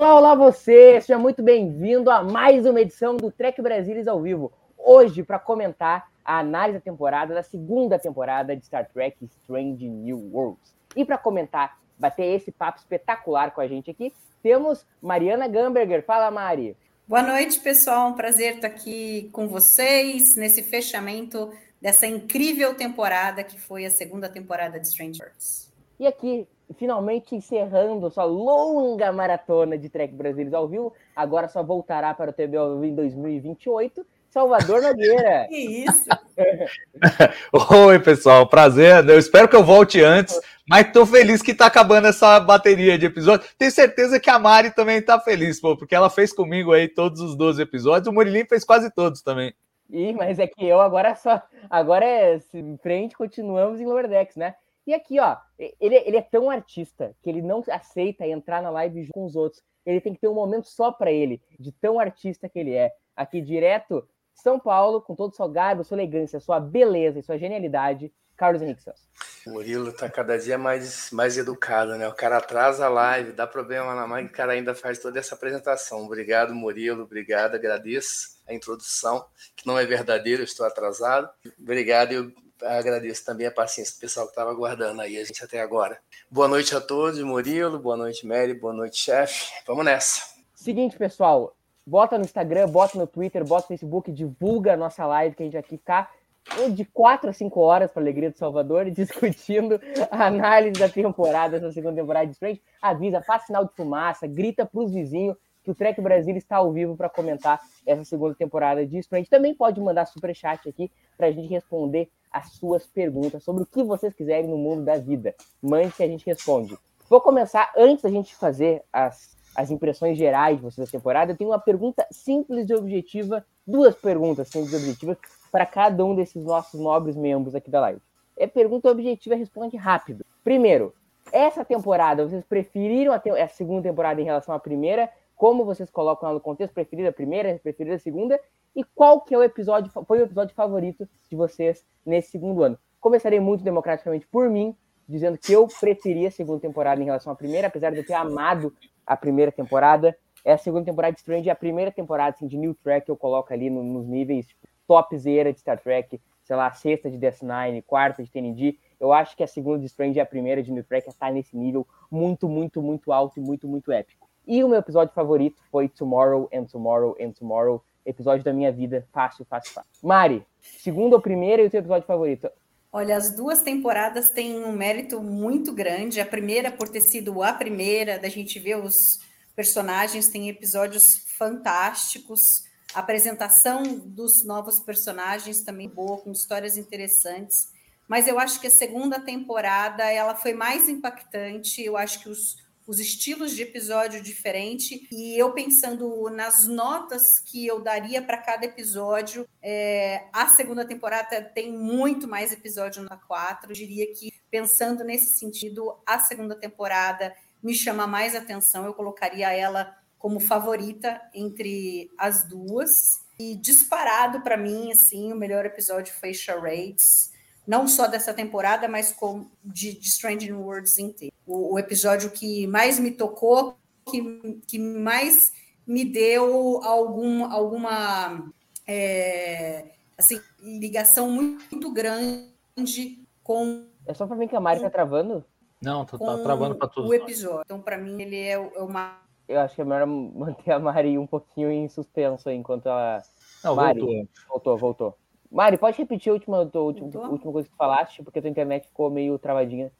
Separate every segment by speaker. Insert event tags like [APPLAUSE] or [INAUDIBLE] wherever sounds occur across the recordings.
Speaker 1: Olá, olá você! Seja muito bem-vindo a mais uma edição do Trek Brasilis ao vivo. Hoje, para comentar a análise da temporada, da segunda temporada de Star Trek Strange New Worlds. E para comentar, bater esse papo espetacular com a gente aqui, temos Mariana Gamberger. Fala, Mari!
Speaker 2: Boa noite, pessoal. Um prazer estar aqui com vocês nesse fechamento dessa incrível temporada que foi a segunda temporada de Strange Worlds.
Speaker 1: E aqui, finalmente encerrando sua longa maratona de Trek Brasilis ao vivo, agora só voltará para o TB ao vivo em 2028, Salvador Nogueira. [LAUGHS]
Speaker 2: Que isso? [LAUGHS]
Speaker 3: Oi, pessoal, prazer. Eu espero que eu volte antes, mas tô feliz que tá acabando essa bateria de episódios. Tenho certeza que a Mari também tá feliz, pô, porque ela fez comigo aí todos os 12 episódios. O Murilinho fez quase todos também.
Speaker 1: Ih, mas é que eu agora só. Agora é em frente, continuamos em Lower Decks, né? E aqui, ó, ele, ele é tão artista que ele não aceita entrar na live junto com os outros. Ele tem que ter um momento só para ele, de tão artista que ele é. Aqui direto, São Paulo, com todo o seu garbo, sua elegância, sua beleza e sua genialidade, Carlos Henrique Santos.
Speaker 4: Murilo tá cada dia mais, mais educado, né? O cara atrasa a live, dá problema na mãe, o cara ainda faz toda essa apresentação. Obrigado, Murilo, obrigado, agradeço a introdução, que não é verdadeira, eu estou atrasado. Obrigado, eu agradeço também a paciência do pessoal que estava aguardando aí a gente até agora. Boa noite a todos, Murilo, boa noite, Mary, boa noite, chefe. Vamos nessa.
Speaker 1: Seguinte, pessoal, bota no Instagram, bota no Twitter, bota no Facebook, divulga a nossa live, que a gente aqui tá de 4 a 5 horas para alegria do Salvador, [LAUGHS] discutindo a análise da temporada, essa segunda temporada de Strange. Avisa, faz sinal de fumaça, grita para os vizinhos que o Trek Brasil está ao vivo para comentar essa segunda temporada de Strange. Também pode mandar superchat aqui para a gente responder as suas perguntas sobre o que vocês quiserem no mundo da vida. Mande que a gente responde. Vou começar, antes da gente fazer as, as impressões gerais de vocês da temporada, eu tenho uma pergunta simples e objetiva, duas perguntas simples e objetivas para cada um desses nossos nobres membros aqui da live. É pergunta objetiva, responde rápido. Primeiro, essa temporada, vocês preferiram a, te a segunda temporada em relação à primeira? Como vocês colocam ela no contexto? Preferida primeira, preferida segunda? E qual que é o episódio, foi o episódio favorito de vocês nesse segundo ano? Começarei muito democraticamente por mim, dizendo que eu preferia a segunda temporada em relação à primeira, apesar de eu ter amado a primeira temporada. É a segunda temporada de Strange, é a primeira temporada assim, de New Trek eu coloco ali no, nos níveis tipo, topzera de Star Trek, sei lá, sexta de Death Nine, quarta de TNG. Eu acho que a segunda de Strange e a primeira de New Trek está nesse nível muito, muito, muito alto e muito, muito épico. E o meu episódio favorito foi Tomorrow and Tomorrow and Tomorrow, episódio da minha vida, fácil, fácil, fácil. Mari, segunda ou primeira e o seu episódio favorito?
Speaker 2: Olha, as duas temporadas têm um mérito muito grande. A primeira, por ter sido a primeira, da gente ver os personagens, tem episódios fantásticos. A apresentação dos novos personagens também boa, com histórias interessantes. Mas eu acho que a segunda temporada ela foi mais impactante. Eu acho que os, os estilos de episódio diferente e eu pensando nas notas que eu daria para cada episódio, é, a segunda temporada tem muito mais episódio na 4. Eu diria que pensando nesse sentido, a segunda temporada me chama mais atenção. Eu colocaria ela como favorita entre as duas. E disparado para mim, assim, o melhor episódio foi Charades, não só dessa temporada, mas com, de, de Strange New Worlds inteiro. O, o, episódio que mais me tocou, que, que mais me deu algum, alguma é, assim, ligação muito, muito grande com.
Speaker 1: É só para mim que a Mari tá travando?
Speaker 3: Não, tá, tá travando para tudo.
Speaker 2: O episódio. Então, para mim, ele é, é uma
Speaker 1: eu acho que é melhor manter a Mari um pouquinho em suspenso aí, enquanto ela.
Speaker 3: Não,
Speaker 1: Mari,
Speaker 3: voltou.
Speaker 1: voltou, voltou. Mari, pode repetir a última, a última, a última coisa que falaste, porque a tua internet ficou meio travadinha.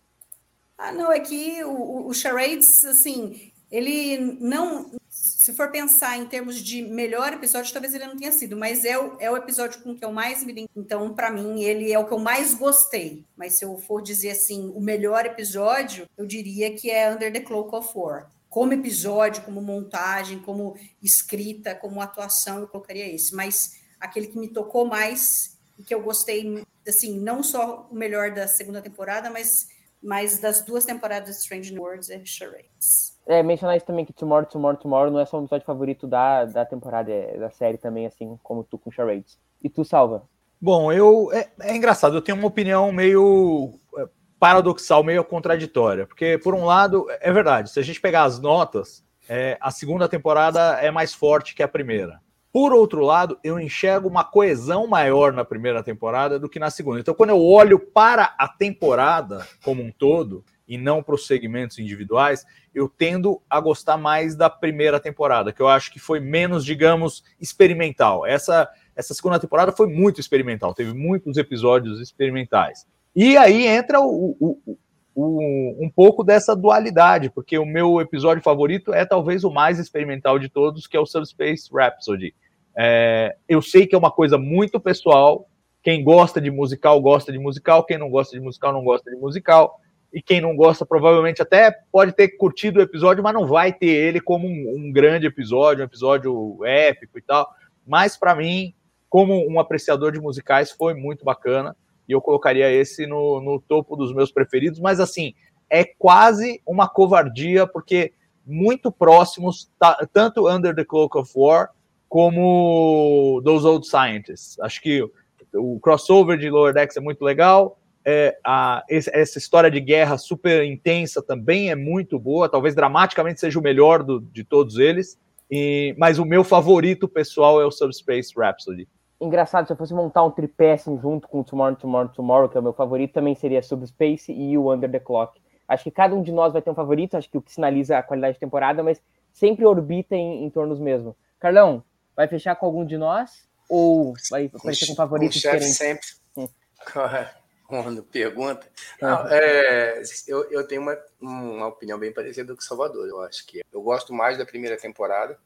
Speaker 2: Ah, não, é que o, o Charades, assim, ele não. se for pensar em termos de melhor episódio, talvez ele não tenha sido, mas é o, é o episódio com que eu mais me Então, para mim, ele é o que eu mais gostei. Mas se eu for dizer assim, o melhor episódio, eu diria que é Under the Cloak of War. Como episódio, como montagem, como escrita, como atuação, eu colocaria esse. Mas aquele que me tocou mais e que eu gostei, assim, não só o melhor da segunda temporada, mas, mas das duas temporadas de Strange New Worlds é Charades.
Speaker 1: É, mencionar isso também que Tomorrow, Tomorrow, Tomorrow não é só o episódio favorito da, da temporada, é da série também, assim como tu com Charades. E tu, Salva?
Speaker 3: Bom, eu. É, é engraçado, eu tenho uma opinião meio é, paradoxal, meio contraditória. Porque, por um lado, é verdade, se a gente pegar as notas, é, a segunda temporada é mais forte que a primeira. Por outro lado, eu enxergo uma coesão maior na primeira temporada do que na segunda. Então, quando eu olho para a temporada como um todo, e não para os segmentos individuais, eu tendo a gostar mais da primeira temporada, que eu acho que foi menos, digamos, experimental. Essa, essa segunda temporada foi muito experimental, teve muitos episódios experimentais. E aí entra o, o, o, um pouco dessa dualidade, porque o meu episódio favorito é talvez o mais experimental de todos, que é o Subspace Rhapsody. É, eu sei que é uma coisa muito pessoal. Quem gosta de musical gosta de musical, quem não gosta de musical não gosta de musical e quem não gosta provavelmente até pode ter curtido o episódio, mas não vai ter ele como um, um grande episódio, um episódio épico e tal. Mas para mim, como um apreciador de musicais, foi muito bacana e eu colocaria esse no, no topo dos meus preferidos. Mas assim, é quase uma covardia porque muito próximos, tanto Under the Cloak of War como Those Old Scientists. Acho que o crossover de Lower Decks é muito legal é, a, essa história de guerra super intensa também é muito boa, talvez dramaticamente seja o melhor do, de todos eles, e, mas o meu favorito pessoal é o Subspace Rhapsody.
Speaker 1: Engraçado, se eu fosse montar um tripé assim, junto com Tomorrow, Tomorrow, Tomorrow, que é o meu favorito, também seria Subspace e o Under the Clock. Acho que cada um de nós vai ter um favorito, acho que o que sinaliza a qualidade de temporada, mas sempre orbita em, em torno dos mesmos. Carlão, vai fechar com algum de nós? Ou vai aparecer com um favorito diferente?
Speaker 4: sempre. Hum. [LAUGHS] Quando pergunta. Não, é, eu, eu tenho uma, uma opinião bem parecida com o Salvador. Eu acho que eu gosto mais da primeira temporada,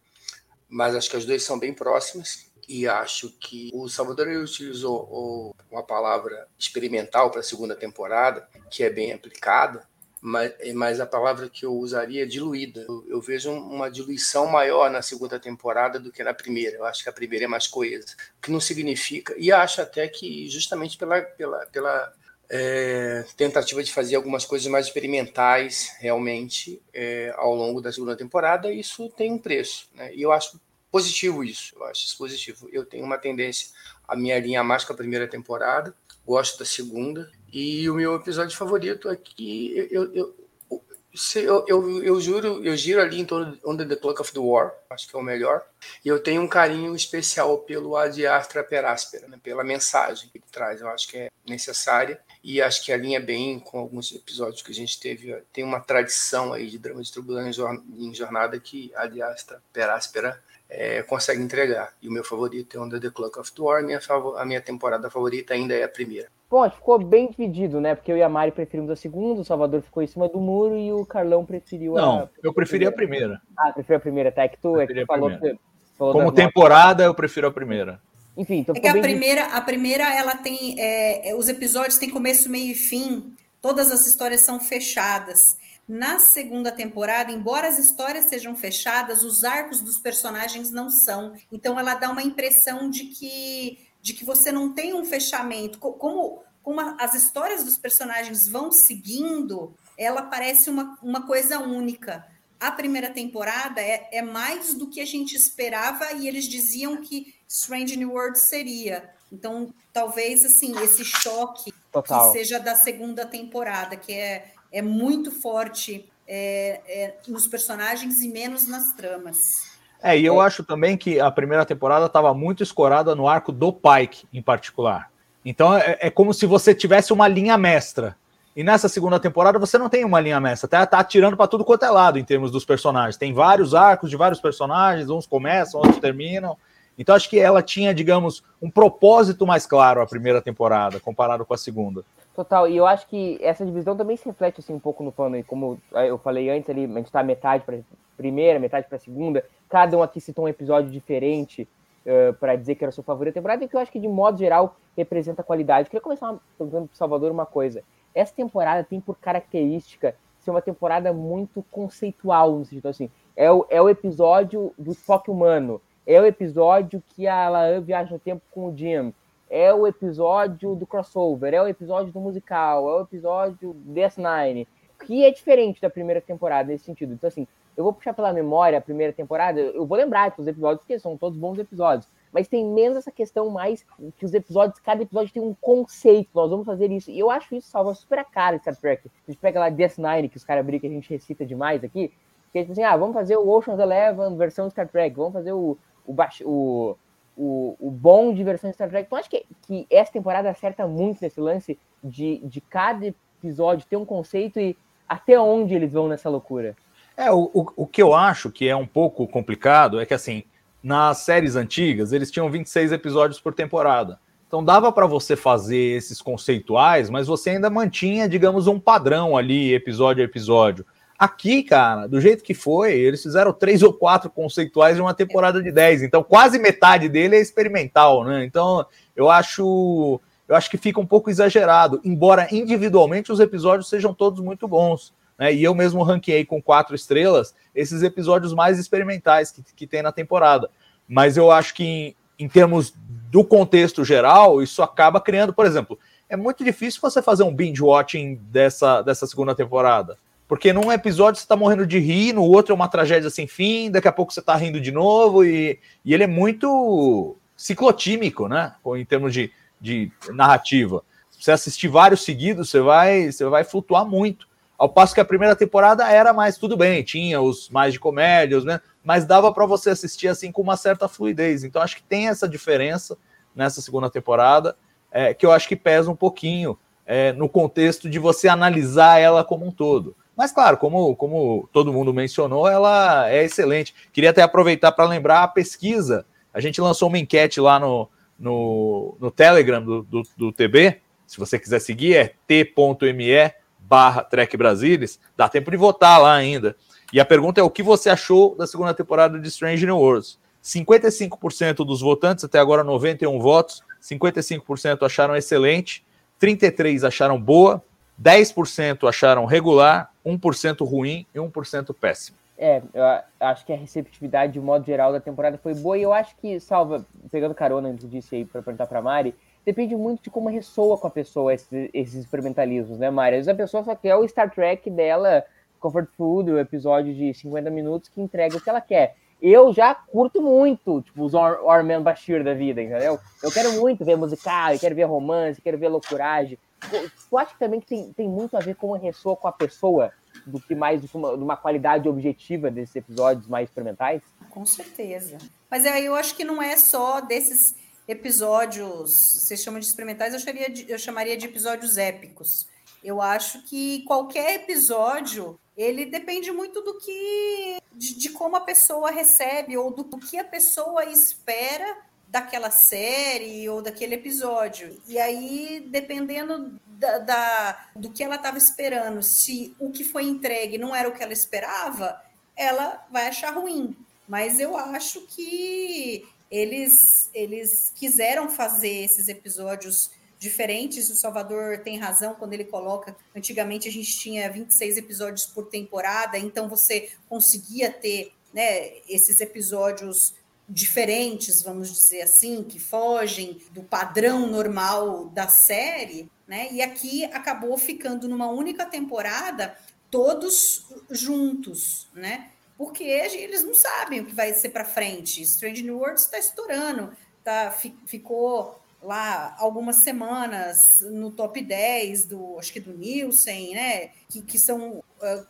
Speaker 4: mas acho que as duas são bem próximas. E acho que o Salvador utilizou uma palavra experimental para a segunda temporada, que é bem aplicada, mas, mas a palavra que eu usaria é diluída. Eu, eu, vejo uma diluição maior na segunda temporada do que na primeira. Eu acho que a primeira é mais coesa. O que não significa, e acho até que justamente pela, pela, pela é, tentativa de fazer algumas coisas mais experimentais realmente é, ao longo da segunda temporada, isso tem um preço. Né? E eu acho positivo isso. Eu acho isso positivo. Eu tenho uma tendência a minha linha mais com a primeira temporada, gosto da segunda e o meu episódio favorito aqui, eu, eu, eu, eu, eu, juro, eu giro ali em torno de Under the Clock of the War, acho que é o melhor. E eu tenho um carinho especial pelo Ad Astra per Aspera, né, pela mensagem que ele traz, eu acho que é necessária. E acho que alinha bem com alguns episódios que a gente teve. Tem uma tradição aí de drama de turbulência em jornada que Ad Astra per Aspera é, consegue entregar. E o meu favorito é Under the Clock of the War, minha, a minha temporada favorita ainda é a primeira.
Speaker 1: Bom, ficou bem dividido, né? Porque eu e a Mari preferimos a segunda, o Salvador ficou em cima do muro e o Carlão preferiu
Speaker 3: Não, a. Não, eu preferi a primeira.
Speaker 1: Ah, preferi a primeira, tá? É que tu, é que falou, que,
Speaker 3: falou Como temporada, notas. eu prefiro a primeira.
Speaker 2: Enfim, então é que a primeira, a primeira, ela tem. É, os episódios têm começo, meio e fim. Todas as histórias são fechadas. Na segunda temporada, embora as histórias sejam fechadas, os arcos dos personagens não são. Então, ela dá uma impressão de que de que você não tem um fechamento. Como, como as histórias dos personagens vão seguindo, ela parece uma, uma coisa única. A primeira temporada é, é mais do que a gente esperava e eles diziam que Strange New World seria. Então, talvez assim esse choque Total. que seja da segunda temporada, que é, é muito forte é, é, nos personagens e menos nas tramas.
Speaker 3: É, e eu é. acho também que a primeira temporada estava muito escorada no arco do Pike, em particular. Então é, é, como se você tivesse uma linha mestra. E nessa segunda temporada você não tem uma linha mestra, tá, tá atirando para tudo quanto é lado em termos dos personagens. Tem vários arcos de vários personagens, uns começam, outros terminam. Então acho que ela tinha, digamos, um propósito mais claro a primeira temporada comparado com a segunda.
Speaker 1: Total, e eu acho que essa divisão também se reflete assim um pouco no plano, como eu falei antes ali, a gente tá metade para primeira, metade para segunda, cada um aqui citou um episódio diferente uh, para dizer que era seu favorito da temporada, e que eu acho que de modo geral representa qualidade. Eu queria começar perguntando pro Salvador uma coisa. Essa temporada tem por característica ser uma temporada muito conceitual, no sentido assim, é o, é o episódio do Spock humano, é o episódio que a Laan viaja no tempo com o Jim, é o episódio do crossover, é o episódio do musical, é o episódio DS9, que é diferente da primeira temporada nesse sentido. Então, assim, eu vou puxar pela memória a primeira temporada, eu vou lembrar dos episódios, porque são todos bons episódios, mas tem menos essa questão mais que os episódios, cada episódio tem um conceito, nós vamos fazer isso. E eu acho isso salva super a cara Star Trek. A gente pega lá DS9, que os caras brincam, a gente recita demais aqui, que é tipo assim, ah, vamos fazer o Ocean's Eleven versão Star Trek, vamos fazer o, o, o o, o bom de versão de Star Trek. Então, acho que, que essa temporada acerta muito nesse lance de, de cada episódio ter um conceito e até onde eles vão nessa loucura.
Speaker 3: É, o, o, o que eu acho que é um pouco complicado é que, assim, nas séries antigas, eles tinham 26 episódios por temporada. Então dava para você fazer esses conceituais, mas você ainda mantinha, digamos, um padrão ali, episódio a episódio. Aqui, cara, do jeito que foi, eles fizeram três ou quatro conceituais de uma temporada de dez. Então, quase metade dele é experimental, né? Então, eu acho, eu acho que fica um pouco exagerado, embora individualmente os episódios sejam todos muito bons. Né? E eu mesmo ranqueei com quatro estrelas esses episódios mais experimentais que, que tem na temporada. Mas eu acho que, em, em termos do contexto geral, isso acaba criando, por exemplo, é muito difícil você fazer um binge watching dessa, dessa segunda temporada. Porque num episódio você tá morrendo de rir, no outro é uma tragédia sem fim, daqui a pouco você tá rindo de novo, e, e ele é muito ciclotímico, né? Em termos de, de narrativa. Você assistir vários seguidos, você vai, você vai flutuar muito. Ao passo que a primeira temporada era mais tudo bem, tinha os mais de comédias, né? Mas dava para você assistir assim com uma certa fluidez. Então acho que tem essa diferença nessa segunda temporada, é, que eu acho que pesa um pouquinho é, no contexto de você analisar ela como um todo. Mas, claro, como, como todo mundo mencionou, ela é excelente. Queria até aproveitar para lembrar a pesquisa. A gente lançou uma enquete lá no, no, no Telegram do, do, do TB. Se você quiser seguir, é t.me barra Trek Brasilis. Dá tempo de votar lá ainda. E a pergunta é o que você achou da segunda temporada de Strange New Worlds? 55% dos votantes, até agora 91 votos, 55% acharam excelente, 33% acharam boa, 10% acharam regular, 1% ruim e 1% péssimo.
Speaker 1: É, eu acho que a receptividade, de modo geral, da temporada foi boa e eu acho que, salva, pegando carona que disse aí para perguntar para Mari, depende muito de como ressoa com a pessoa esses, esses experimentalismos, né, Mari? Às vezes a pessoa só quer o Star Trek dela, Comfort Food, o episódio de 50 minutos que entrega o que ela quer. Eu já curto muito, tipo, os Orman Bashir da vida, entendeu? Eu quero muito ver musical, eu quero ver romance, quero ver loucuragem. Tu acha também que tem, tem muito a ver com a ressoa com a pessoa do que mais de uma, de uma qualidade objetiva desses episódios mais experimentais?
Speaker 2: Com certeza. Mas aí eu acho que não é só desses episódios, vocês chamam de experimentais, eu chamaria de, eu chamaria de episódios épicos. Eu acho que qualquer episódio ele depende muito do que de, de como a pessoa recebe ou do, do que a pessoa espera daquela série ou daquele episódio. E aí, dependendo da, da do que ela estava esperando, se o que foi entregue não era o que ela esperava, ela vai achar ruim. Mas eu acho que eles, eles quiseram fazer esses episódios diferentes. O Salvador tem razão quando ele coloca. Antigamente a gente tinha 26 episódios por temporada, então você conseguia ter né, esses episódios diferentes, vamos dizer assim, que fogem do padrão normal da série, né? E aqui acabou ficando numa única temporada todos juntos, né? Porque eles não sabem o que vai ser para frente. Strange New Worlds está estourando, tá, ficou lá algumas semanas no top 10 do, acho que do Nielsen, né? Que, que são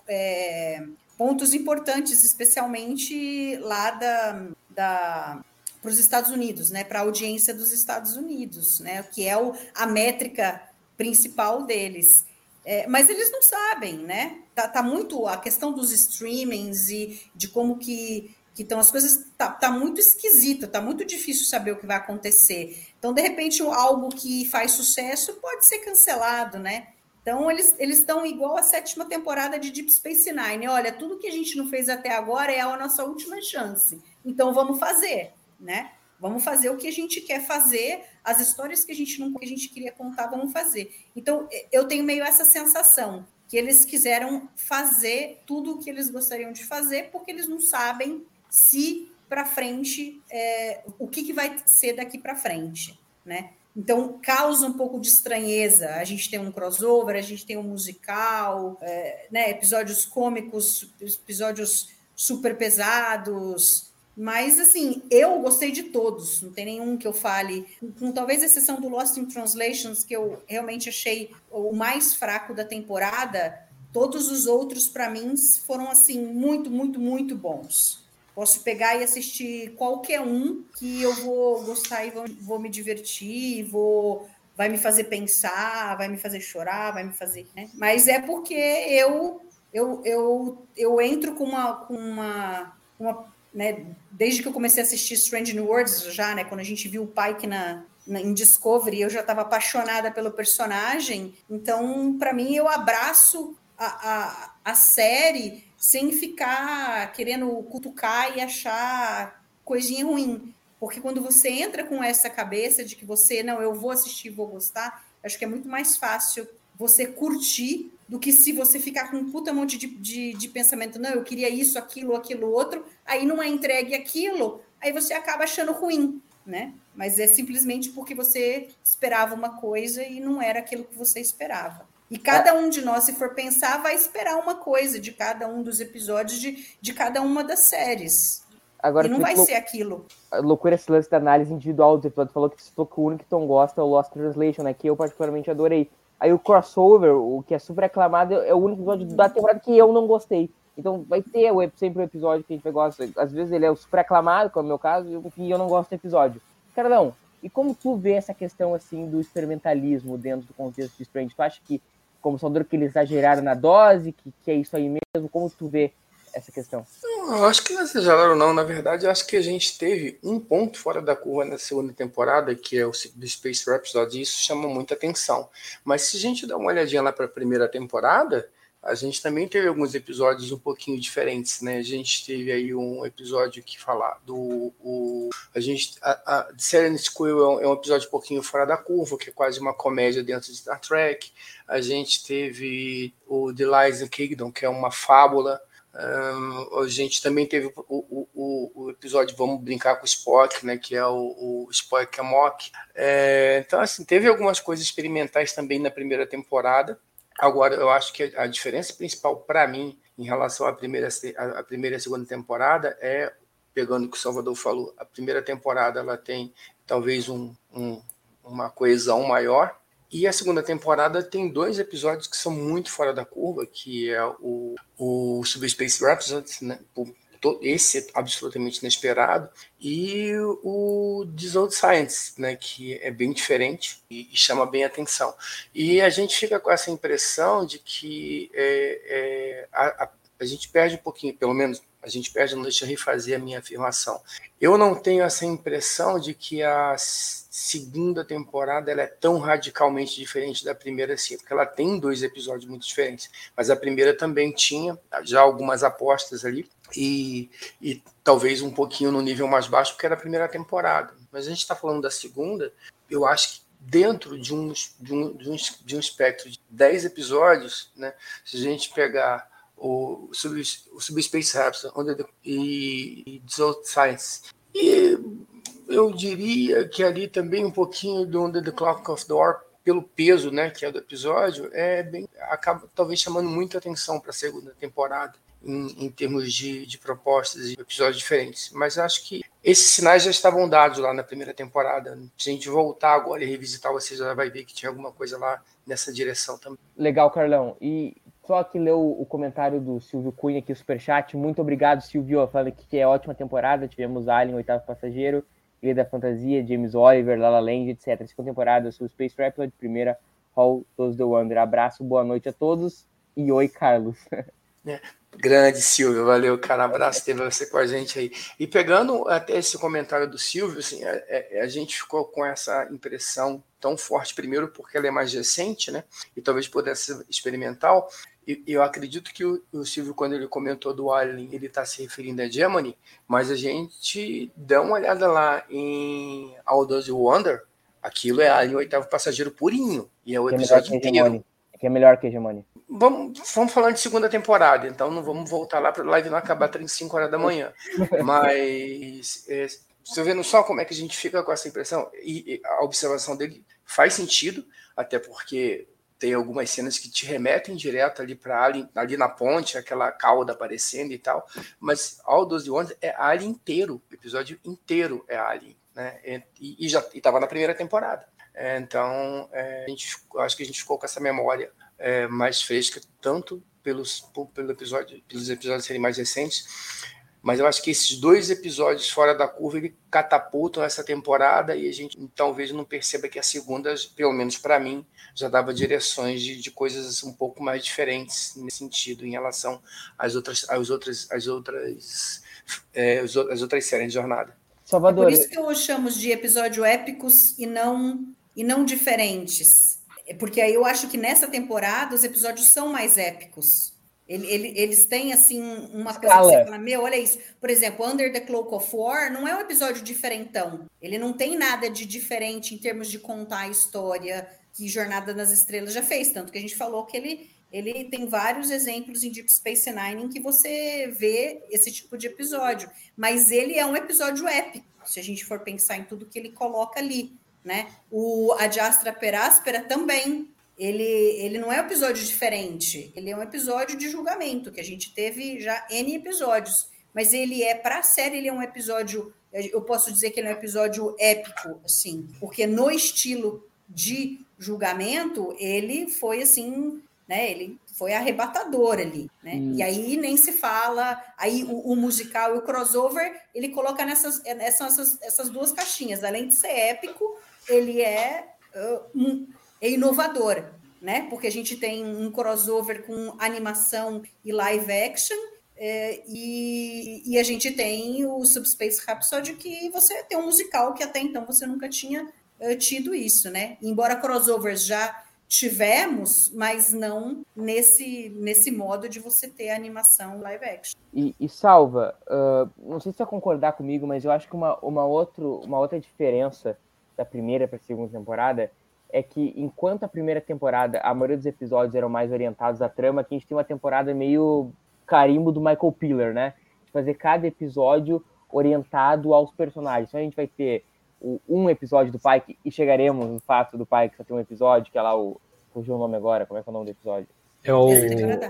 Speaker 2: é, pontos importantes, especialmente lá da, da para os Estados Unidos, né, para a audiência dos Estados Unidos, né, que é o, a métrica principal deles. É, mas eles não sabem, né? Tá, tá, muito a questão dos streamings e de como que que então as coisas tá, tá muito esquisito, tá muito difícil saber o que vai acontecer. Então, de repente, algo que faz sucesso pode ser cancelado, né? Então, eles eles estão igual a sétima temporada de Deep Space Nine. Olha, tudo que a gente não fez até agora é a nossa última chance. Então, vamos fazer, né? Vamos fazer o que a gente quer fazer, as histórias que a gente não que a gente queria contar, vamos fazer. Então, eu tenho meio essa sensação que eles quiseram fazer tudo o que eles gostariam de fazer, porque eles não sabem se para frente é, o que, que vai ser daqui para frente, né? Então causa um pouco de estranheza. A gente tem um crossover, a gente tem um musical, é, né? Episódios cômicos, episódios super pesados. Mas assim, eu gostei de todos, não tem nenhum que eu fale, com talvez exceção do Lost in Translations, que eu realmente achei o mais fraco da temporada. Todos os outros, para mim, foram assim muito, muito, muito bons. Posso pegar e assistir qualquer um que eu vou gostar e vou, vou me divertir, vou vai me fazer pensar, vai me fazer chorar, vai me fazer, né? Mas é porque eu eu, eu, eu entro com uma com uma, uma né, desde que eu comecei a assistir Strange New Worlds já, né, quando a gente viu o Pike na, na em Discovery, eu já estava apaixonada pelo personagem. Então, para mim, eu abraço a, a, a série sem ficar querendo cutucar e achar coisinha ruim. Porque quando você entra com essa cabeça de que você, não, eu vou assistir, vou gostar, acho que é muito mais fácil você curtir do que se você ficar com um puta monte de, de, de pensamento, não, eu queria isso, aquilo, aquilo, outro, aí não é entregue aquilo, aí você acaba achando ruim, né? Mas é simplesmente porque você esperava uma coisa e não era aquilo que você esperava. E cada um de nós, se for pensar, vai esperar uma coisa de cada um dos episódios de, de cada uma das séries. Agora, e não vai ser aquilo.
Speaker 1: Loucura esse lance da análise individual do episódio. Falou que citou que o único que Tom gosta é o Lost Translation, né? Que eu particularmente adorei. Aí o crossover, o que é super aclamado, é o único episódio da temporada que eu não gostei. Então vai ter sempre um episódio que a gente vai gostar. Às vezes ele é o super aclamado, como é o meu caso, e eu não gosto do episódio. Carlão, e como tu vê essa questão assim do experimentalismo dentro do contexto de Strange? Tu acha que como Salvador que eles exageraram na dose, que, que é isso aí mesmo? Como tu vê essa questão?
Speaker 4: Eu acho que não exageraram, não. Na verdade, acho que a gente teve um ponto fora da curva na segunda temporada, que é o do Space Rhapsody, e isso chama muita atenção. Mas se a gente dá uma olhadinha lá para a primeira temporada, a gente também teve alguns episódios um pouquinho diferentes, né? A gente teve aí um episódio que falar do o, a gente a, a Serenity Squill é um, é um, episódio um pouquinho fora da curva, que é quase uma comédia dentro de Star Trek. A gente teve o The Lies Kingdom, que é uma fábula. A gente também teve o, o, o, o, episódio Vamos Brincar com o Spock, né, que é o, o Spock Amok. É, então, assim, teve algumas coisas experimentais também na primeira temporada. Agora, eu acho que a diferença principal para mim em relação à primeira, à primeira e segunda temporada é, pegando o que o Salvador falou, a primeira temporada ela tem talvez um, um, uma coesão maior, e a segunda temporada tem dois episódios que são muito fora da curva, que é o, o Subspace Rhapsody, né, esse absolutamente inesperado, e o This Old Science, né, que é bem diferente e, e, chama bem atenção. E a gente fica com essa impressão de que é, é, a, a, a gente perde um pouquinho, pelo menos a gente perde, não deixa eu refazer a minha afirmação. Eu não tenho essa impressão de que a segunda temporada ela é tão radicalmente diferente da primeira, assim, porque ela tem dois episódios muito diferentes, mas a primeira também tinha já algumas apostas ali, e, e talvez um pouquinho no nível mais baixo, porque era a primeira temporada. Mas a gente está falando da segunda, eu acho que dentro de um, de um, de um, de um espectro de 10 episódios, né, se a gente pegar o, Sub, o Subspace Rhapsody e, e Dissolved Science, e eu diria que ali também um pouquinho do Under the Clock of the War, pelo peso né, que é do episódio, é bem, acaba talvez chamando muita atenção para a segunda temporada em, em termos de, de, propostas e episódios diferentes. Mas acho que esses sinais já estavam dados lá na primeira temporada. Se a gente voltar agora e revisitar, você já vai ver que tinha alguma coisa lá nessa direção também.
Speaker 1: Legal, Carlão. E só que leu o comentário do Silvio Cunha aqui, superchat. Muito obrigado, Silvio, falando que é ótima temporada. Tivemos Alien, Oitavo Passageiro, Ilha da Fantasia, James Oliver, Lala Land, etc. Segunda temporada, o Space Rhapsody, primeira, Hall, Todos the Wonder. Abraço, boa noite a todos e oi, Carlos. [LAUGHS]
Speaker 4: É, Grande Silvio, valeu, cara. Abraço ter você com a gente aí. E pegando até esse comentário do Silvio, assim, a, é, a, é, a, gente ficou com essa impressão tão forte, primeiro porque ela é mais recente, né? E talvez pudesse ser experimental. E eu acredito que o, o, Silvio, quando ele comentou do Alien, ele está se referindo a Gemini, mas a gente dá uma olhada lá em Aldous Wonder, aquilo é Alien, o oitavo passageiro purinho. E é o episódio inteiro
Speaker 1: que é melhor que Hegemony?
Speaker 4: Vamos, vamos falar de segunda temporada, então não vamos voltar lá para a live não acabar 35 horas da manhã. [LAUGHS] Mas é, você vendo só como é que a gente fica com essa impressão, e, e a observação dele faz sentido, até porque tem algumas cenas que te remetem direto ali para ali, ali na ponte, aquela cauda aparecendo e tal. Mas All 12 Ones é Alien inteiro, o episódio inteiro é Alien, né? E, e já estava na primeira temporada. É, então, é, a gente, acho que a gente ficou com essa memória é, mais fresca, tanto pelos, pelo episódio, pelos episódios serem mais recentes, mas eu acho que esses dois episódios fora da curva ele catapultam essa temporada e a gente talvez não perceba que a segunda, pelo menos para mim, já dava direções de, de, coisas um pouco mais diferentes nesse sentido em relação às outras, às outras, às outras, é, as outras séries de jornada.
Speaker 2: Salvador. É por isso que eu chamo de episódio épicos e não e não diferentes. Porque aí eu acho que nessa temporada os episódios são mais épicos. Ele, ele, eles têm, assim, uma Escala. coisa que você fala, meu, olha isso. Por exemplo, Under the Cloak of War não é um episódio diferentão. Ele não tem nada de diferente em termos de contar a história que Jornada nas Estrelas já fez. Tanto que a gente falou que ele, ele tem vários exemplos em Deep Space Nine em que você vê esse tipo de episódio. Mas ele é um episódio épico, se a gente for pensar em tudo que ele coloca ali né? O Adiastra Peráspera também. Ele, ele não é um episódio diferente, ele é um episódio de julgamento, que a gente teve já N episódios. Mas ele é, para a série, ele é um episódio, eu posso dizer que ele é um episódio épico, assim, porque no estilo de julgamento, ele foi assim, né? Ele foi arrebatador ali, né? Hum. E aí nem se fala, aí o, o, musical e o crossover, ele coloca nessas, nessas essas duas caixinhas, além de ser épico, ele é, um, é inovador, né? Porque a gente tem um crossover com animação e live action, é, e, e, a gente tem o Subspace Rhapsody, que você tem um musical que até então você nunca tinha uh, tido isso, né? Embora crossovers já tivemos, mas não nesse, nesse modo de você ter animação live action.
Speaker 1: E, e Salva, uh, não sei se você vai concordar comigo, mas eu acho que uma, uma, outro, uma outra diferença da primeira para a segunda temporada é que enquanto a primeira temporada a maioria dos episódios eram mais orientados à trama, aqui a gente tem uma temporada meio carimbo do Michael Piller, né? De fazer cada episódio orientado aos personagens. Então a gente vai ter o, um episódio do Pike e chegaremos no fato do Pike só ter um episódio, que é lá o. Fugiu o nome agora, como é que é o nome do episódio?
Speaker 3: É o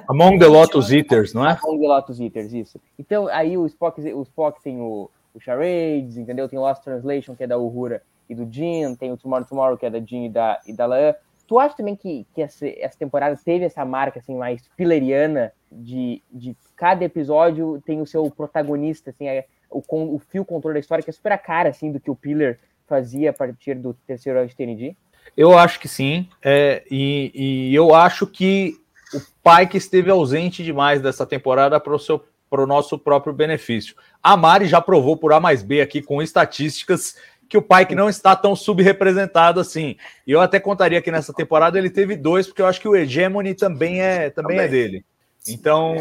Speaker 3: Among the Lotus Eaters, não é?
Speaker 1: Among the Lotus Eaters, isso. Então, aí o Spock, o Spock tem o, o Charades, entendeu? Tem o Lost Translation, que é da Uhura e do Jean, tem o Tomorrow Tomorrow, que é da Jean e da, e da Lan. Tu acha também que, que essa, essa temporada teve essa marca assim, mais pileriana de, de cada episódio tem o seu protagonista, assim, é, o, o fio controle da história, que é super a cara assim, do que o Pillar fazia a partir do terceiro ano de TND?
Speaker 3: Eu acho que sim, é, e, e, eu acho que o Pike esteve ausente demais dessa temporada para o seu para o nosso próprio benefício. A Mari já provou por A mais B aqui com estatísticas que o Pike não está tão subrepresentado assim. E eu até contaria que nessa temporada ele teve dois, porque eu acho que o Hegemony também é, também, é também. é dele. Então,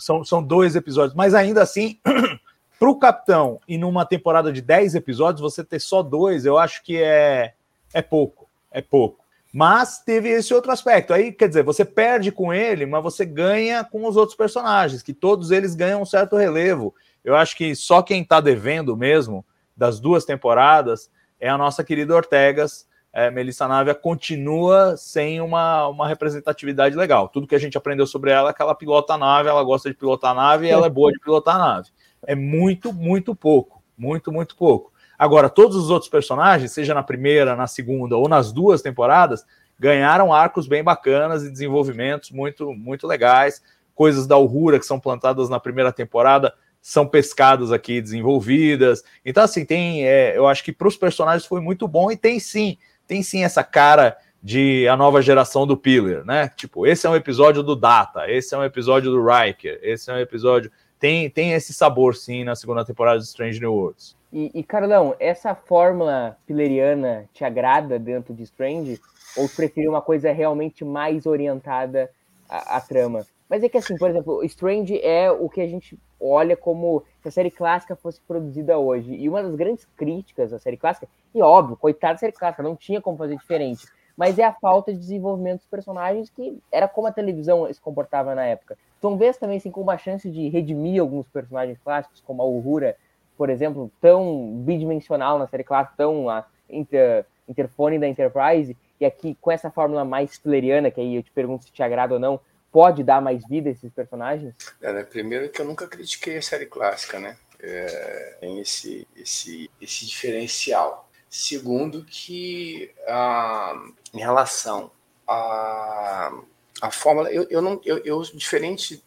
Speaker 3: são, são dois episódios. Mas ainda assim, [CLEARS THROAT] para o Capitão, e numa temporada de 10 episódios, você ter só dois, eu acho que é, é pouco. É pouco. Mas teve esse outro aspecto. Aí, quer dizer, você perde com ele, mas você ganha com os outros personagens, que todos eles ganham um certo relevo. Eu acho que só quem está devendo mesmo das duas temporadas é a nossa querida Ortegas. É, Melissa Návia continua sem uma, uma representatividade legal. Tudo que a gente aprendeu sobre ela é que ela pilota a nave, ela gosta de pilotar a nave e ela é boa de pilotar a nave. É muito, muito pouco. Muito, muito pouco. Agora, todos os outros personagens, seja na primeira, na segunda ou nas duas temporadas, ganharam arcos bem bacanas e desenvolvimentos muito, muito legais. Coisas da Uhura que são plantadas na primeira temporada são pescadas aqui, desenvolvidas. Então, assim, tem. É, eu acho que para os personagens foi muito bom e tem sim, tem sim essa cara de a nova geração do Pillar, né? Tipo, esse é um episódio do Data, esse é um episódio do Riker, esse é um episódio. Tem, tem esse sabor, sim, na segunda temporada de Strange New Worlds.
Speaker 1: E, e Carlão, essa fórmula pilleriana te agrada dentro de Strange? Ou prefere uma coisa realmente mais orientada à, à trama? Mas é que, assim, por exemplo, Strange é o que a gente olha como se a série clássica fosse produzida hoje. E uma das grandes críticas à série clássica, e óbvio, coitada da série clássica, não tinha como fazer diferente, mas é a falta de desenvolvimento dos personagens que era como a televisão se comportava na época. Então, vês também assim, com uma chance de redimir alguns personagens clássicos, como a Uhura, por exemplo, tão bidimensional na série clássica, tão a inter, interfone da Enterprise, e aqui com essa fórmula mais fleriana, que aí eu te pergunto se te agrada ou não, pode dar mais vida a esses personagens?
Speaker 4: É, né? Primeiro que eu nunca critiquei a série clássica, né? É, tem esse, esse, esse diferencial. Segundo que ah, em relação à, à fórmula, eu, eu não eu, eu diferente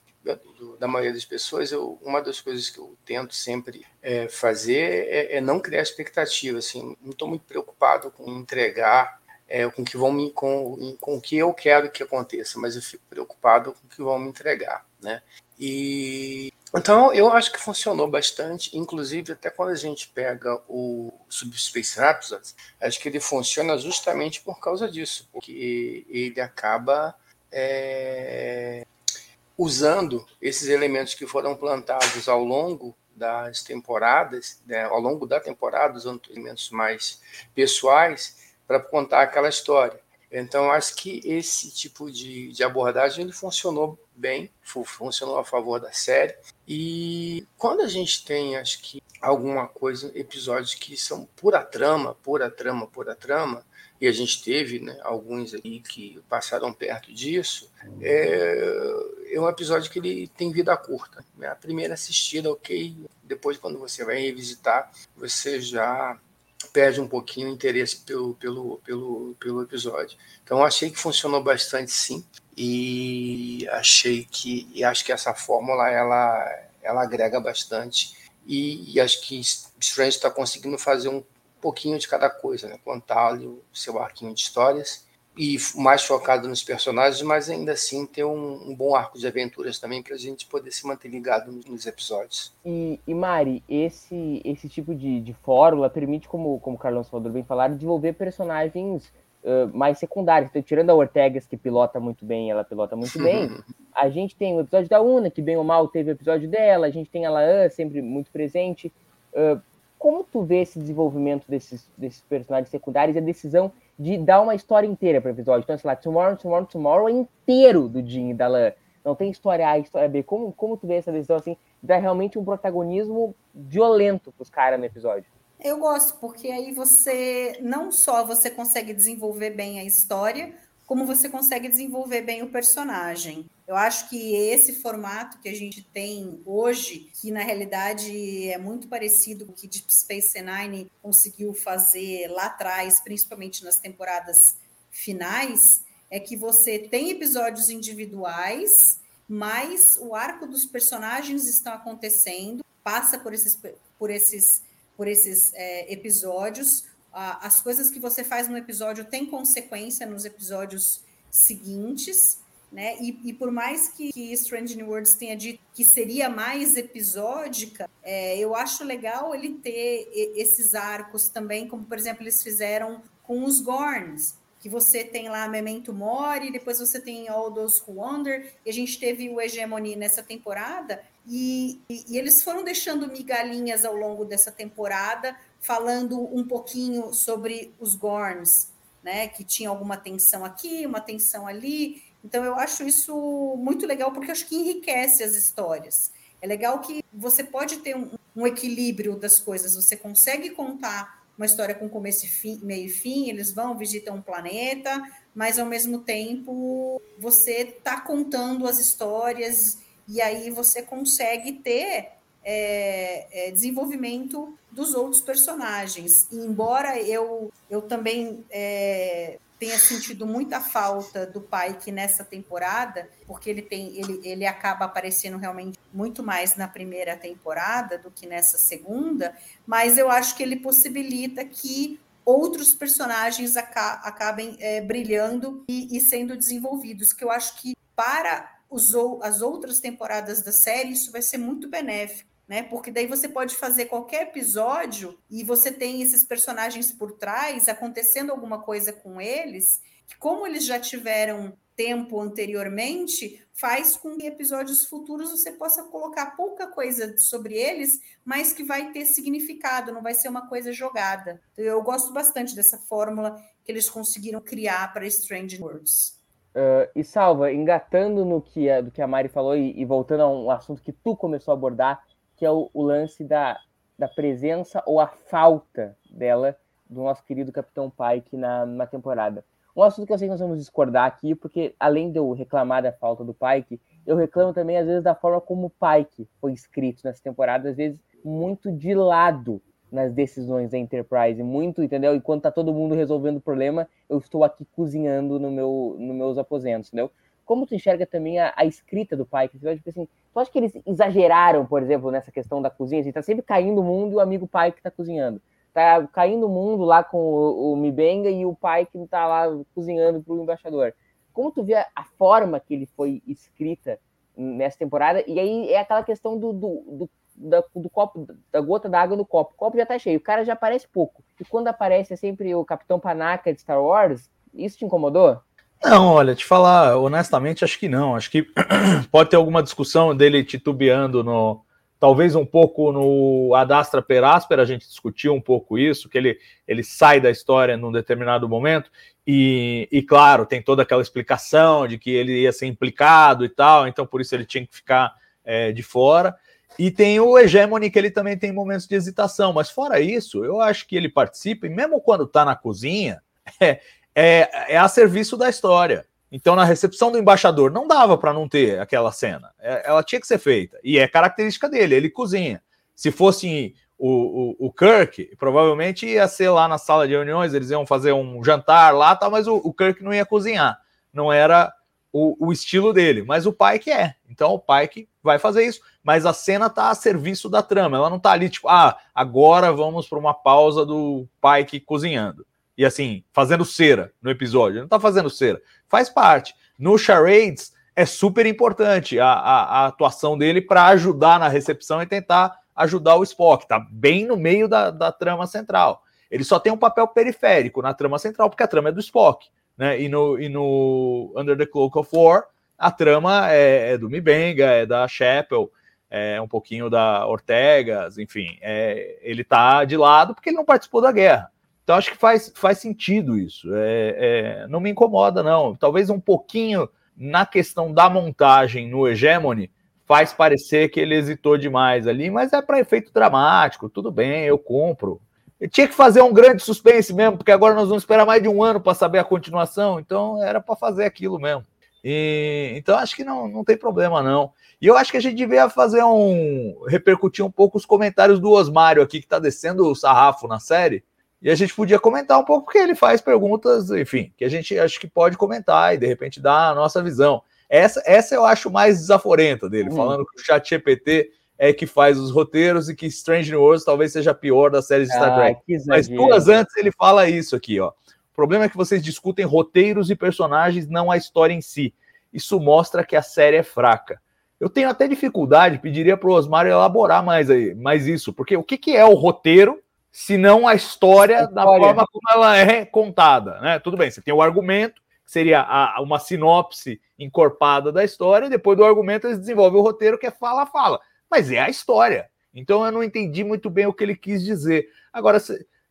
Speaker 4: da maioria das pessoas, eu, uma das coisas que eu tento sempre é, fazer é, é, não criar expectativa. Assim, não estou muito preocupado com entregar é, com que vão me com, com que eu quero que aconteça, mas eu fico preocupado com o que vão me entregar, né? E então eu acho que funcionou bastante, inclusive até quando a gente pega o Subspace Rhapsody, acho que ele funciona justamente por causa disso, porque ele acaba é, usando esses elementos que foram plantados ao longo das temporadas, né, ao longo da temporada, usando elementos mais pessoais para contar aquela história. Então, acho que esse tipo de, de abordagem ele funcionou bem, funcionou a favor da série. E quando a gente tem, acho que, alguma coisa, episódios que são pura trama, pura trama, pura trama, e a gente teve né, alguns aí que passaram perto disso, é, é um episódio que ele tem vida curta. Né? A primeira assistida, ok, depois quando você vai revisitar, você já perde um pouquinho o interesse pelo, pelo, pelo, pelo episódio. Então achei que funcionou bastante sim e achei que e acho que essa fórmula ela ela agrega bastante e, e acho que Strange está conseguindo fazer um pouquinho de cada coisa, né? contar o seu arquinho de histórias e mais focado nos personagens, mas ainda assim ter um, um bom arco de aventuras também para a gente poder se manter ligado nos episódios.
Speaker 1: E, e, Mari, esse, esse tipo de, de fórmula permite, como, como o Carlão Salvador bem falar, desenvolver personagens uh, mais secundários. Então, tirando a Ortegas, que pilota muito bem, ela pilota muito [LAUGHS] bem, a gente tem o episódio da Una, que bem ou mal teve o episódio dela, a gente tem a Laan, sempre muito presente. Uh, como tu vê esse desenvolvimento desses, desses personagens secundários e a decisão de dar uma história inteira para o episódio? Então, sei lá, Tomorrow, Tomorrow, Tomorrow é inteiro do Jim e da Lan. Não tem história A, história B. Como, como tu vê essa decisão assim, dar realmente um protagonismo violento para os caras no episódio?
Speaker 2: Eu gosto, porque aí você não só você consegue desenvolver bem a história, como você consegue desenvolver bem o personagem. Eu acho que esse formato que a gente tem hoje, que na realidade é muito parecido com o que Deep Space Nine conseguiu fazer lá atrás, principalmente nas temporadas finais, é que você tem episódios individuais, mas o arco dos personagens está acontecendo, passa por esses, por esses, por esses é, episódios, as coisas que você faz no episódio têm consequência nos episódios seguintes, né? E, e por mais que, que, Strange New Worlds tenha dito que seria mais episódica, é, eu acho legal ele ter esses arcos também, como por exemplo eles fizeram com os Gorns, que você tem lá Memento Mori, depois você tem All Those Who Wonder, e a gente teve o Hegemony nessa temporada, e, e, e eles foram deixando migalhinhas ao longo dessa temporada falando um pouquinho sobre os Gorns, né? Que tinha alguma tensão aqui, uma tensão ali. Então eu acho isso muito legal porque acho que enriquece as histórias. É legal que você pode ter um, um equilíbrio das coisas. Você consegue contar uma história com começo fim, meio e fim. Eles vão visitar um planeta, mas ao mesmo tempo você está contando as histórias e aí você consegue ter é, é, desenvolvimento dos outros personagens. E embora eu, eu também é, tenha sentido muita falta do Pike nessa temporada, porque ele tem ele, ele acaba aparecendo realmente muito mais na primeira temporada do que nessa segunda, mas eu acho que ele possibilita que outros personagens aca acabem é, brilhando e, e, sendo desenvolvidos, que eu acho que para os, as outras temporadas da série isso vai ser muito benéfico. Né? Porque daí você pode fazer qualquer episódio e você tem esses personagens por trás acontecendo alguma coisa com eles, que como eles já tiveram tempo anteriormente, faz com que episódios futuros você possa colocar pouca coisa sobre eles, mas que vai ter significado, não vai ser uma coisa jogada. Então, eu gosto bastante dessa fórmula que eles conseguiram criar para Strange Worlds.
Speaker 1: Uh, e Salva, engatando no que a, do que a Mari falou e, e, voltando a um assunto que tu começou a abordar, que é o, o lance da, da presença ou a falta dela do nosso querido Capitão Pike na, na temporada. Um assunto que eu sei que nós vamos discordar aqui, porque além de eu reclamar da falta do Pike, eu reclamo também, às vezes, da forma como o Pike foi escrito nessa temporada, às vezes, muito de lado nas decisões da Enterprise, muito, entendeu? Enquanto tá todo mundo resolvendo o problema, eu estou aqui cozinhando no meu, nos meus aposentos, entendeu? Como tu enxerga também a, a escrita do Pike? Você tipo assim, tu acha que eles exageraram, por exemplo, nessa questão da cozinha? Assim, tá sempre caindo o mundo e o amigo Pike tá cozinhando tá caindo o mundo lá com o, o Mibenga e o pai que tá lá cozinhando pro embaixador. Como tu vê a, a, forma que ele foi escrita nessa temporada? E aí é aquela questão do, do, do, da, do copo, da gota d'água no copo. O copo já tá cheio, o cara já aparece pouco. E quando aparece é sempre o Capitão Panaca de Star Wars, isso te incomodou?
Speaker 3: Não, olha, te falar honestamente, acho que não. Acho que [CLEARS THROAT] pode ter alguma discussão dele titubeando no, talvez um pouco no Adastra Peráspera, a gente discutiu um pouco isso, que ele, ele sai da história num determinado momento, e, e claro, tem toda aquela explicação de que ele ia ser implicado e tal, então por isso ele tinha que ficar é, de fora. E tem o Hegemony, que ele também tem momentos de hesitação, mas fora isso, eu acho que ele participa, e mesmo quando está na cozinha, [LAUGHS] é, é, é a serviço da história. Então, na recepção do embaixador, não dava para não ter aquela cena. É, ela tinha que ser feita. E é característica dele, ele cozinha. Se fosse o, o, o, Kirk, provavelmente ia ser lá na sala de reuniões, eles iam fazer um jantar lá, tá, mas o, o Kirk não ia cozinhar. Não era o, o, estilo dele. Mas o Pike é. Então o Pike vai fazer isso. Mas a cena tá a serviço da trama. Ela não tá ali, tipo, ah, agora vamos para uma pausa do Pike cozinhando e assim, fazendo cera no episódio. Ele não tá fazendo cera. Faz parte. No Charades é super importante a, a, a atuação dele para ajudar na recepção e tentar ajudar o Spock. Tá bem no meio da, da trama central. Ele só tem um papel periférico na trama central, porque a trama é do Spock. Né? E, no, e no Under the Cloak of War, a trama é, é do Mibenga, é da Chapel, é um pouquinho da Ortegas, enfim. É, ele tá de lado porque ele não participou da guerra. Então acho que faz, faz sentido isso. É, é, não me incomoda, não. Talvez um pouquinho na questão da montagem no Hegemony faz parecer que ele hesitou demais ali, mas é para efeito dramático, tudo bem, eu compro. Eu tinha que fazer um grande suspense mesmo, porque agora nós vamos esperar mais de um ano para saber a continuação, então era para fazer aquilo mesmo. E, então acho que não, não tem problema não. E eu acho que a gente devia fazer um repercutir um pouco os comentários do Osmário aqui que está descendo o sarrafo na série e a gente podia comentar um pouco, porque ele faz perguntas, enfim, que a gente acho que pode comentar e de repente dar a nossa visão. Essa, essa eu acho mais desaforenta dele, hum. falando que o chat GPT é que faz os roteiros e que Strange New Worlds talvez seja a pior da série de Star ah, Trek. Mas duas antes ele fala isso aqui, ó. O problema é que vocês discutem roteiros e personagens, não a história em si. Isso mostra que a série é fraca. Eu tenho até dificuldade, pediria para o Osmar elaborar mais, aí, mais isso, porque o que, que é o roteiro senão a história, a história, da forma como ela é contada. Né? Tudo bem, você tem o argumento, que seria a, uma sinopse encorpada da história, e depois do argumento eles desenvolvem o roteiro, que é fala-fala. Mas é a história. Então eu não entendi muito bem o que ele quis dizer. Agora,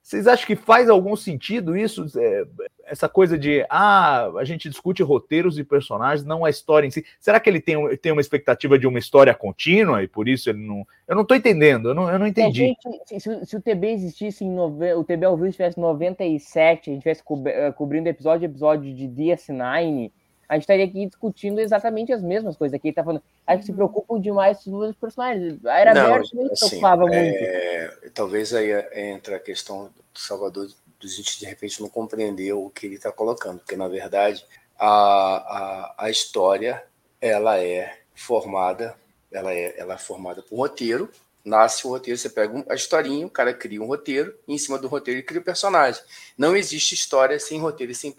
Speaker 3: vocês acham que faz algum sentido isso? É, essa coisa de ah, a gente discute roteiros e personagens, não a história em si. Será que ele tem, tem uma expectativa de uma história contínua e por isso ele não. Eu não estou entendendo, eu não, eu não entendi.
Speaker 1: Gente, se, se, o TB existisse em nove... o TB ao vivo estivesse em 97, a gente estivesse eh, cobrindo episódio episódio de DS9, a gente estaria aqui discutindo exatamente as mesmas coisas. Aqui ele tá falando, a gente se preocupa demais com os personagens. A Era Não, Verde assim, se preocupava
Speaker 4: é, muito. Talvez aí entra a questão do Salvador, a gente de repente não compreendeu o que ele está colocando, porque na verdade a, a, a história ela é formada, ela é, ela é formada por roteiro, nasce o roteiro, você pega a historinha, o cara cria um roteiro, e em cima do roteiro ele cria o personagem. Não existe história sem roteiro e sem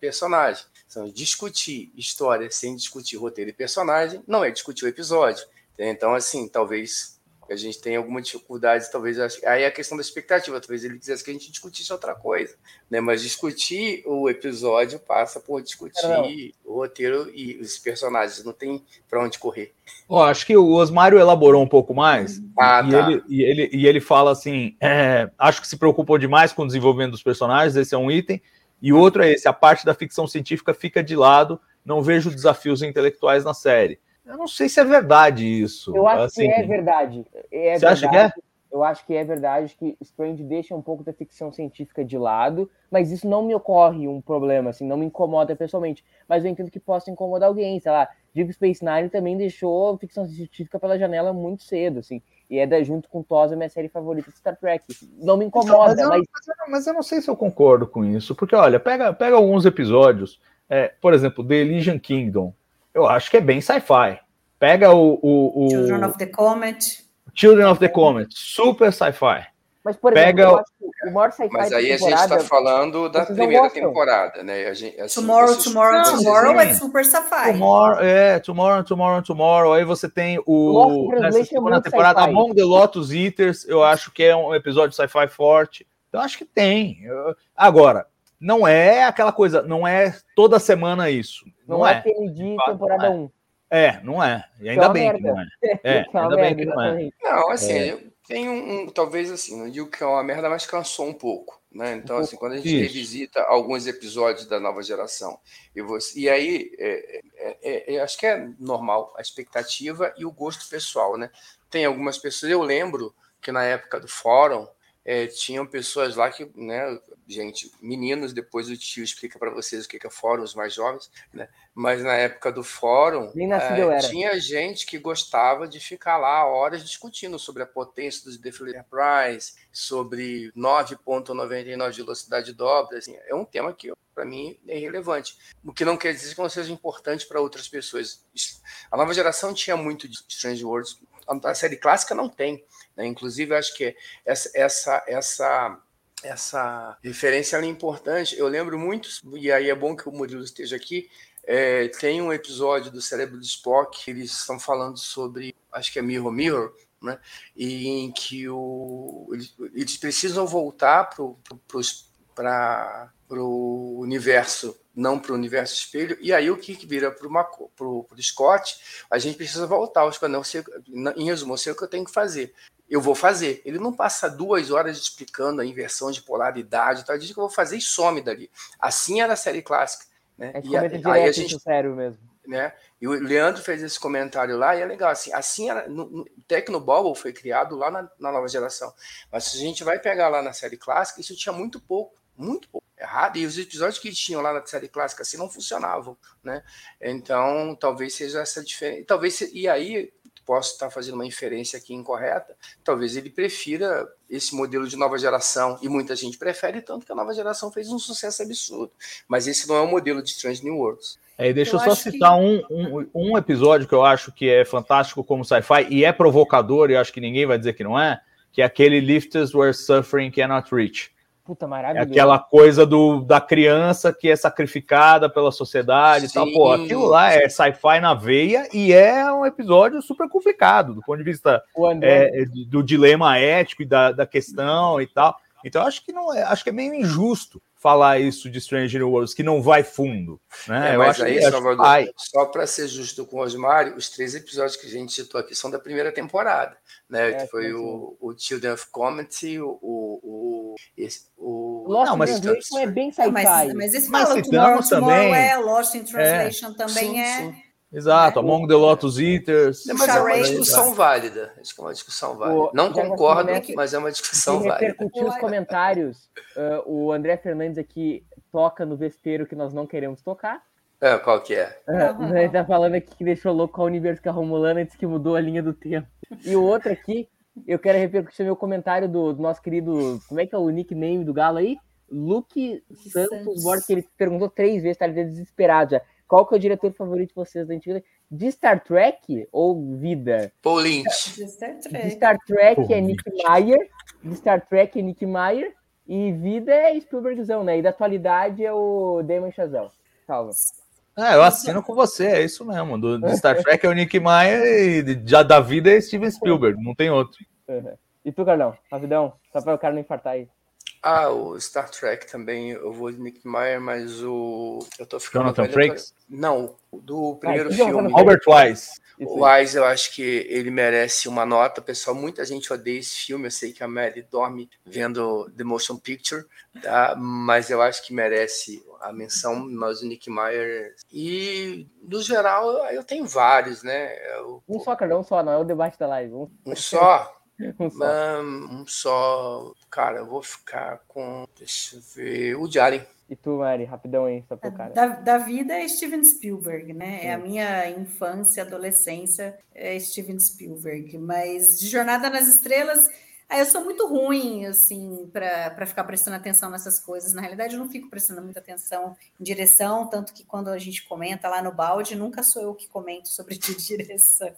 Speaker 4: personagem. Então, discutir história sem discutir roteiro e personagem não é discutir o episódio. Então, assim, talvez a gente tenha alguma dificuldade, talvez aí é a questão da expectativa, talvez ele quisesse que a gente discutisse outra coisa, né? Mas discutir o episódio passa por discutir não. o roteiro e os personagens, não tem para onde correr.
Speaker 3: Oh, acho que o Osmário elaborou um pouco mais
Speaker 4: ah,
Speaker 3: e,
Speaker 4: tá.
Speaker 3: ele, e, ele, e ele fala assim: é, acho que se preocupou demais com o desenvolvimento dos personagens, esse é um item, e outro é esse: a parte da ficção científica fica de lado, não vejo desafios intelectuais na série. Eu não sei se é verdade isso.
Speaker 1: Eu acho assim, que é verdade. É
Speaker 3: você
Speaker 1: verdade.
Speaker 3: acha que é?
Speaker 1: Eu acho que é verdade que Strange deixa um pouco da ficção científica de lado, mas isso não me ocorre um problema, assim, não me incomoda pessoalmente. Mas eu entendo que possa incomodar alguém, sei lá. Deep Space Nine também deixou ficção científica pela janela muito cedo, assim. E é da, junto com Tosa, minha série favorita de Star Trek. Não me incomoda, então, mas, eu,
Speaker 3: mas... Mas, mas... eu não sei se eu concordo com isso, porque olha, pega, pega alguns episódios, é, por exemplo, The Elysian Kingdom eu acho que é bem sci-fi. Pega o, o, o,
Speaker 2: Children of the Comet.
Speaker 3: Children of the Comet, super sci-fi.
Speaker 1: Mas, por
Speaker 3: Pega...
Speaker 1: exemplo, o maior sci-fi
Speaker 4: Mas aí a gente está falando da primeira temporada, né? A gente,
Speaker 2: assim, tomorrow, vocês... Tomorrow, não, Tomorrow é super sci-fi.
Speaker 3: Tomorrow, é, Tomorrow, Tomorrow, Tomorrow. Aí você tem o. Nessa segunda é temporada, Among the Lotus Eaters, eu acho que é um episódio sci-fi forte. Eu acho que tem. Agora, não é aquela coisa, não é toda semana isso.
Speaker 1: Não,
Speaker 3: não
Speaker 1: é, é TND temporada 1.
Speaker 3: É, não é. E ainda bem que não é. É, [LAUGHS] ainda bem que não é.
Speaker 4: Não, assim, é. Tem um, um, talvez assim, não digo que é uma merda, mas cansou um pouco. Né? Então, assim, quando a gente Isso. revisita alguns episódios da nova geração, e, você, e aí é, é, é, acho que é normal a expectativa e o gosto pessoal, né? Tem algumas pessoas, eu lembro que na época do fórum, é, tinham pessoas lá que, né, gente, meninos, depois o tio explica para vocês o que é fórum, os mais jovens, né? Mas na época do fórum, é, tinha gente que gostava de ficar lá horas discutindo sobre a potência dos Deflator Price, sobre 9.99 de velocidade de dobra, assim, é um tema que para mim é irrelevante. O que não quer dizer que não seja importante para outras pessoas. A nova geração tinha muito de Strange Worlds, a série clássica não tem. Né? Inclusive, acho que essa, essa, essa, essa referência é importante. Eu lembro muito, e aí é bom que o Murilo esteja aqui. É, tem um episódio do Cérebro do Spock eles estão falando sobre, acho que é Mirror Mirror, né? E em que o, eles, eles precisam voltar para o universo, não para o universo espelho. E aí o que vira para o Scott? A gente precisa voltar. Os não sei, em resumo, eu sei o que eu tenho que fazer eu vou fazer. Ele não passa duas horas explicando a inversão de polaridade, tal. ele diz que eu vou fazer e some dali. Assim era a série clássica. Né?
Speaker 1: É e a, aí a gente, sério mesmo.
Speaker 4: Né? E o Leandro fez esse comentário lá e é legal. Assim, assim era, no, no, Tecnobubble foi criado lá na, na, nova geração. Mas se a gente vai pegar lá na série clássica, isso tinha muito pouco, muito pouco. Errado, e os episódios que tinham lá na série clássica assim não funcionavam, né? Então, talvez seja essa diferença. Talvez, e aí, posso estar fazendo uma inferência aqui incorreta, talvez ele prefira esse modelo de nova geração, e muita gente prefere, tanto que a nova geração fez um sucesso absurdo. Mas esse não é o modelo de Strange New Worlds.
Speaker 3: É, deixa eu, eu só citar que... um, um, um, episódio que eu acho que é fantástico como sci-fi e é provocador, e acho que ninguém vai dizer que não é, que é aquele Lifters Where Suffering Cannot Reach.
Speaker 1: Puta,
Speaker 3: É
Speaker 1: maravilhoso.
Speaker 3: aquela coisa do, da criança que é sacrificada pela sociedade e tal. Pô, aquilo lá é sci-fi na veia e é um episódio super complicado do ponto de vista é, do dilema ético e da, da questão e tal. Então acho que não é, acho que é meio injusto falar isso de Stranger Worlds, que não vai fundo. Né?
Speaker 4: É, mas aí, que, Salvador, acho... só para ser justo com o Osmário, os três episódios que a gente citou aqui são da primeira temporada. Né? É, que foi o, o Children of Comedy, o, o, esse, o...
Speaker 1: Lost não, mas Translation é bem sci-fi.
Speaker 2: Mas, mas esse fala, Tomorrow, Tomorrow é, Lost in Translation é. também sim, é... Sim.
Speaker 3: Exato, é. Among the Lotus Eaters.
Speaker 4: Mas é uma discussão válida. Acho que é uma discussão válida. Não concordo, mas é uma discussão válida.
Speaker 1: repercutiu os comentários. Uh, o André Fernandes aqui toca no vespeiro que nós não queremos tocar.
Speaker 4: É, qual que é?
Speaker 1: Uh, ele tá falando aqui que deixou louco com a universo que a Romulana disse que mudou a linha do tempo. E o outro aqui, eu quero repercutir meu comentário do, do, nosso querido. Como é que é o nickname do Galo aí? Luke Santos, Santos. Borges, que ele perguntou três vezes, tá desesperado já qual que é o diretor favorito de vocês da antiga? De Star Trek ou Vida?
Speaker 4: Paul Lynch.
Speaker 2: De Star
Speaker 1: De
Speaker 2: Trek.
Speaker 1: Star Trek é Nick Meyer, de Star Trek é Nick Meyer, e Vida é Spielbergzão, né? E da atualidade é o Damon Chazelle. Salva.
Speaker 3: É, eu assino com você, é isso mesmo. Do, do Star Trek é o Nick Meyer e de- já da vida é Steven Spielberg, não tem outro.
Speaker 1: Uhum. E tu, Carlão? Rapidão, só para o cara não infartar aí.
Speaker 4: Ah, o Star Trek também, eu vou de Nick Meyer, mas o. Eu tô ficando.
Speaker 3: Jonathan Frakes?
Speaker 4: Não, o do primeiro
Speaker 1: então
Speaker 4: filme.
Speaker 1: Jonathan
Speaker 3: Albert Wise.
Speaker 4: O. Wise, eu acho que ele merece uma nota. Pessoal, muita gente odeia esse filme. Eu sei que a Mary dorme vendo The Motion Picture, tá? mas eu acho que merece a menção. Mas o Nick Meyer. E, no geral, eu- eu tenho vários, né? Eu-
Speaker 1: Um só, Carlão, um só, não é o debate da live. Um,
Speaker 4: Um só.
Speaker 1: Um só.
Speaker 4: Um, só. Cara, eu vou ficar com. Deixa eu ver. O Jalen.
Speaker 1: E tu, Mari, rapidão aí, só pro cara.
Speaker 2: Da, da vida é Steven Spielberg, né? É a
Speaker 1: Sim.
Speaker 2: minha infância, adolescência, é Steven Spielberg. Mas de Jornada nas Estrelas, eu sou muito ruim, assim, para ficar prestando atenção nessas coisas. Na realidade, eu não fico prestando muita atenção em direção, tanto que quando a gente comenta lá no balde, nunca sou eu que comento sobre [LAUGHS] direção.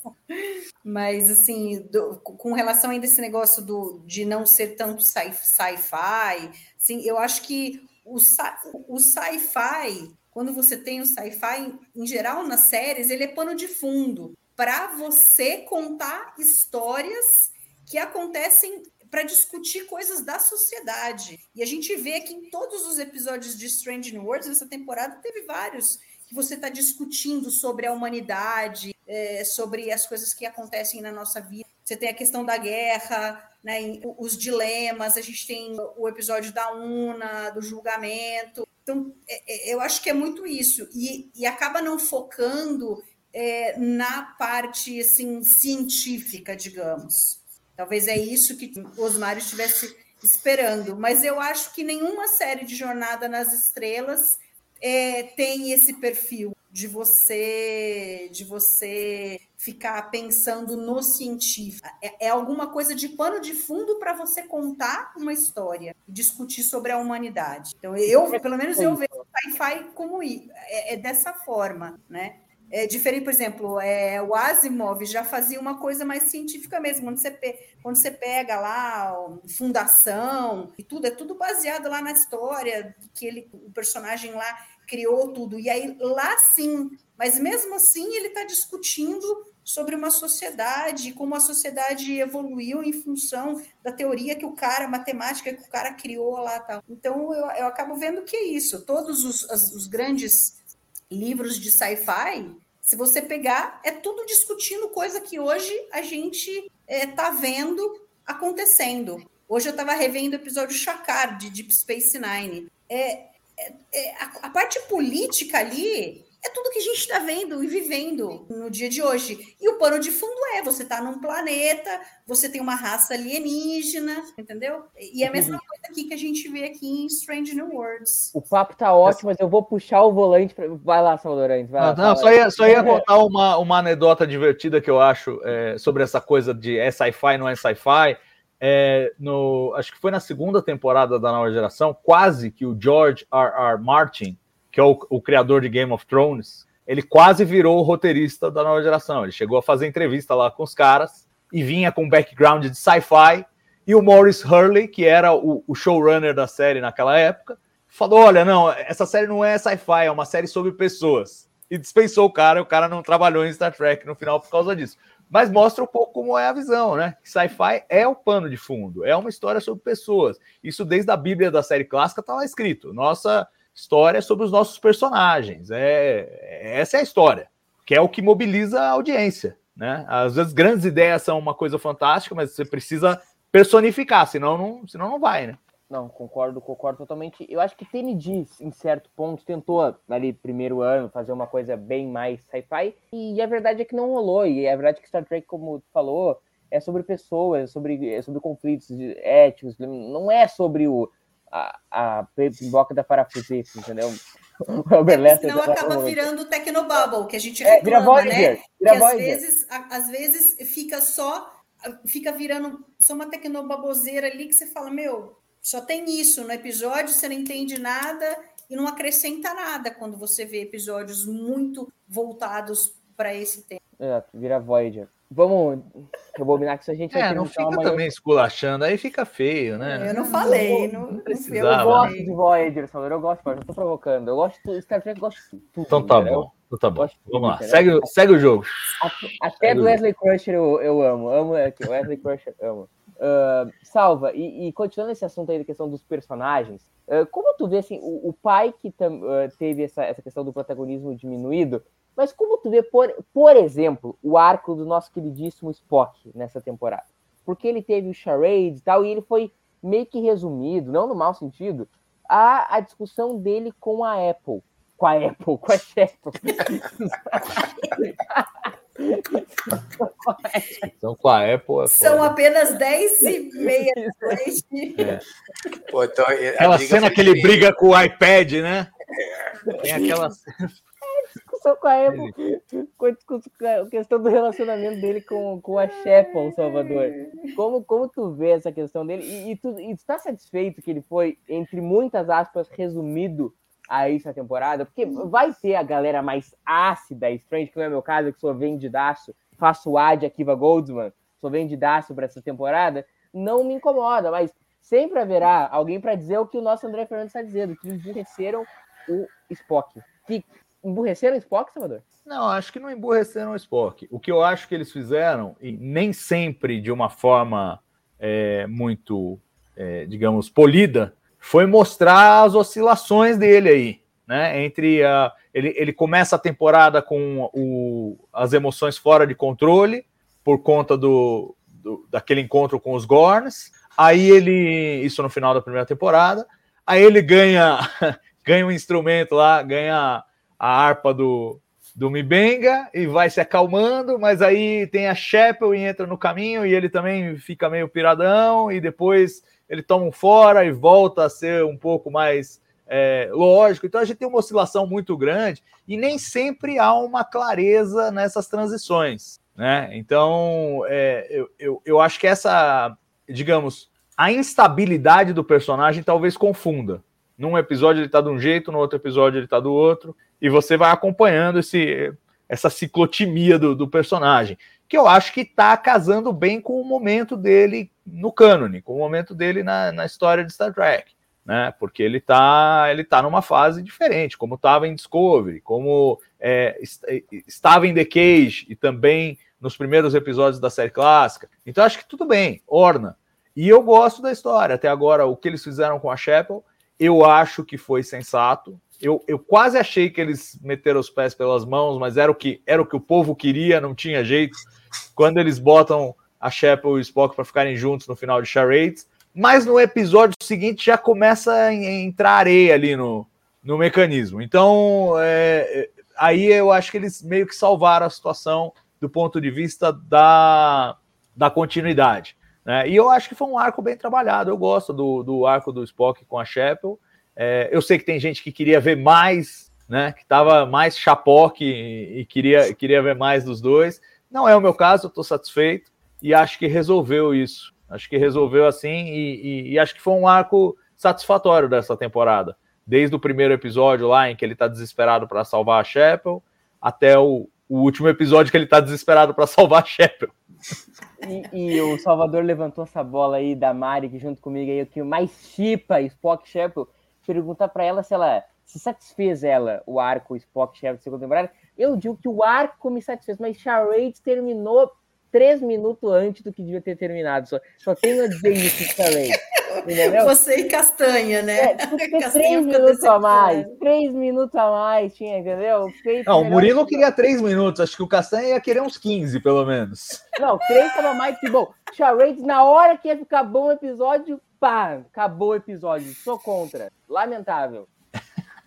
Speaker 2: Mas, assim, do- com relação ainda a esse negócio do, de não ser tanto sci- sci-fi, assim, eu acho que o, sci- o sci-fi, quando você tem o sci-fi, em geral nas séries, ele é pano de fundo para você contar histórias que acontecem para discutir coisas da sociedade. E a gente vê que em todos os episódios de Strange New Worlds, nessa temporada, teve vários que você está discutindo sobre a humanidade, é, sobre as coisas que acontecem na nossa vida. Você tem a questão da guerra, né, os dilemas, a gente tem o episódio da UNA, do julgamento. Então, é- é- eu acho que é muito isso. E, e acaba não focando é, na parte assim, científica, digamos. Talvez é isso que o Osmário estivesse esperando. Mas eu acho que nenhuma série de Jornada nas Estrelas é, tem esse perfil de você de você ficar pensando no científico. É, é alguma coisa de pano de fundo para você contar uma história e discutir sobre a humanidade. Então, eu, pelo menos, eu vejo sci-fi como é, é dessa forma, né? É diferente, por exemplo, é, o Asimov já fazia uma coisa mais científica mesmo. Quando você, pe- você pega lá ó, fundação e tudo, é tudo baseado lá na história que ele, o personagem lá criou tudo. E aí lá sim, mas mesmo assim ele está discutindo sobre uma sociedade, como a sociedade evoluiu em função da teoria que o cara, matemática que o cara criou lá. Tal. Então eu, eu acabo vendo que é isso. Todos os, os grandes livros de sci-fi, se você pegar, é tudo discutindo coisa que hoje a gente está vendo acontecendo. Hoje eu estava revendo o episódio Chakar, de Deep Space Nine. É, é- é- a, a parte política ali é tudo que a gente está vendo e vivendo no dia de hoje. E o pano de fundo é: você está num planeta, você tem uma raça alienígena, entendeu? E é a mesma coisa aqui que a gente vê aqui em Strange New Worlds.
Speaker 1: O papo tá ótimo, mas eu vou puxar o volante. Pra... Vai lá, Salvador Antes. Vai lá,
Speaker 3: Ah, não,
Speaker 1: fala
Speaker 3: só ia, só ia contar uma, uma anedota divertida que eu acho é, sobre essa coisa de é sci-fi, não é sci-fi. É, no, acho que foi na segunda temporada da nova geração, quase que o George R. R. Martin, que é o, o criador de Game of Thrones, ele quase virou o roteirista da nova geração. Ele chegou a fazer entrevista lá com os caras e vinha com background de sci-fi. E o Maurice Hurley, que era o, o showrunner da série naquela época, falou: Olha, não, essa série não é sci-fi, é uma série sobre pessoas. E dispensou o cara, e o cara não trabalhou em Star Trek no final por causa disso. Mas mostra um pouco como é a visão, né? Sci-fi é o pano de fundo, é uma história sobre pessoas. Isso desde a Bíblia da série clássica está lá escrito. Nossa história sobre os nossos personagens. É, essa é a história, que é o que mobiliza a audiência. Né? Às vezes grandes ideias são uma coisa fantástica, mas você precisa personificar, senão não, senão não vai, né?
Speaker 1: Não, concordo, concordo totalmente. Eu acho que TND, em certo ponto, tentou, ali, primeiro ano, fazer uma coisa bem mais sci-fi, e a verdade é que não rolou. E a verdade é que Star Trek, como tu falou, é sobre pessoas, é sobre, é sobre conflitos éticos, não é sobre o, a, a boca da parafuseta, entendeu? [LAUGHS] O
Speaker 2: Senão acaba virando Tecnobubble, que a gente
Speaker 1: É, vira
Speaker 2: reclama,
Speaker 1: Voyager,
Speaker 2: né? que às vezes, às vezes fica só, fica virando só uma tecnobaboseira ali que você fala, meu, só tem isso no episódio, você não entende nada e não acrescenta nada quando você vê episódios muito voltados para esse tema.
Speaker 1: É, vira Voyager. Vamos rebobinar que isso a gente
Speaker 3: É, não fica também esculachando, aí fica feio, né?
Speaker 2: Eu não falei, não,
Speaker 1: Eu
Speaker 2: não
Speaker 3: precisava,
Speaker 1: gosto
Speaker 3: né?
Speaker 1: de Voyager, Salvador. Eu gosto, eu tô provocando. Eu gosto de Star Trek, eu gosto de tudo.
Speaker 3: Então tá
Speaker 1: entendeu?
Speaker 3: bom, então tá bom.
Speaker 1: Gosto de
Speaker 3: Vamos lá,
Speaker 1: tudo,
Speaker 3: segue, o- segue o jogo.
Speaker 1: Até- do Wesley Crusher eu, eu amo. Amo aqui, Wesley Crusher, amo. Ah, Salva, e, e continuando esse assunto aí da questão dos personagens, ah, como tu vê assim, o, o pai que tam- ah, teve essa, essa questão do protagonismo diminuído, mas como tu vê, por, por exemplo, o arco do nosso queridíssimo Spock nessa temporada? Porque ele teve o charade e tal, e ele foi meio que resumido, não no mau sentido, a, a discussão dele com a Apple. Com a Apple, com a Apple.
Speaker 3: Então com a Apple é
Speaker 2: São
Speaker 3: foda.
Speaker 2: apenas 10 e meia da [LAUGHS] noite.
Speaker 4: Pô, então, a
Speaker 3: Aquela
Speaker 4: briga
Speaker 3: cena que ele briga com o iPad, né? Tem aquela
Speaker 1: discussão com a Apple, com a a questão do relacionamento dele com, com a Apple, Salvador. Como, como tu vê essa questão dele? E, e tu, e tu tá satisfeito que ele foi, entre muitas aspas, resumido a essa temporada? Porque vai ter a galera mais ácida e Strange, que não é meu caso, que sou vendidaço, faço A de Akiva Goldsman, sou vendidaço para essa temporada, não me incomoda, mas sempre haverá alguém para dizer o que o nosso André Fernandes está dizendo, que emburreceram o Spock. Que emburreceram o Spock, Salvador?
Speaker 3: Não, acho que não emburreceram o Spock. O que eu acho que eles fizeram, e nem sempre de uma forma é, muito, é, digamos, polida, foi mostrar as oscilações dele aí, né? Entre a, ele, ele começa a temporada com o, as emoções fora de controle por conta do, do daquele encontro com os Gorns. Aí ele, isso no final da primeira temporada, aí ele ganha [LAUGHS] ganha um instrumento lá, ganha a harpa do, do Mibenga e vai se acalmando, mas aí tem a Chapel e entra no caminho e ele também fica meio piradão e depois ele toma um fora e volta a ser um pouco mais é, lógico. Então a gente tem uma oscilação muito grande e nem sempre há uma clareza nessas transições, né? Então é, eu, eu, eu acho que essa, digamos, a instabilidade do personagem talvez confunda. Num episódio ele tá de um jeito, no outro episódio ele tá do outro, e você vai acompanhando esse, essa ciclotimia do, do personagem, que eu acho que tá casando bem com o momento dele no cânone, com o momento dele na, na história de Star Trek, né? Porque ele tá, ele tá numa fase diferente, como estava em Discovery, como é, est- estava em The Cage e também nos primeiros episódios da série clássica. Então acho que tudo bem, orna. E eu gosto da história. Até agora, o que eles fizeram com a Chapel, eu acho que foi sensato. Eu, eu quase achei que eles meteram os pés pelas mãos, mas era o que era o que o povo queria, não tinha jeito. Quando eles botam a Chapel e o Spock para ficarem juntos no final de Charades, mas no episódio seguinte já começa a en- entrar areia ali no, no mecanismo. Então, é, é, aí eu acho que eles meio que salvaram a situação do ponto de vista da, da continuidade. Né? E eu acho que foi um arco bem trabalhado. Eu gosto do, do arco do Spock com a Chapel. É, eu sei que tem gente que queria ver mais, né? Que estava mais chapoque e, queria, queria ver mais dos dois. Não é o meu caso, estou satisfeito e acho que resolveu isso. Acho que resolveu assim e, e- e acho que foi um arco satisfatório dessa temporada. Desde o primeiro episódio lá em que ele está desesperado para salvar a Chapel, até o, o último episódio que ele está desesperado para salvar a Chapel.
Speaker 1: E, e o Salvador levantou essa bola aí da Mari, que junto comigo aí, o que mais chipa Spock Chapel, perguntar pra ela se ela se satisfez ela, o arco Spock Chapel da segunda temporada. Eu digo que o arco me satisfez, mas Charades terminou três minutos antes do que devia ter terminado. Só, só tenho a dizer isso de Charades. Entendeu?
Speaker 2: Você e Castanha, né?
Speaker 1: É, [LAUGHS]
Speaker 2: Castanha
Speaker 1: três minutos a mais. Três minutos a mais tinha, entendeu? Feito
Speaker 3: Não, o Murilo
Speaker 1: que-
Speaker 3: queria três minutos, acho que o Castanha ia querer uns 15, pelo menos.
Speaker 1: Não, três tava mais que bom. Charades, na hora que ia ficar bom o episódio, pá, acabou o episódio. Sou contra. Lamentável.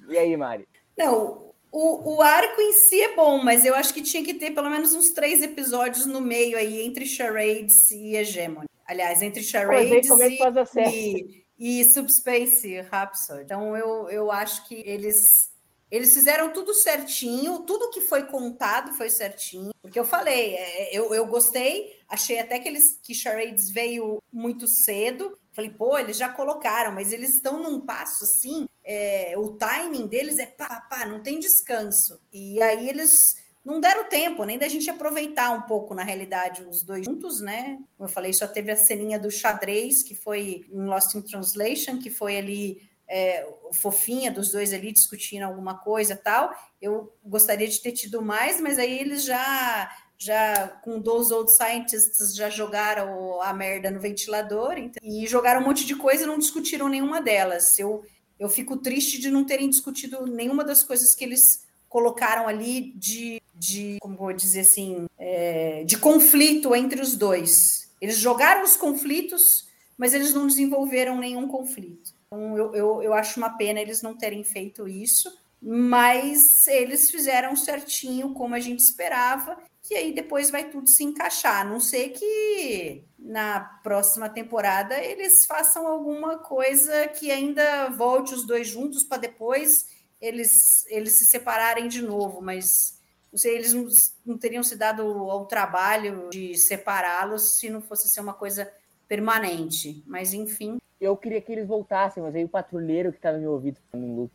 Speaker 1: E aí, Mari?
Speaker 2: Não, o, o arco em si é bom, mas eu acho que tinha que ter pelo menos uns três episódios no meio aí, entre Charades e Hegemony. Aliás, entre Charades
Speaker 1: como é que faz a série?
Speaker 2: e, e Subspace Rhapsody. Então, eu, eu acho que eles, eles fizeram tudo certinho, tudo que foi contado foi certinho. Porque eu falei, é, eu, eu gostei, achei até que, eles, que Charades veio muito cedo, Falei, pô, eles já colocaram, mas eles estão num passo assim, é, o timing deles é pá, pá, não tem descanso. E aí eles não deram tempo nem da gente aproveitar um pouco, na realidade, os dois juntos, né? Como eu falei, só teve a ceninha do xadrez, que foi em Lost in Translation, que foi ali é, fofinha dos dois ali discutindo alguma coisa tal. Eu gostaria de ter tido mais, mas aí eles já já com dois old scientists já jogaram a merda no ventilador então, e jogaram um monte de coisa e não discutiram nenhuma delas. Eu, eu fico triste de não terem discutido nenhuma das coisas que eles colocaram ali de, de como vou dizer assim, é, de conflito entre os dois. Eles jogaram os conflitos, mas eles não desenvolveram nenhum conflito. Então, eu, eu, eu acho uma pena eles não terem feito isso, mas eles fizeram certinho como a gente esperava que aí depois vai tudo se encaixar. A não ser que na próxima temporada eles façam alguma coisa que ainda volte os dois juntos para depois eles, eles se separarem de novo, mas não sei, eles não, não teriam se dado ao trabalho de separá-los se não fosse ser uma coisa permanente. Mas enfim.
Speaker 1: Eu queria que eles voltassem, mas aí o patrulheiro que estava me ouvindo no loop.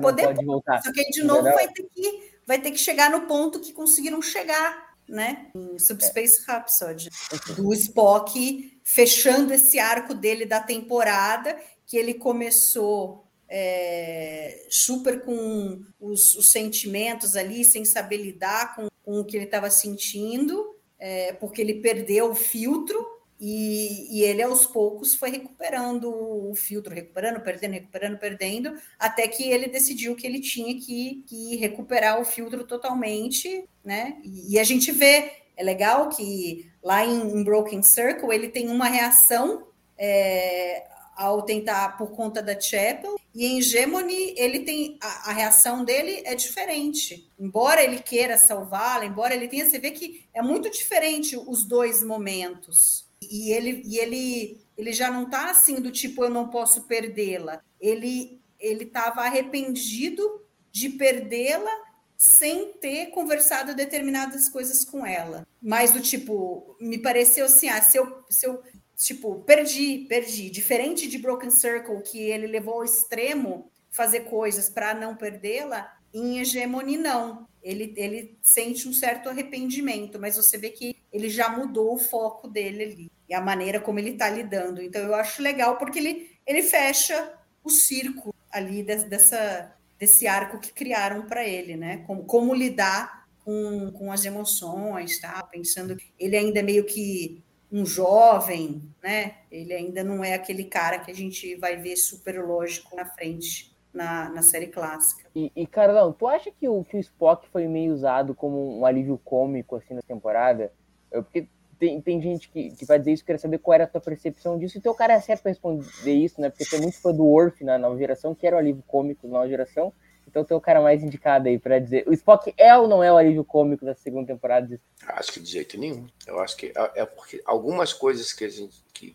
Speaker 2: Poder, pode voltar. Só que aí de novo vai ter, que, vai ter que chegar no ponto que conseguiram chegar né? Em Subspace é. Rhapsody, do Spock fechando esse arco dele da temporada, que ele começou é, super com os, os, sentimentos ali, sem saber lidar com, com o que ele estava sentindo, é, porque ele perdeu o filtro e, e, ele, aos poucos, foi recuperando o filtro, recuperando, perdendo, recuperando, perdendo, até que ele decidiu que ele tinha que, que recuperar o filtro totalmente, né? E, e, a gente vê, é legal que lá em, em Broken Circle ele tem uma reação é, ao tentar por conta da Chapel, e em Gemini ele tem a, a reação dele é diferente. Embora ele queira salvá-la, embora ele tenha, você vê que é muito diferente os dois momentos. E ele, e ele, ele já não está assim do tipo eu não posso perdê-la. Ele ele estava arrependido de perdê-la sem ter conversado determinadas coisas com ela. Mas do tipo, me pareceu assim, ah, se eu, se eu tipo, perdi, perdi. Diferente de Broken Circle, que ele levou ao extremo fazer coisas para não perdê-la, em Hegemony não. Ele, ele sente um certo arrependimento, mas você vê que ele já mudou o foco dele ali e a maneira como ele está lidando. Então eu acho legal porque ele, ele fecha o circo ali dessa, desse arco que criaram para ele, né? Como, como lidar com, com as emoções, tá? Pensando, ele ainda é meio que um jovem, né? Ele ainda não é aquele cara que a gente vai ver super lógico na frente na, na série clássica.
Speaker 1: E, e Carlão, tu acha que o, que o Spock foi meio usado como um alívio cômico assim na temporada? Eu, porque tem, tem gente que, que vai dizer isso, queria saber qual era a tua percepção disso. E teu cara é certo para responder isso, né? Porque você é muito fã do Worf na nova geração, que era o alívio cômico da nova geração. Então tem o cara mais indicado aí para dizer. O Spock é ou não é o alívio cômico da segunda temporada?
Speaker 4: Acho que de jeito nenhum. Eu acho que é, é porque algumas coisas que a gente. Que,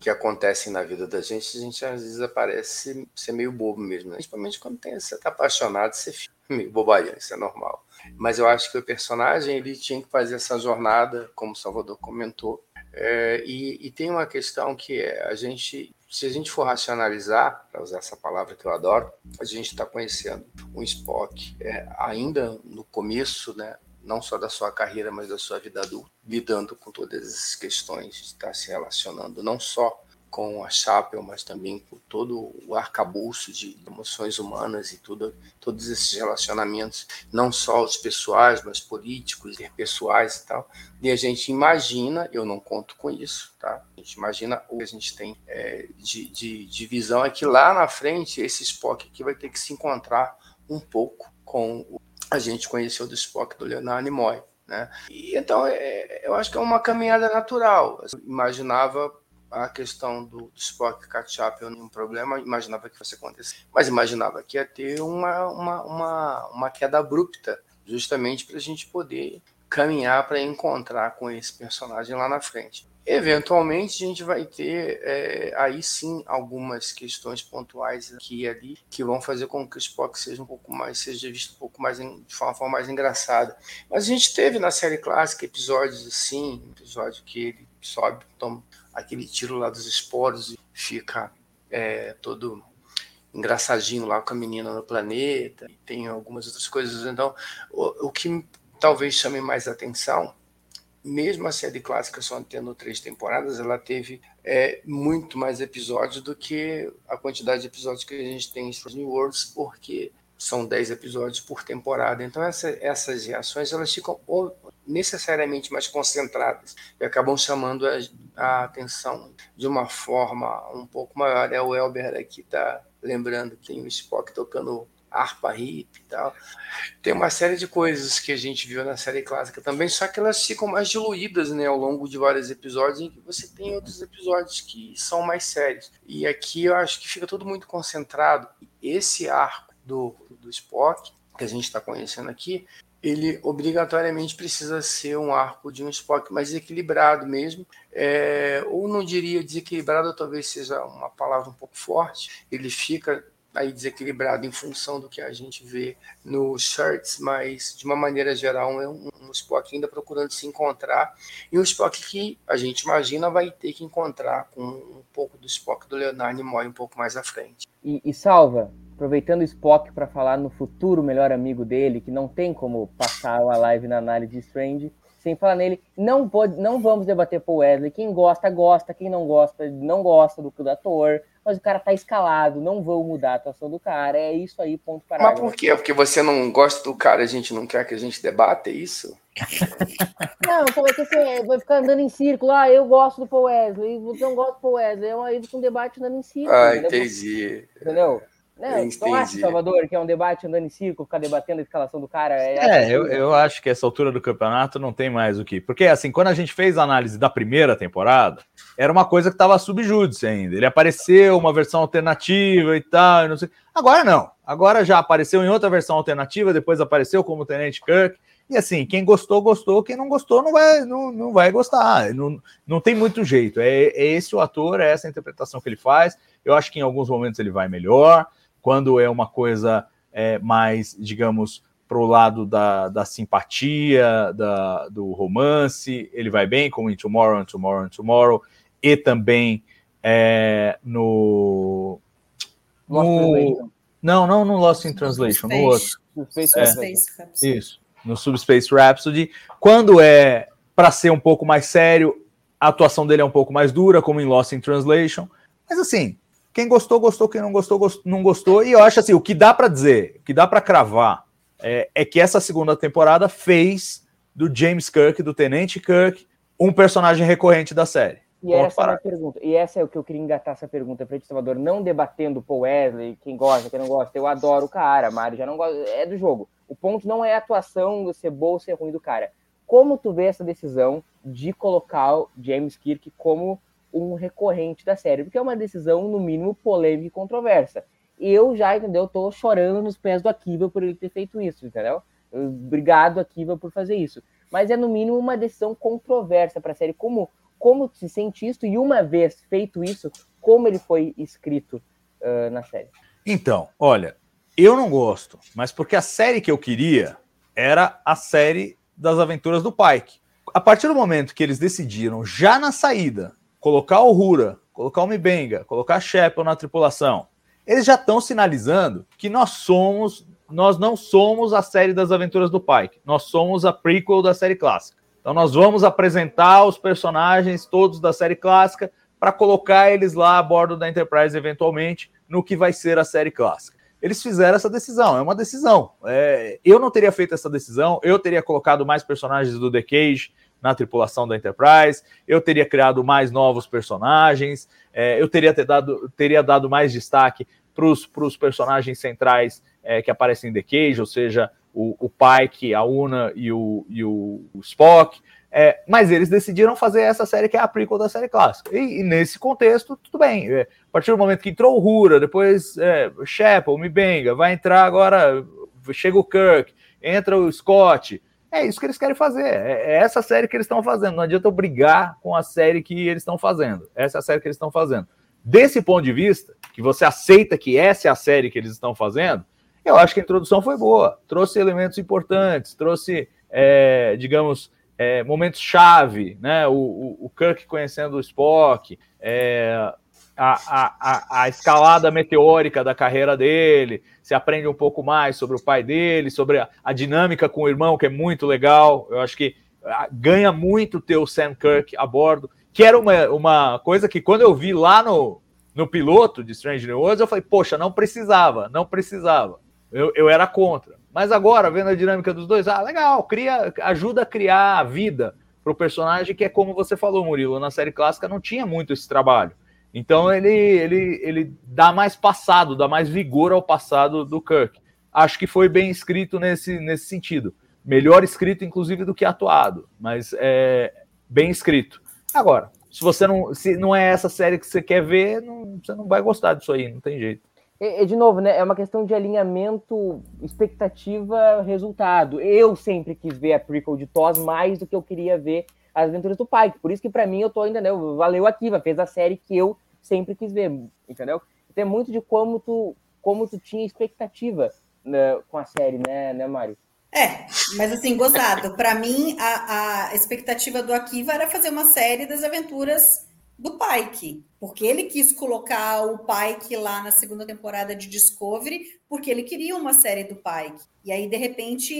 Speaker 4: que acontecem na vida da gente, a gente às vezes aparece ser meio bobo mesmo, né? principalmente quando tem, você tá apaixonado, você fica [LAUGHS] meio bobalhão, isso é normal. Mas eu acho que o personagem ele tinha que fazer essa jornada, como o Salvador comentou. É, e, e, tem uma questão que é a gente, se a gente for racionalizar, para usar essa palavra que eu adoro, a gente está conhecendo um Spock é, ainda no começo, né? Não só da sua carreira, mas da sua vida adulta, lidando com todas essas questões, está se relacionando não só com a Chapel, mas também com todo o arcabouço de emoções humanas e tudo, todos esses relacionamentos, não só os pessoais, mas políticos, interpessoais e tal. E a gente imagina, eu não conto com isso, tá? A gente imagina o que a gente tem é, de, de, de visão é que lá na frente esse Spock aqui vai ter que se encontrar um pouco com o a gente conheceu do Spock do Leonardo Nimoy. Né? E, então, é, eu acho que é uma caminhada natural. Eu imaginava a questão do, do Spock catch-up um problema, imaginava que fosse acontecer, mas imaginava que ia ter uma, uma, uma, uma queda abrupta, justamente para a gente poder caminhar para encontrar com esse personagem lá na frente. Eventualmente a gente vai ter é, aí sim algumas questões pontuais aqui e ali que vão fazer com que o Spock seja um pouco mais, seja visto um pouco mais de uma forma mais engraçada. Mas a gente teve na série clássica episódios assim, episódio que ele sobe, toma aquele tiro lá dos esporos e fica é, todo engraçadinho lá com a menina no planeta, e tem algumas outras coisas. Então, o, o que talvez chame mais atenção, mesmo a série clássica só tendo três temporadas, ela teve é, muito mais episódios do que a quantidade de episódios que a gente tem em Strange Worlds, porque são dez episódios por temporada. Então, essa, essas reações elas ficam necessariamente mais concentradas e acabam chamando a, a atenção de uma forma um pouco maior. É o Elber aqui está lembrando que tem o Spock tocando harpa hip e tal. Tem uma série de coisas que a gente viu na série clássica também, só que elas ficam mais diluídas né, ao longo de vários episódios, em que você tem outros episódios que são mais sérios. E aqui eu acho que fica tudo muito concentrado. Esse arco do, do Spock, que a gente está conhecendo aqui, ele obrigatoriamente precisa ser um arco de um Spock mais equilibrado mesmo, é, ou não diria desequilibrado, talvez seja uma palavra um pouco forte. Ele fica aí desequilibrado em função do que a gente vê nos shirts, mas de uma maneira geral é um, um Spock ainda procurando se encontrar e um Spock que a gente imagina vai ter que encontrar com um pouco do Spock do Leonardo Nimoy um pouco mais à frente.
Speaker 1: E, e salva, aproveitando o Spock para falar no futuro melhor amigo dele, que não tem como passar a live na análise de Strange, sem falar nele, não pode, não vamos debater Paul Wesley. Quem gosta, gosta. Quem não gosta, não gosta do, do ator. Mas o cara tá escalado, não vou mudar a atuação do cara. É isso aí, ponto para.
Speaker 4: Mas por quê? Porque você não gosta do cara, a gente não quer que a gente debata, é isso? [LAUGHS]
Speaker 1: Não, como é que você vai ficar andando em círculo? Ah, eu gosto do Paul Wesley, você não gosta do Paul Wesley. É aí um debate andando em círculo.
Speaker 4: Ah, entendi.
Speaker 1: Entendeu? Né? Então acha, Salvador, que é um debate andando em círculo, ficar debatendo a escalação do cara?
Speaker 3: É, é eu, eu acho que essa altura do campeonato não tem mais o que. Porque, assim, quando a gente fez a análise da primeira temporada, era uma coisa que estava subjúdice ainda. Ele apareceu, uma versão alternativa e tal, e não sei. Agora não. Agora já apareceu em outra versão alternativa, depois apareceu como Tenente Kirk. E assim, quem gostou, gostou, quem não gostou, não vai, não, não vai gostar. Não, não tem muito jeito. É, é esse o ator, é essa a interpretação que ele faz. Eu acho que em alguns momentos ele vai melhor. Quando é uma coisa é, mais, digamos, para o lado da, da simpatia, da, do romance, ele vai bem, como em Tomorrow and Tomorrow and Tomorrow, e também é, no. no não, não no Lost in Translation, no outro. É, isso, no Subspace Rhapsody. Quando é para ser um pouco mais sério, a atuação dele é um pouco mais dura, como em Lost in Translation. Mas assim, quem gostou, gostou. Quem não gostou, não gostou. E eu acho assim, o que dá para dizer, o que dá para cravar, é, é, que essa segunda temporada fez do James Kirk, do Tenente Kirk, um personagem recorrente da série.
Speaker 1: E essa, é a pergunta, e essa é o que eu queria engatar essa pergunta para o Salvador, não debatendo Paul Wesley, quem gosta, quem não gosta. Eu adoro o cara, Mari já não gosta, é do jogo. O ponto não é a atuação, ser boa ou ser ruim do cara. Como tu vê essa decisão de colocar o James Kirk como um recorrente da série, porque é uma decisão, no mínimo, polêmica e controversa. Eu já, entendeu, tô chorando nos pés do Akiva por ele ter feito isso, entendeu? Obrigado, Akiva, por fazer isso. Mas é, no mínimo, uma decisão controversa para a série. Como, como se sente isso? E uma vez feito isso, como ele foi escrito uh, na série?
Speaker 3: Então, olha, eu não gosto, mas porque a série que eu queria era a série das aventuras do Pike. A partir do momento que eles decidiram, já na saída, colocar o Rura, colocar o Mibenga, colocar a Sheppel na tripulação, eles já estão sinalizando que nós somos, nós não somos a série das aventuras do Pike, nós somos a prequel da série clássica. Então nós vamos apresentar os personagens todos da série clássica para colocar eles lá a bordo da Enterprise eventualmente no que vai ser a série clássica. Eles fizeram essa decisão, é uma decisão. É, eu não teria feito essa decisão, eu teria colocado mais personagens do The Cage, na tripulação da Enterprise, eu teria criado mais novos personagens, é, eu teria, ter dado, teria dado mais destaque para os personagens centrais é, que aparecem em The Cage, ou seja, o, o Pike, a Una e o, e o, o Spock. É, mas eles decidiram fazer essa série que é a prequel da série clássica. E, e nesse contexto, tudo bem. É, a partir do momento que entrou o Hura, depois é, Shepard, Mibenga, vai entrar agora, chega o Kirk, entra o Scott, é isso que eles querem fazer. É, é essa série que eles estão fazendo. Não adianta eu brigar com a série que eles estão fazendo. Essa é a série que eles estão fazendo. Desse ponto de vista, que você aceita que essa é a série que eles estão fazendo, eu acho que a introdução foi boa. Trouxe elementos importantes, trouxe, é, digamos, é, momentos chave, né? O, o, o, Kirk conhecendo o Spock, é, a, a, a, escalada meteórica da carreira dele, se aprende um pouco mais sobre o pai dele, sobre a, a dinâmica com o irmão, que é muito legal. Eu acho que ganha muito ter o Sam Kirk a bordo, que era uma, uma coisa que quando eu vi lá no, no piloto de Strange New Worlds, eu falei, poxa, não precisava, não precisava. Eu, eu era contra. Mas agora, vendo a dinâmica dos dois, ah, legal, cria, ajuda a criar a vida para o personagem, que é como você falou, Murilo, na série clássica não tinha muito esse trabalho. Então ele, ele, ele dá mais passado, dá mais vigor ao passado do Kirk. Acho que foi bem escrito nesse, nesse sentido. Melhor escrito, inclusive, do que atuado, mas é bem escrito. Agora, se você não, se não é essa série que você quer ver, não, você não vai gostar disso aí, não tem jeito.
Speaker 1: E, de novo, né? É uma questão de alinhamento, expectativa, resultado. Eu sempre quis ver a prequel de TOS mais do que eu queria ver as aventuras do Pike. Por isso que para mim eu tô ainda, né? Valeu a Kiva, fez a série que eu sempre quis ver, entendeu? Tem muito de como tu, como tu tinha expectativa né, com a série, né, né, Mário?
Speaker 2: É, mas assim, gozado. [LAUGHS] Para mim, a, a expectativa do Akiva era fazer uma série das aventuras do Pike, porque ele quis colocar o Pike lá na segunda temporada de Discovery, porque ele queria uma série do Pike. E aí, de repente,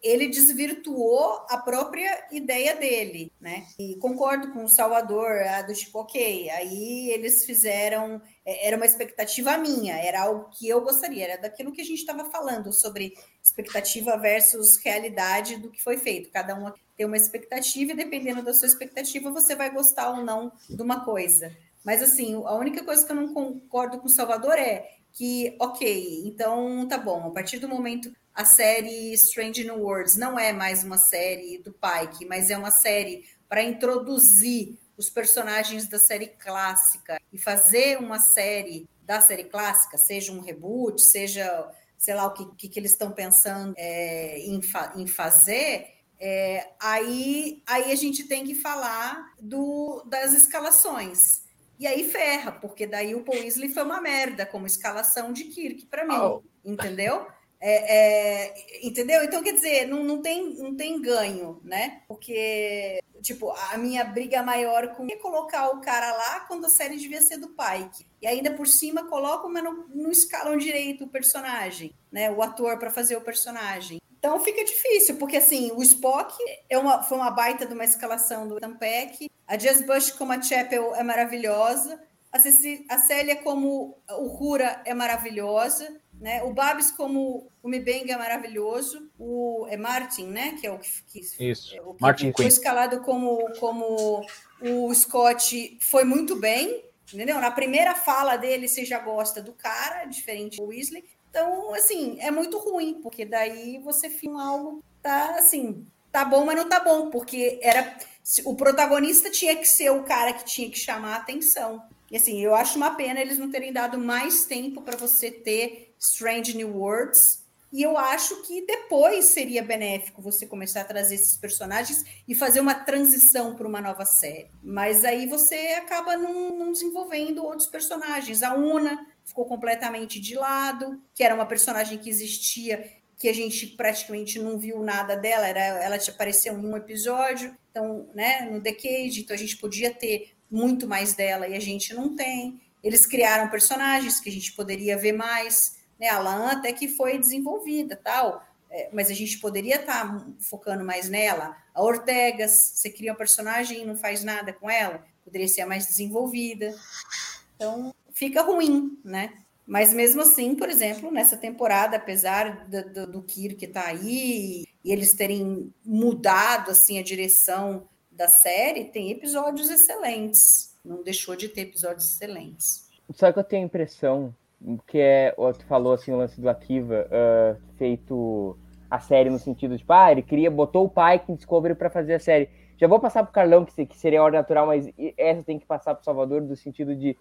Speaker 2: ele desvirtuou a própria ideia dele, né? E concordo com o Salvador, a do tipo, ok, aí eles fizeram. É, era uma expectativa minha, era algo que eu gostaria, era daquilo que a gente estava falando sobre expectativa versus realidade do que foi feito. Cada um tem uma expectativa e dependendo da sua expectativa, você vai gostar ou não de uma coisa. Mas assim, a única coisa que eu não concordo com o Salvador é que, ok, então tá bom, a partir do momento a série Strange New Worlds não é mais uma série do Pike, mas é uma série para introduzir os personagens da série clássica e fazer uma série da série clássica, seja um reboot, seja, sei lá, o que, que, que eles estão pensando é, em, fa em fazer, é, aí, aí a gente tem que falar do, das escalações. E aí ferra, porque daí o Paul Weasley foi uma merda como escalação de Kirk para mim, oh. entendeu? É, é, entendeu? Então, quer dizer, não, não, tem, não tem ganho, né? Porque, tipo, a minha briga maior com é colocar o cara lá quando a série devia ser do Pike. E ainda por cima colocam, mas não, não escalam direito o personagem, né? O ator para fazer o personagem. Então fica difícil, porque assim, o Spock é uma, foi uma baita de uma escalação do Tampek, a Jess Bush como a Chapel é maravilhosa, a, Ceci, a Célia como o Rura é maravilhosa, né? O Babs como o Mibeng é maravilhoso, o é Martin, né? Que é o que, que
Speaker 3: Isso.
Speaker 2: É o que
Speaker 3: Martin
Speaker 2: foi Quinn. escalado como como o Scott foi muito bem, entendeu? Na primeira fala dele você já gosta do cara, diferente do Weasley. Então, assim, é muito ruim, porque daí você filma algo tá assim, tá bom, mas não tá bom, porque era o protagonista tinha que ser o cara que tinha que chamar a atenção. E assim, eu acho uma pena eles não terem dado mais tempo para você ter Strange New Worlds. E eu acho que depois seria benéfico você começar a trazer esses personagens e fazer uma transição para uma nova série. Mas aí você acaba não, não desenvolvendo outros personagens. A Una ficou completamente de lado, que era uma personagem que existia, que a gente praticamente não viu nada dela, era, ela apareceu em um episódio, então, né, no Decade, então a gente podia ter muito mais dela e a gente não tem. Eles criaram personagens que a gente poderia ver mais, né? A Lan até que foi desenvolvida, tal, é, mas a gente poderia estar tá focando mais nela. A Ortegas, você cria um personagem e não faz nada com ela, poderia ser mais desenvolvida. Então, fica ruim, né? Mas mesmo assim, por exemplo, nessa temporada, apesar do, do, do Kirk estar tá aí e eles terem mudado assim a direção da série, tem episódios excelentes. Não deixou de ter episódios excelentes.
Speaker 1: Só que eu tenho a impressão que é, tu falou assim, o lance do Akiva, uh, feito a série no sentido de, tipo, ah, ele queria, botou o Pike em Discovery para fazer a série. Já vou passar pro Carlão, que, que seria a ordem natural, mas essa tem que passar pro Salvador, do sentido de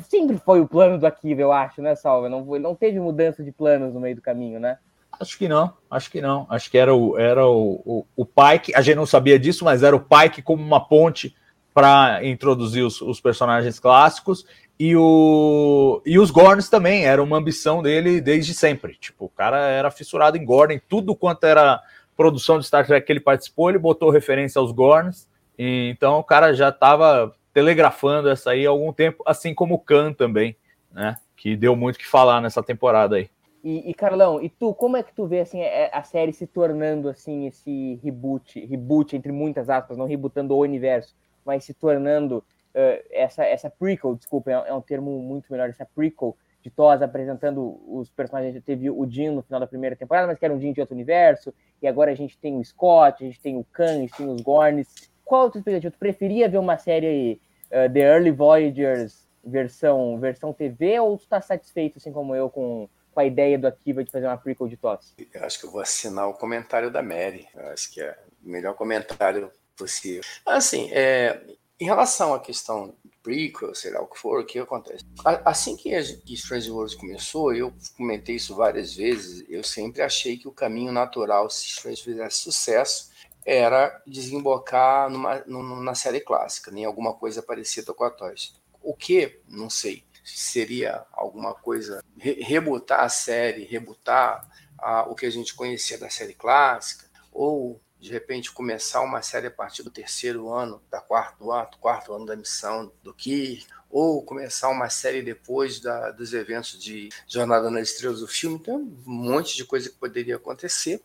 Speaker 1: sempre foi o plano do Akiva, eu acho, né, Salva? Não, não teve mudança de planos no meio do caminho, né?
Speaker 3: Acho que não, acho que não. Acho que era o, era o, o, o Pike, a gente não sabia disso, mas era o Pike como uma ponte para introduzir os, os, personagens clássicos. E, o, e os Gorns também, era uma ambição dele desde sempre. Tipo, o cara era fissurado em Gorn, tudo quanto era produção de Star Trek que ele participou, ele botou referência aos Gorns, então o cara já estava telegrafando essa aí há algum tempo, assim como o Khan também, né? Que deu muito que falar nessa temporada aí.
Speaker 1: E, e, Carlão, e tu, como é que tu vê assim é, a série se tornando assim esse reboot, reboot entre muitas aspas, não rebootando o universo, mas se tornando uh, essa essa prequel, desculpa, é, é, um termo muito melhor, essa prequel de TOS apresentando os personagens. Teve o Jean no final da primeira temporada, mas que era um Jean de outro universo. E agora a gente tem o Scott, a gente tem o Khan, a gente tem os Gorns. Qual a tua expectativa? Tu preferia ver uma série uh, The Early Voyagers versão, versão TV ou tu tá satisfeito, assim como eu, com, com a ideia do Akiva de fazer uma prequel de TOS?
Speaker 4: Eu acho que eu vou assinar o comentário da Mary. Eu acho que é o melhor comentário possível. Assim, é, em relação à questão prequel, sei lá o que for, o que acontece? Assim que, que Strange Worlds começou, eu comentei isso várias vezes, eu sempre achei que o caminho natural, se Strange fizesse sucesso, era desembocar numa, numa série clássica, nem alguma coisa parecida com a Toys. O que? Não sei. Seria alguma coisa, re rebutar a série, rebutar a, o que a gente conhecia da série clássica, ou de repente começar uma série a partir do terceiro ano, da quarto ano, quarto ano da missão do Kirk, ou começar uma série depois da, dos eventos de Jornada nas Estrelas do filme. Tem um monte de coisa que poderia acontecer,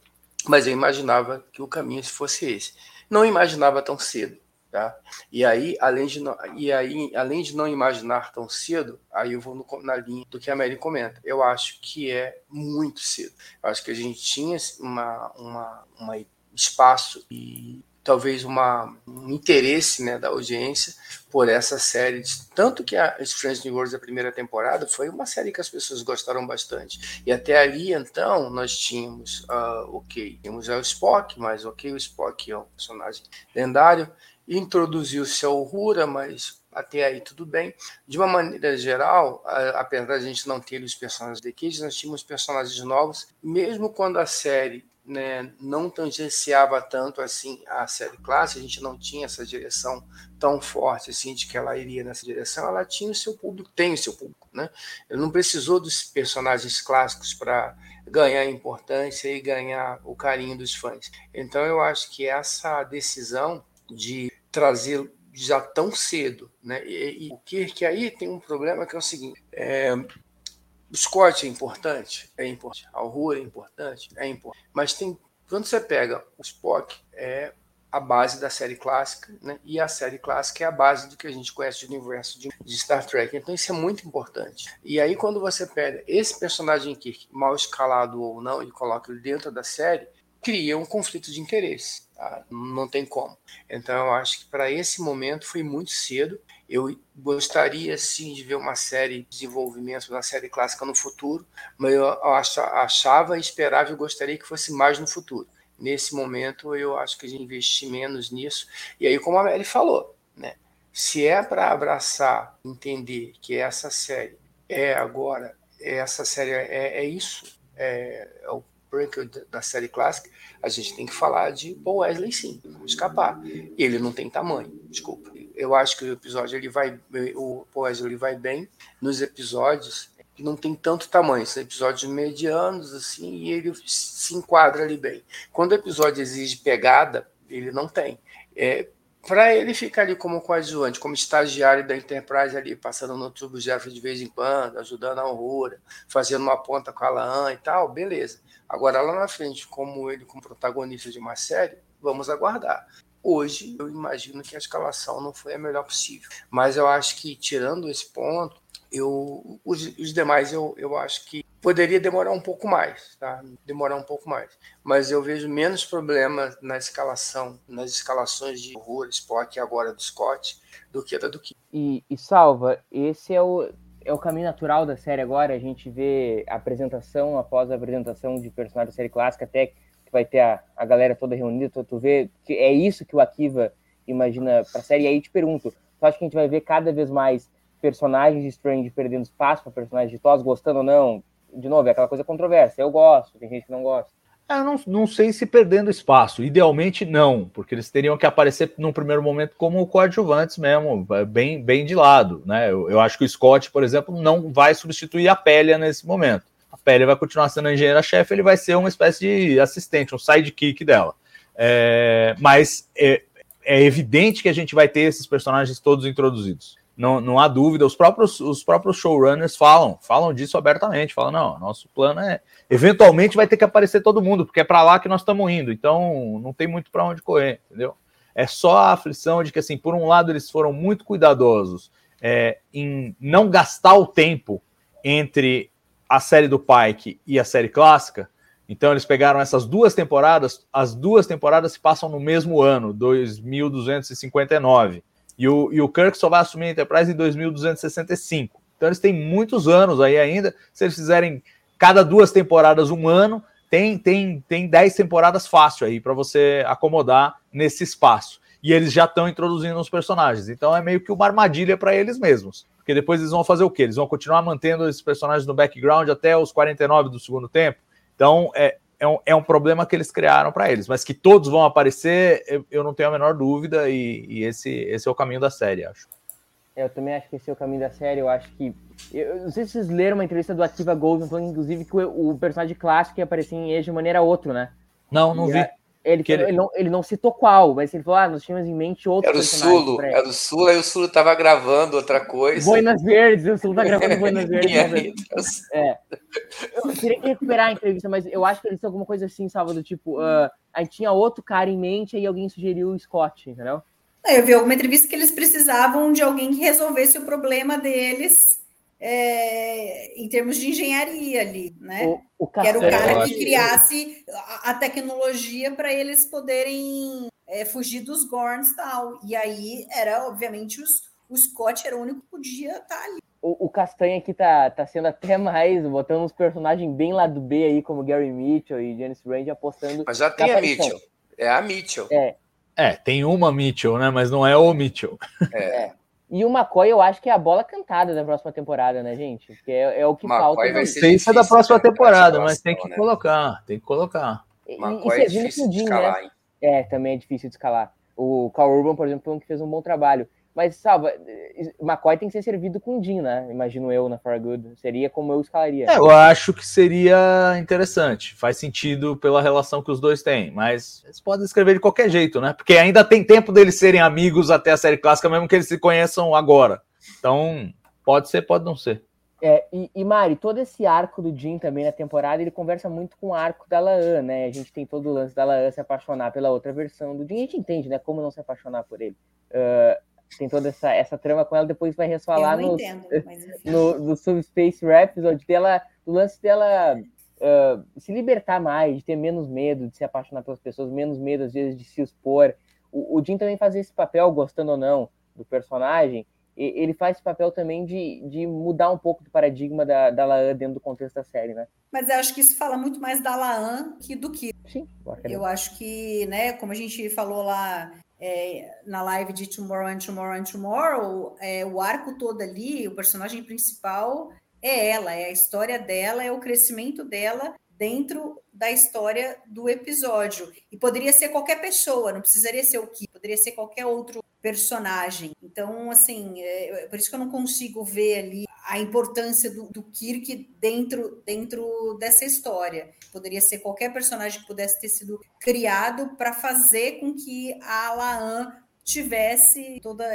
Speaker 4: mas eu imaginava que o caminho fosse esse. Não imaginava tão cedo. Tá? E aí, além de não, e aí, além de não imaginar tão cedo, aí eu vou no, na linha do que a Mary comenta. Eu acho que é muito cedo. Eu acho que a gente tinha uma, uma, uma espaço e talvez uma, um interesse né, da audiência por essa série. Tanto que a Strange New Worlds, da primeira temporada, foi uma série que as pessoas gostaram bastante. E até ali, então, nós tínhamos, uh, ok, tínhamos o Spock, mas ok, o Spock é um personagem lendário, introduziu-se a Uhura, mas até aí tudo bem. De uma maneira geral, apesar da gente não ter os personagens de Cage, nós tínhamos personagens novos, mesmo quando a série né, não tangenciava tanto assim a série clássica, a gente não tinha essa direção tão forte assim de que ela iria nessa direção, ela tinha o seu público, tem o seu público, né? Ele não precisou dos personagens clássicos para ganhar importância e ganhar o carinho dos fãs. Então eu acho que essa decisão de trazer já tão cedo, né? E, e o que que aí tem um problema que é o seguinte, é, o Scott é importante? É importante. A Uhura é importante? É importante. Mas tem, quando você pega o Spock, é a base da série clássica, né? e a série clássica é a base do que a gente conhece do universo de, de, Star Trek. Então isso é muito importante. E aí quando você pega esse personagem Kirk, mal escalado ou não, e coloca ele dentro da série, cria um conflito de interesse. Tá? Não tem como. Então eu acho que para esse momento foi muito cedo. Eu gostaria sim de ver uma série de desenvolvimento da série clássica no futuro, mas eu achava, esperava e gostaria que fosse mais no futuro. Nesse momento, eu acho que a gente investir menos nisso. E aí, como a Mary falou, né? Se é para abraçar, entender que essa série é agora, essa série é, é isso, é, é o prequel da série clássica, a gente tem que falar de Paul Wesley sim, escapar. Ele não tem tamanho, desculpa eu acho que o episódio ele vai, o Poesia ele vai bem nos episódios que não tem tanto tamanho, são episódios medianos assim, e ele se enquadra ali bem. Quando o episódio exige pegada, ele não tem. É, para ele ficar ali como coadjuvante, como estagiário da Enterprise ali, passando no tubo Jeffrey de vez em quando, ajudando a Aurora, fazendo uma ponta com a Laan e tal, beleza. Agora lá na frente, como ele como protagonista de uma série, vamos aguardar. Hoje, eu imagino que a escalação não foi a melhor possível. Mas eu acho que, tirando esse ponto, eu, os, os demais eu, eu acho que poderia demorar um pouco mais, tá? Demorar um pouco mais. Mas eu vejo menos problema na escalação, nas escalações de horror, Spock agora do Scott, do que da do Kim.
Speaker 1: E, e Salva, esse é o, é o caminho natural da série agora. A gente vê apresentação após apresentação de personagem da série clássica, até que vai ter a, a galera toda reunida, tu, tu vê que é isso que o Akiva imagina para a série. E aí te pergunto, tu acha que a gente vai ver cada vez mais personagens de Strange perdendo espaço para personagens de TOS, gostando ou não? De novo, é aquela coisa controversa. Eu gosto, tem gente que não gosta.
Speaker 3: É, eu não, não sei se perdendo espaço. Idealmente, não, porque eles teriam que aparecer num primeiro momento como coadjuvantes mesmo, bem, bem de lado. Né? Eu, eu acho que o Scott, por exemplo, não vai substituir a Pélia nesse momento Pele vai continuar sendo a engenheira-chefe, ele vai ser uma espécie de assistente, um sidekick dela. É, mas é, é evidente que a gente vai ter esses personagens todos introduzidos. Não, não há dúvida, os próprios, os próprios showrunners falam, falam disso abertamente, falam, não, nosso plano é, eventualmente vai ter que aparecer todo mundo, porque é para lá que nós estamos indo, então não tem muito para onde correr, entendeu? É só a aflição de que, assim, por um lado eles foram muito cuidadosos é, em não gastar o tempo entre a série do Pike e a série clássica, então eles pegaram essas duas temporadas, as duas temporadas se passam no mesmo ano, 2259. E o, e o Kirk só vai assumir a Enterprise em 2265. Então eles têm muitos anos aí ainda. Se eles fizerem cada duas temporadas um ano, tem tem tem dez temporadas fácil aí para você acomodar nesse espaço. E eles já estão introduzindo os personagens. Então é meio que uma armadilha para eles mesmos. Porque depois eles vão fazer o quê? Eles vão continuar mantendo esses personagens no background até os 49 do segundo tempo. Então é, é um, é um problema que eles criaram para eles, mas que todos vão aparecer, eu, eu não tenho a menor dúvida, e, e, esse, esse é o caminho da série, acho.
Speaker 1: Eu também acho que esse é o caminho da série, eu acho que. Eu, não sei se vocês leram uma entrevista do Ativa falando inclusive que o, o personagem clássico ia aparecer em Age de maneira outra, né?
Speaker 3: Não, não e vi. A,
Speaker 1: ele, ele... ele, não, ele não citou qual, mas ele falou: ah, nós tínhamos em mente outro.
Speaker 4: Era o Sulo, era o Sulo, aí o Sulo tava gravando outra coisa.
Speaker 1: Boinas Verdes, o Sulo tá gravando Boinas [LAUGHS] Verdes. é. Eu queria recuperar a entrevista, mas eu acho que eles alguma coisa assim, Salvador, tipo, uh, a gente tinha outro cara em mente e alguém sugeriu o Scott, entendeu?
Speaker 2: Eu vi alguma entrevista que eles precisavam de alguém que resolvesse o problema deles é, em termos de engenharia ali, né? O, o que era o cara que criasse a, a tecnologia para eles poderem é, fugir dos Gorns e tal. E aí era, obviamente, os, o Scott era o único que podia estar tá ali.
Speaker 1: O, o Castanha aqui tá, tá sendo até mais, botando uns personagens bem lá do B aí, como Gary Mitchell e Janice Rand apostando.
Speaker 4: Mas já tem a Mitchell. É a Mitchell.
Speaker 1: É.
Speaker 3: É, tem uma Mitchell, né? Mas não é o Mitchell.
Speaker 1: É. é. E o McCoy, eu acho que é a bola cantada da próxima temporada, né, gente? Porque é, é o que McCoy falta.
Speaker 3: Vai ser isso é da próxima temporada, mas tem que né? colocar, tem que colocar.
Speaker 1: E, McCoy e é difícil de escalar, né? hein? É, também é difícil de escalar. O Carl Urban, por exemplo, foi um que fez um bom trabalho. Mas, salva, McCoy tem que ser servido com Jim, né? Imagino eu na For Good. Seria como eu escalaria.
Speaker 3: É, eu acho que seria interessante. Faz sentido pela relação que os dois têm. Mas eles podem escrever de qualquer jeito, né? Porque ainda tem tempo deles serem amigos até a série clássica, mesmo que eles se conheçam agora. Então, pode ser, pode não ser.
Speaker 1: É, e, e, Mari, todo esse arco do Jim também na temporada, ele conversa muito com o arco da Laan, né? A gente tem todo o lance da Laan se apaixonar pela outra versão do Jim. A gente entende, né? Como não se apaixonar por ele. Uh, tem toda essa, essa trama com ela, depois vai resfalar no, no, no Subspace Rhapsody, dela, do lance dela uh, se libertar mais, de ter menos medo de se apaixonar pelas pessoas, menos medo às vezes de se expor. O, o Jim também faz esse papel, gostando ou não, do personagem, ele faz esse papel também de, de mudar um pouco do paradigma da, da Laan dentro do contexto da série, né?
Speaker 2: Mas eu acho que isso fala muito mais da Laan que do que.
Speaker 1: Sim.
Speaker 2: Eu acho que, né, como a gente falou lá é, na live de Tomorrow and Tomorrow and Tomorrow, é, o arco todo ali, o personagem principal é ela, é a história dela, é o crescimento dela dentro da história do episódio. E poderia ser qualquer pessoa, não precisaria ser o que, poderia ser qualquer outro personagem. Então, assim, é, por isso que eu não consigo ver ali a importância do, do Kirk dentro, dentro dessa história. Poderia ser qualquer personagem que pudesse ter sido criado para fazer com que a Laan tivesse toda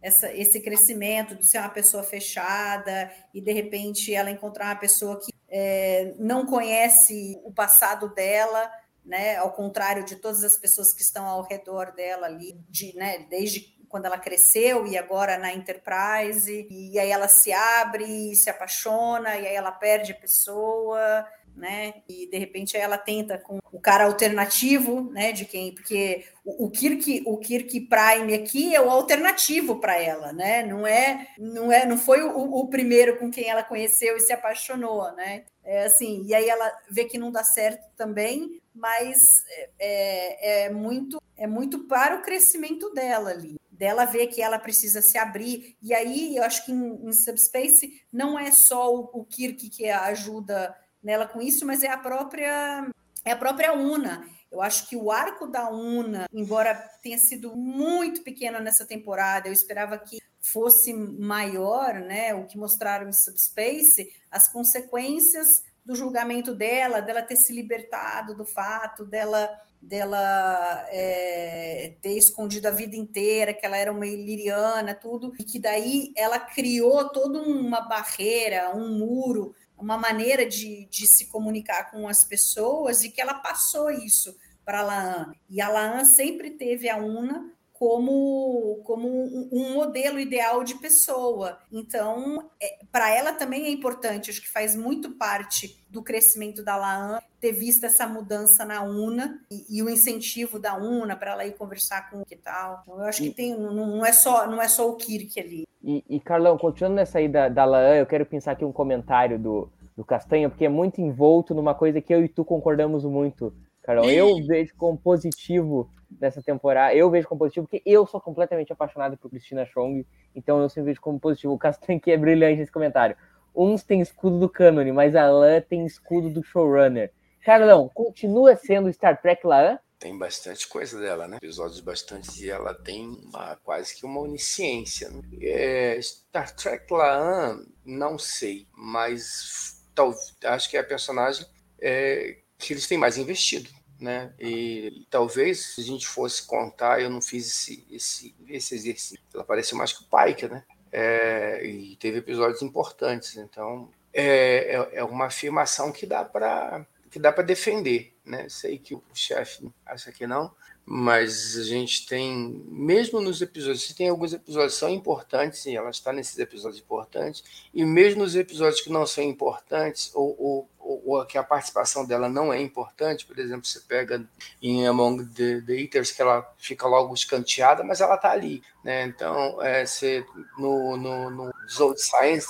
Speaker 2: essa, esse crescimento de ser uma pessoa fechada e de repente ela encontrar uma pessoa que é, não conhece o passado dela, né? Ao contrário de todas as pessoas que estão ao redor dela ali, de, né? Desde quando ela cresceu e agora na Enterprise, e aí ela se abre, se apaixona, e aí ela perde a pessoa, né? E de repente ela tenta com o cara alternativo, né? De quem, porque o, o Kirk, o Kirk Prime aqui é o alternativo para ela, né? Não é, não é, não foi o, o, primeiro com quem ela conheceu e se apaixonou, né? É assim, e aí ela vê que não dá certo também, mas é, é, é muito, é muito para o crescimento dela ali dela ver que ela precisa se abrir. E aí, eu acho que em, em Subspace não é só o, o Kirk que ajuda nela com isso, mas é a própria é a própria Una. Eu acho que o arco da Una, embora tenha sido muito pequeno nessa temporada, eu esperava que fosse maior, né? O que mostraram em Subspace, as consequências do julgamento dela, dela ter se libertado do fato dela dela é, ter escondido a vida inteira, que ela era uma iliriana, tudo, e que daí ela criou toda uma barreira, um muro, uma maneira de, de se comunicar com as pessoas e que ela passou isso para a Laan. E a Laan sempre teve a Una como, como um, um modelo ideal de pessoa. Então, é, para ela também é importante, acho que faz muito parte do crescimento da Laan ter visto essa mudança na UNA e, e o incentivo da UNA para ela ir conversar com o que tal. Então, eu acho que tem, não, não, é só, não é só o Kirk ali.
Speaker 1: E, e Carlão, continuando nessa aí da, da Laan, eu quero pensar aqui um comentário do, do Castanha, porque é muito envolto numa coisa que eu e tu concordamos muito, Carlão. Eu vejo como positivo nessa temporada. Eu vejo como positivo, porque eu sou completamente apaixonado por Cristina Chong, então eu sempre vejo como positivo. O Castanho que é brilhante nesse comentário. Uns têm escudo do Canon, mas a Lan tem escudo do showrunner. Carlão, continua sendo Star Trek Lan?
Speaker 4: Tem bastante coisa dela, né? Episódios bastante. E ela tem uma, quase que uma onisciência. Né? É, Star Trek Laan, não sei, mas tal, acho que é a personagem é, que eles têm mais investido né? E, talvez se a gente fosse contar, eu não fiz esse, esse, esse exercício. Ela pareceu mais que o Pike, né? É, e teve episódios importantes, então é, é, é uma afirmação que dá para que dá para defender, né? Sei que o chefe acha que não, mas a gente tem, mesmo nos episódios, se tem alguns episódios que são importantes, e ela está nesses episódios importantes, e mesmo nos episódios que não são importantes, ou, ou, ou, ou que a participação dela não é importante, por exemplo, você pega em Among the, the Eaters, que ela fica logo escanteada, mas ela está ali, né? Então, é, você, no, no, no Old Science,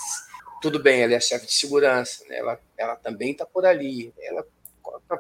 Speaker 4: tudo bem, ela é chefe de segurança, né? ela, ela também está por ali, ela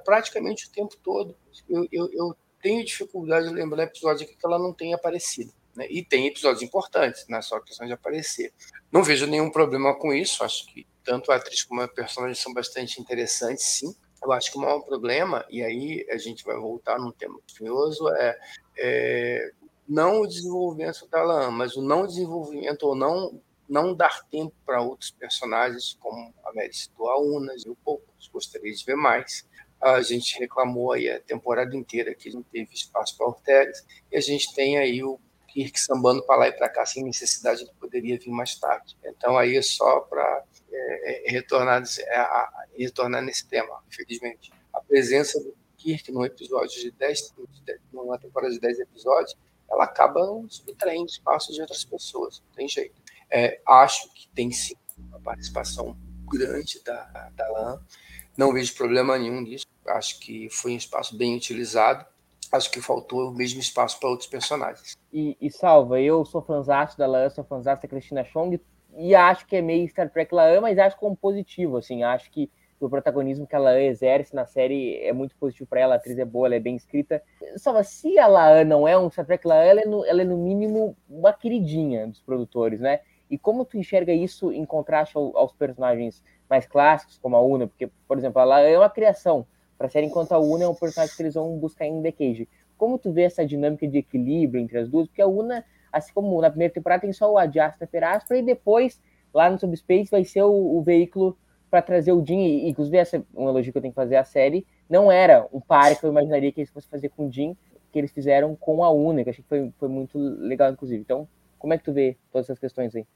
Speaker 4: praticamente o tempo todo. Eu, eu, eu tenho dificuldade de lembrar episódio aqui que ela não tenha aparecido. Né? E tem episódios importantes, não é só questão de aparecer. Não vejo nenhum problema com isso, acho que tanto a atriz como a personagem são bastante interessantes, sim. Eu acho que o maior problema, e aí a gente vai voltar num tema curioso, é, é não o desenvolvimento da Lan, mas o não desenvolvimento ou não não dar tempo para outros personagens, como a Mary citou a Unas e o Poucos, gostaria de ver mais a gente reclamou aí a temporada inteira que não teve espaço para Ortegas, e a gente tem aí o Kirk sambando para lá e para cá sem necessidade que poderia vir mais tarde. Então aí é só para é, retornar, é, retornar nesse tema, infelizmente. A presença do Kirk num episódio de 10, numa temporada de 10 episódios, ela acaba subtraindo espaço de outras pessoas, não tem jeito. É, acho que tem sim uma participação grande da, da LAN, não vejo problema nenhum nisso. Acho que foi um espaço bem utilizado. Acho que faltou o mesmo espaço para outros personagens.
Speaker 1: E, e salva, eu sou fãzão da Laan, sou fãzão da Cristina Chong, e acho que é meio Star Trek Laan, mas acho como positivo, assim, acho que o protagonismo que ela exerce na série é muito positivo para ela, a atriz é boa, ela é bem escrita. Salva, se a Laan não é um Star Trek Laan, ela é, no, ela é no mínimo uma queridinha dos produtores, né? E como tu enxerga isso em contraste ao, aos personagens mais clássicos, como a Una? Porque, por exemplo, ela é uma criação para a série, enquanto a Una é um personagem que eles vão buscar em The Cage. Como tu vê essa dinâmica de equilíbrio entre as duas? Porque a Una, assim como na primeira temporada, tem só o Adjasta Perastra e depois, lá no Subspace, vai ser o, o veículo para trazer o Jim. E, inclusive, essa é um elogio que eu tenho que fazer à série. Não era um par que eu imaginaria que eles fossem fazer com o Jim, que eles fizeram com a Una, que achei que foi, foi muito legal, inclusive. Então, como é que tu vê todas essas questões aí?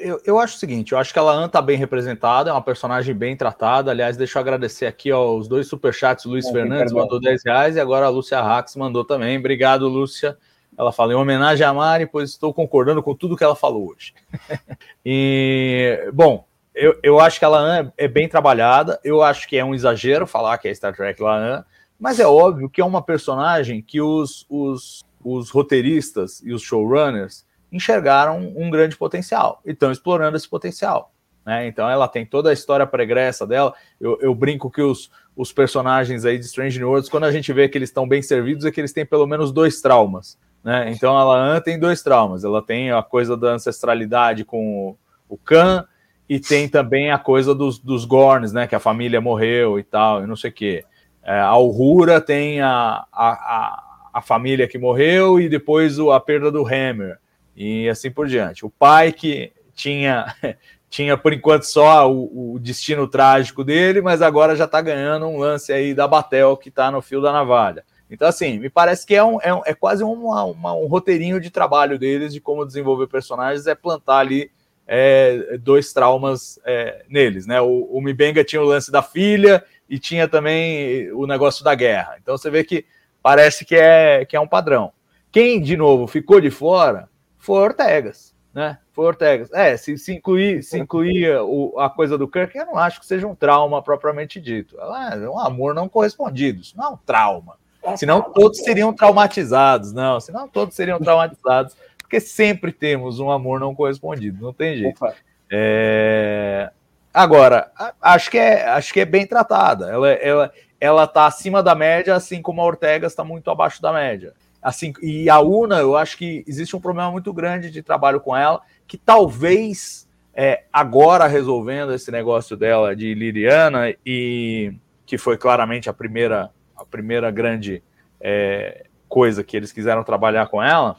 Speaker 3: Eu, eu acho o seguinte, eu acho que a Laan tá bem representada, é uma personagem bem tratada. Aliás, deixa eu agradecer aqui aos dois superchats. O Luiz é, Fernandes mandou 10 reais e agora a Lúcia Rax mandou também. Obrigado, Lúcia. Ela fala em homenagem a Mari, pois estou concordando com tudo que ela falou hoje. [LAUGHS] e, bom, eu, eu acho que a Laan é, é bem trabalhada. Eu acho que é um exagero falar que é Star Trek Laan, mas é óbvio que é uma personagem que os, os, os roteiristas e os showrunners enxergaram um grande potencial e estão explorando esse potencial. Né? Então ela tem toda a história pregressa dela. Eu, eu, brinco que os, os personagens aí de Strange New Worlds, quando a gente vê que eles estão bem servidos, é que eles têm pelo menos dois traumas. Né? Então ela tem dois traumas. Ela tem a coisa da ancestralidade com o, o Khan e tem também a coisa dos, dos Gorns, né? Que a família morreu e tal, e não sei o quê. É, a Uhura tem a, a, a, a família que morreu e depois a perda do Hammer e assim por diante. O pai que tinha [LAUGHS] tinha por enquanto só o, o, destino trágico dele, mas agora já está ganhando um lance aí da Batel que está no fio da navalha. Então, assim, me parece que é, um, é, um, é quase uma, uma, um roteirinho de trabalho deles de como desenvolver personagens, é plantar ali é, dois traumas é, neles, né? O, o Mibenga tinha o lance da filha e tinha também o negócio da guerra. Então você vê que parece que é, que é um padrão. Quem, de novo, ficou de fora foi Ortegas, né? Foi Ortegas. É, se, se incluir, se incluir o, a coisa do Kirk, eu não acho que seja um trauma propriamente dito. É um amor não correspondido, isso não é um trauma. Senão todos seriam traumatizados, não, senão todos seriam traumatizados, porque sempre temos um amor não correspondido, não tem jeito. É... Agora, acho que é, acho que é bem tratada. Ela, ela, ela tá acima da média, assim como a Ortega está muito abaixo da média. Assim, e a Una, eu acho que existe um problema muito grande de trabalho com ela, que talvez é, agora resolvendo esse negócio dela de Liriana e que foi claramente a primeira a primeira grande é, coisa que eles quiseram trabalhar com ela,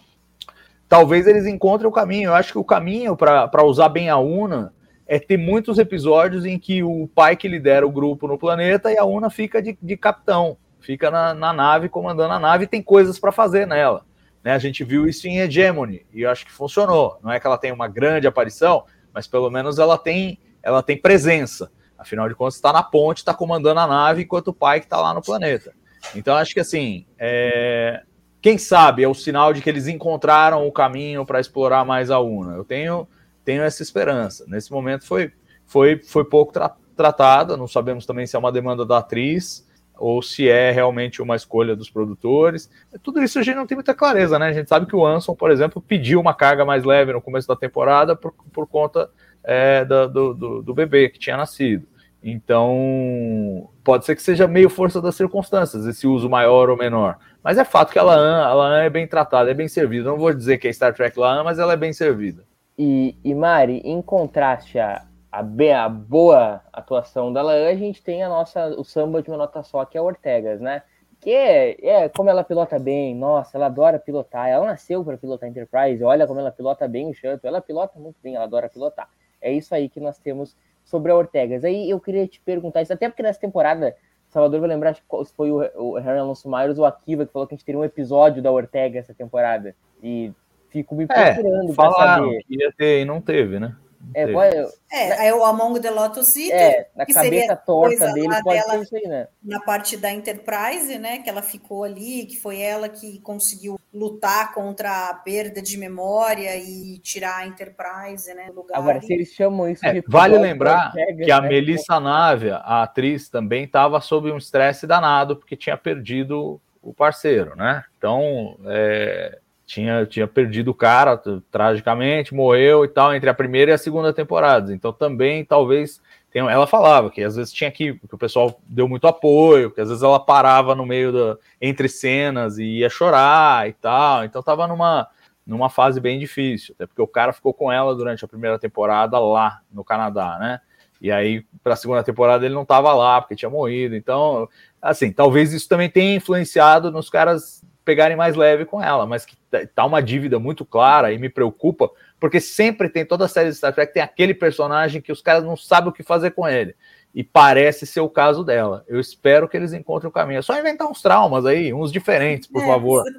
Speaker 3: talvez eles encontrem o caminho. Eu acho que o caminho para usar bem a Una é ter muitos episódios em que o pai que lidera o grupo no planeta e a Una fica de, de capitão fica na, na nave, comandando a nave, e tem coisas para fazer nela. Né? A gente viu isso em Hegemony, e eu acho que funcionou. Não é que ela tem uma grande aparição, mas pelo menos ela tem, ela tem presença. Afinal de contas, está na ponte, está comandando a nave, enquanto o pai que está lá no planeta. Então, acho que assim, é... quem sabe é o sinal de que eles encontraram o caminho para explorar mais a Una. Eu tenho, tenho essa esperança. Nesse momento foi, foi, foi pouco tra tratada, não sabemos também se é uma demanda da atriz ou se é realmente uma escolha dos produtores. Tudo isso a gente não tem muita clareza, né? A gente sabe que o Anson, por exemplo, pediu uma carga mais leve no começo da temporada por, por conta é, do, do, do, bebê que tinha nascido. Então, pode ser que seja meio força das circunstâncias, esse uso maior ou menor. Mas é fato que a Laan, a Laan é bem tratada, é bem servida. Não vou dizer que é Star Trek Laan, mas ela é bem servida.
Speaker 1: E, e Mari, em contraste a, a, a boa atuação da Laan, a gente tem a nossa, o samba de uma nota só, que é Ortegas, né? Que é, é como ela pilota bem, nossa, ela adora pilotar, ela nasceu para pilotar Enterprise, olha como ela pilota bem o Shuttle, ela pilota muito bem, ela adora pilotar. É isso aí que nós temos sobre a Ortegas. Aí eu queria te perguntar isso, até porque nessa temporada, Salvador vai lembrar se foi o, o Harry Alonso Myers ou o Akiva que falou que a gente teria um episódio da Ortega essa temporada. E fico me
Speaker 3: é, procurando é, para saber. Que ia ter e não teve, né?
Speaker 2: É, é, é, o Among the Lotus Eater,
Speaker 1: é, na que cabeça torta dele pode dela, ser isso aí, né?
Speaker 2: Na parte da Enterprise, né, que ela ficou ali, que foi ela que conseguiu lutar contra a perda de memória e tirar a Enterprise, né, do lugar.
Speaker 1: Agora, se eles chamam isso
Speaker 3: é, de Vale lembrar que a né? Melissa Navia, a atriz, também estava sob um estresse danado, porque tinha perdido o parceiro, né? Então, é, tinha, tinha perdido o cara tragicamente, morreu e tal, entre a primeira e a segunda temporada. Então também talvez tenha, ela falava que às vezes tinha que, que o pessoal deu muito apoio, que às vezes ela parava no meio da entre cenas e ia chorar e tal. Então tava numa numa fase bem difícil, até porque o cara ficou com ela durante a primeira temporada lá no Canadá, né? E aí, para a segunda temporada, ele não estava lá, porque tinha morrido. Então, assim, talvez isso também tenha influenciado nos caras pegarem mais leve com ela, mas que tá, uma dívida muito clara e me preocupa, porque sempre tem toda a série de Star Trek tem aquele personagem que os caras não sabem o que fazer com ele. E parece ser o caso dela. Eu espero que eles encontrem o caminho. É só inventar uns traumas aí, uns diferentes, por é, favor. [LAUGHS]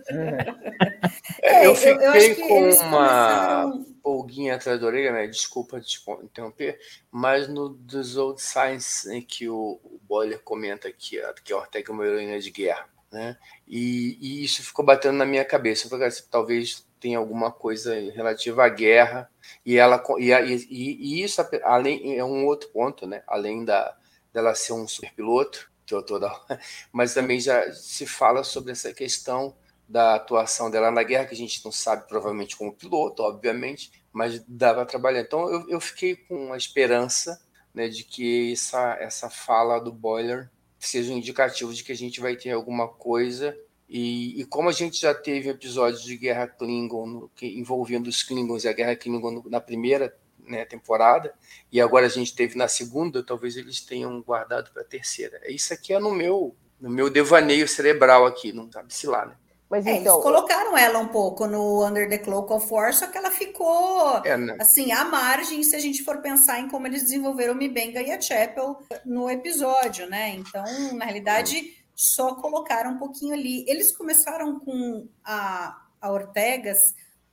Speaker 4: É, eu fiquei eu, com uma começaram... pulguinha atrás da orelha, né? Desculpa te interromper, mas no dos Old Science, em que o, o Boiler comenta que, que a Ortega é uma heroína de guerra né? E, e, isso ficou batendo na minha cabeça. Eu falei, assim, talvez tenha alguma coisa relativa à guerra e ela e, e, e, isso além é um outro ponto, né? Além da dela ser um superpiloto, toda, [LAUGHS] mas também já se fala sobre essa questão da atuação dela na guerra que a gente não sabe provavelmente como piloto, obviamente, mas dava trabalhar. Então eu, eu fiquei com a esperança né, de que essa essa fala do Boiler seja um indicativo de que a gente vai ter alguma coisa. E, e como a gente já teve episódios de Guerra Klingon no, que, envolvendo os Klingons e a Guerra Klingon no, na primeira né, temporada, e agora a gente teve na segunda, talvez eles tenham guardado para a terceira. Isso aqui é no meu, no meu devaneio cerebral aqui, não sabe se lá, né?
Speaker 1: Mas
Speaker 2: É,
Speaker 1: então,
Speaker 2: eles colocaram ela um pouco no Under the Cloak of War, só que ela ficou
Speaker 4: É, né?
Speaker 2: assim, à margem, se a gente for pensar em como eles desenvolveram o Mibenga e a Chapel no episódio, né? Então, na realidade, só colocaram um pouquinho ali. Eles começaram com a, a Ortegas,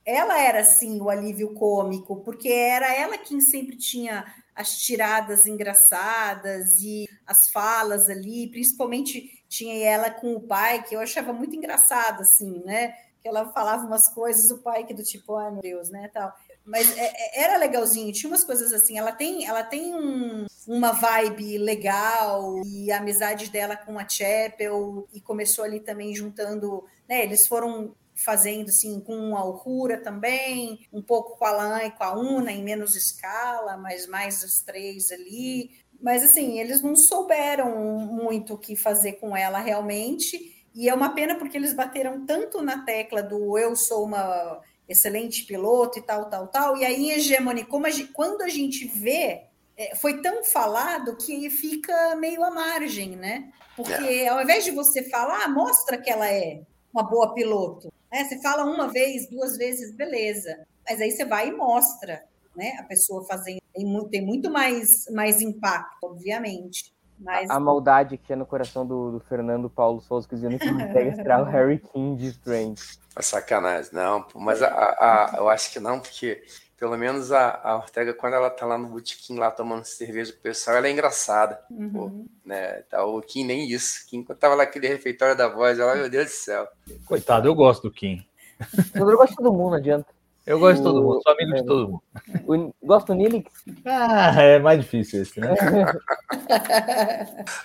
Speaker 2: ela era assim o alívio cômico, porque era ela quem sempre tinha as tiradas engraçadas e as falas ali, principalmente tinha ela com o pai, que eu achava muito engraçado, assim, né? Que ela falava umas coisas, o pai que do tipo, ai meu Deus, né, tal. Mas é- é- era legalzinho, tinha umas coisas assim. Ela tem, ela tem um- uma vibe legal e a amizade dela com a Chapel e começou ali também juntando, né? Eles foram fazendo assim com a Aurora também, um pouco com a Lan e com a Una em menos escala, mas mais as três ali. Mas assim, eles não souberam muito o que fazer com ela realmente. E é uma pena porque eles bateram tanto na tecla do eu sou uma excelente piloto e tal, tal, tal. E aí, em Hegemony, como quando a gente vê, é, foi tão falado que fica meio à margem, né? Porque ao invés de você falar, mostra que ela é uma boa piloto. né? Você fala uma vez, duas vezes, beleza. Mas aí você vai e mostra, né? A pessoa fazendo. Tem muito, tem muito mais, mais impacto, obviamente. Mas
Speaker 1: a maldade que é no coração do, do Fernando Paulo Souza, que dizendo que consegue esperar o Harry King de Strange.
Speaker 4: É sacanagem, não, pô, mas a, a- a- eu acho que não, porque pelo menos a, a Ortega, quando ela tá lá no botequim, lá tomando cerveja com o pessoal, ela é engraçada, pô,
Speaker 2: uhum.
Speaker 4: né? Tá, o Kim nem isso. Kim, quando tava lá aquele refeitório da voz, ela, meu Deus do céu.
Speaker 3: Coitado, eu gosto do Kim.
Speaker 1: Eu gosto de todo mundo, não adianta.
Speaker 3: Eu gosto de todo mundo, sou amigo
Speaker 1: é.
Speaker 3: de todo mundo.
Speaker 1: O, gosto do Nilix?
Speaker 3: Ah, é mais difícil esse, né?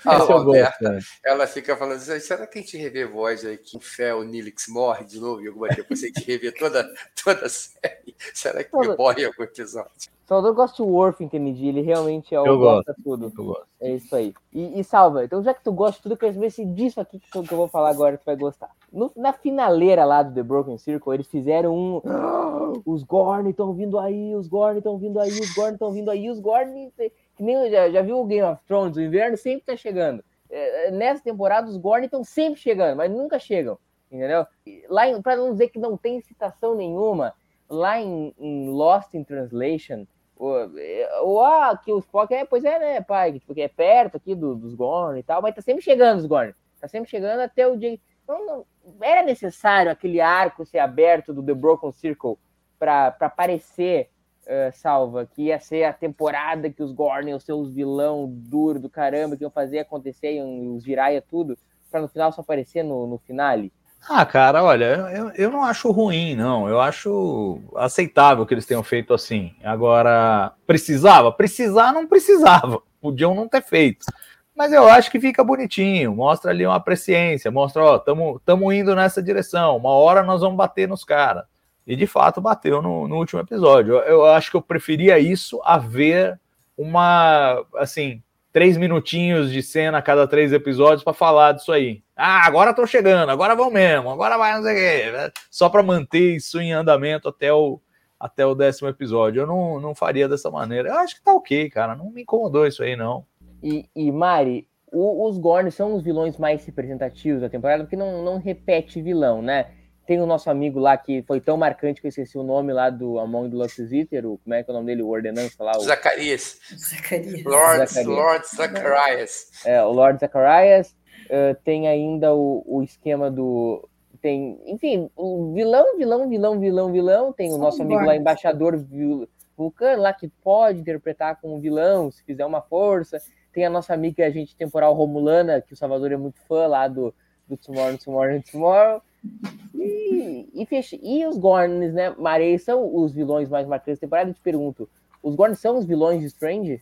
Speaker 4: Ah, [LAUGHS]
Speaker 3: Esse eu
Speaker 4: Roberta,
Speaker 3: gosto, né?
Speaker 4: ela fica falando assim, será que a gente rever voz aí, que fé o Nilix morre de novo em alguma depois a gente rever toda, toda a série? Será que
Speaker 1: Toda.
Speaker 4: morre em algum episódio?
Speaker 1: Salvador gosta de Worf, entende? Ele realmente é o
Speaker 3: Eu
Speaker 1: gosta tudo.
Speaker 3: Eu gosto.
Speaker 1: É isso aí. E, e salva, então já que tu gosta de tudo, eu quero ver se disso aqui que eu que eu vou falar agora tu vai gostar. No- na finaleira lá do The Broken Circle, eles fizeram um. [GASPS] "Ah, Os Gorn estão vindo aí, os Gorn estão vindo aí, os Gorn estão vindo aí, os Gorn. Que nem, já, já viu o Game of Thrones? O inverno sempre tá chegando. É, nessa temporada, os Gorn estão sempre chegando, mas nunca chegam. Entendeu? Lá pra não dizer que não tem citação nenhuma, lá em, em Lost in Translation, o, é, ah, que o Spock é, pois é, né, pai? que, Tipo, é perto aqui do- dos Gorn e tal, mas tá sempre chegando os Gorn. Tá sempre chegando até o dia. Não, não- era necessário aquele arco ser aberto do The Broken Circle para parecer, eh, salva, que ia ser a temporada que os Gorn iam ser os vilão duro do caramba, que iam fazer acontecer, iam os Jiraiya tudo, para no final só aparecer no, no finale.
Speaker 3: Ah, cara, olha, eu, eu não acho ruim, não. Eu acho aceitável que eles tenham feito assim. Agora, precisava? Precisar não precisava. [LAUGHS] Podiam não ter feito. Mas eu acho que fica bonitinho. Mostra ali uma presciência. Mostra, ó, tamo, tamo indo nessa direção. Uma hora nós vamos bater nos caras. E de fato bateu no, no último episódio. Eu, eu acho que eu preferia isso a ver uma, assim, três minutinhos de cena a cada três episódios para falar disso aí. Ah, agora tô chegando, agora vão mesmo, agora vai não sei o quê. Só para manter isso em andamento até o, até o décimo episódio. Eu não, não faria dessa maneira. Eu acho que tá ok, cara. Não me incomodou isso aí, não.
Speaker 1: E, e Mari, o- os Gorn são os vilões mais representativos da temporada, porque não, não repete vilão, né? Tem o nosso amigo lá que foi tão marcante que eu esqueci o nome lá do Among the Lost Eater, o, como é que é o nome dele? O Ordenança lá, o,
Speaker 4: Zacarias.
Speaker 2: Zacarias.
Speaker 4: Lord,
Speaker 1: Zacarias.
Speaker 4: Lord Zacharias.
Speaker 1: é, o Lord Zacharias. eh, tem ainda o, o esquema do. Tem, enfim, o vilão, vilão, vilão, vilão, vilão. Tem o
Speaker 2: São
Speaker 1: nosso
Speaker 2: os
Speaker 1: amigo lá, embaixador Vulcano, lá que pode interpretar como vilão, se fizer uma força. Tem a nossa amiga agente temporal Romulana, que o Salvador é muito fã lá do, do Tomorrow, Tomorrow, Tomorrow. E, e, e os Gorns, né? Marei são os vilões mais marcantes da temporada. Eu te pergunto: os Gorns são os vilões de Strange?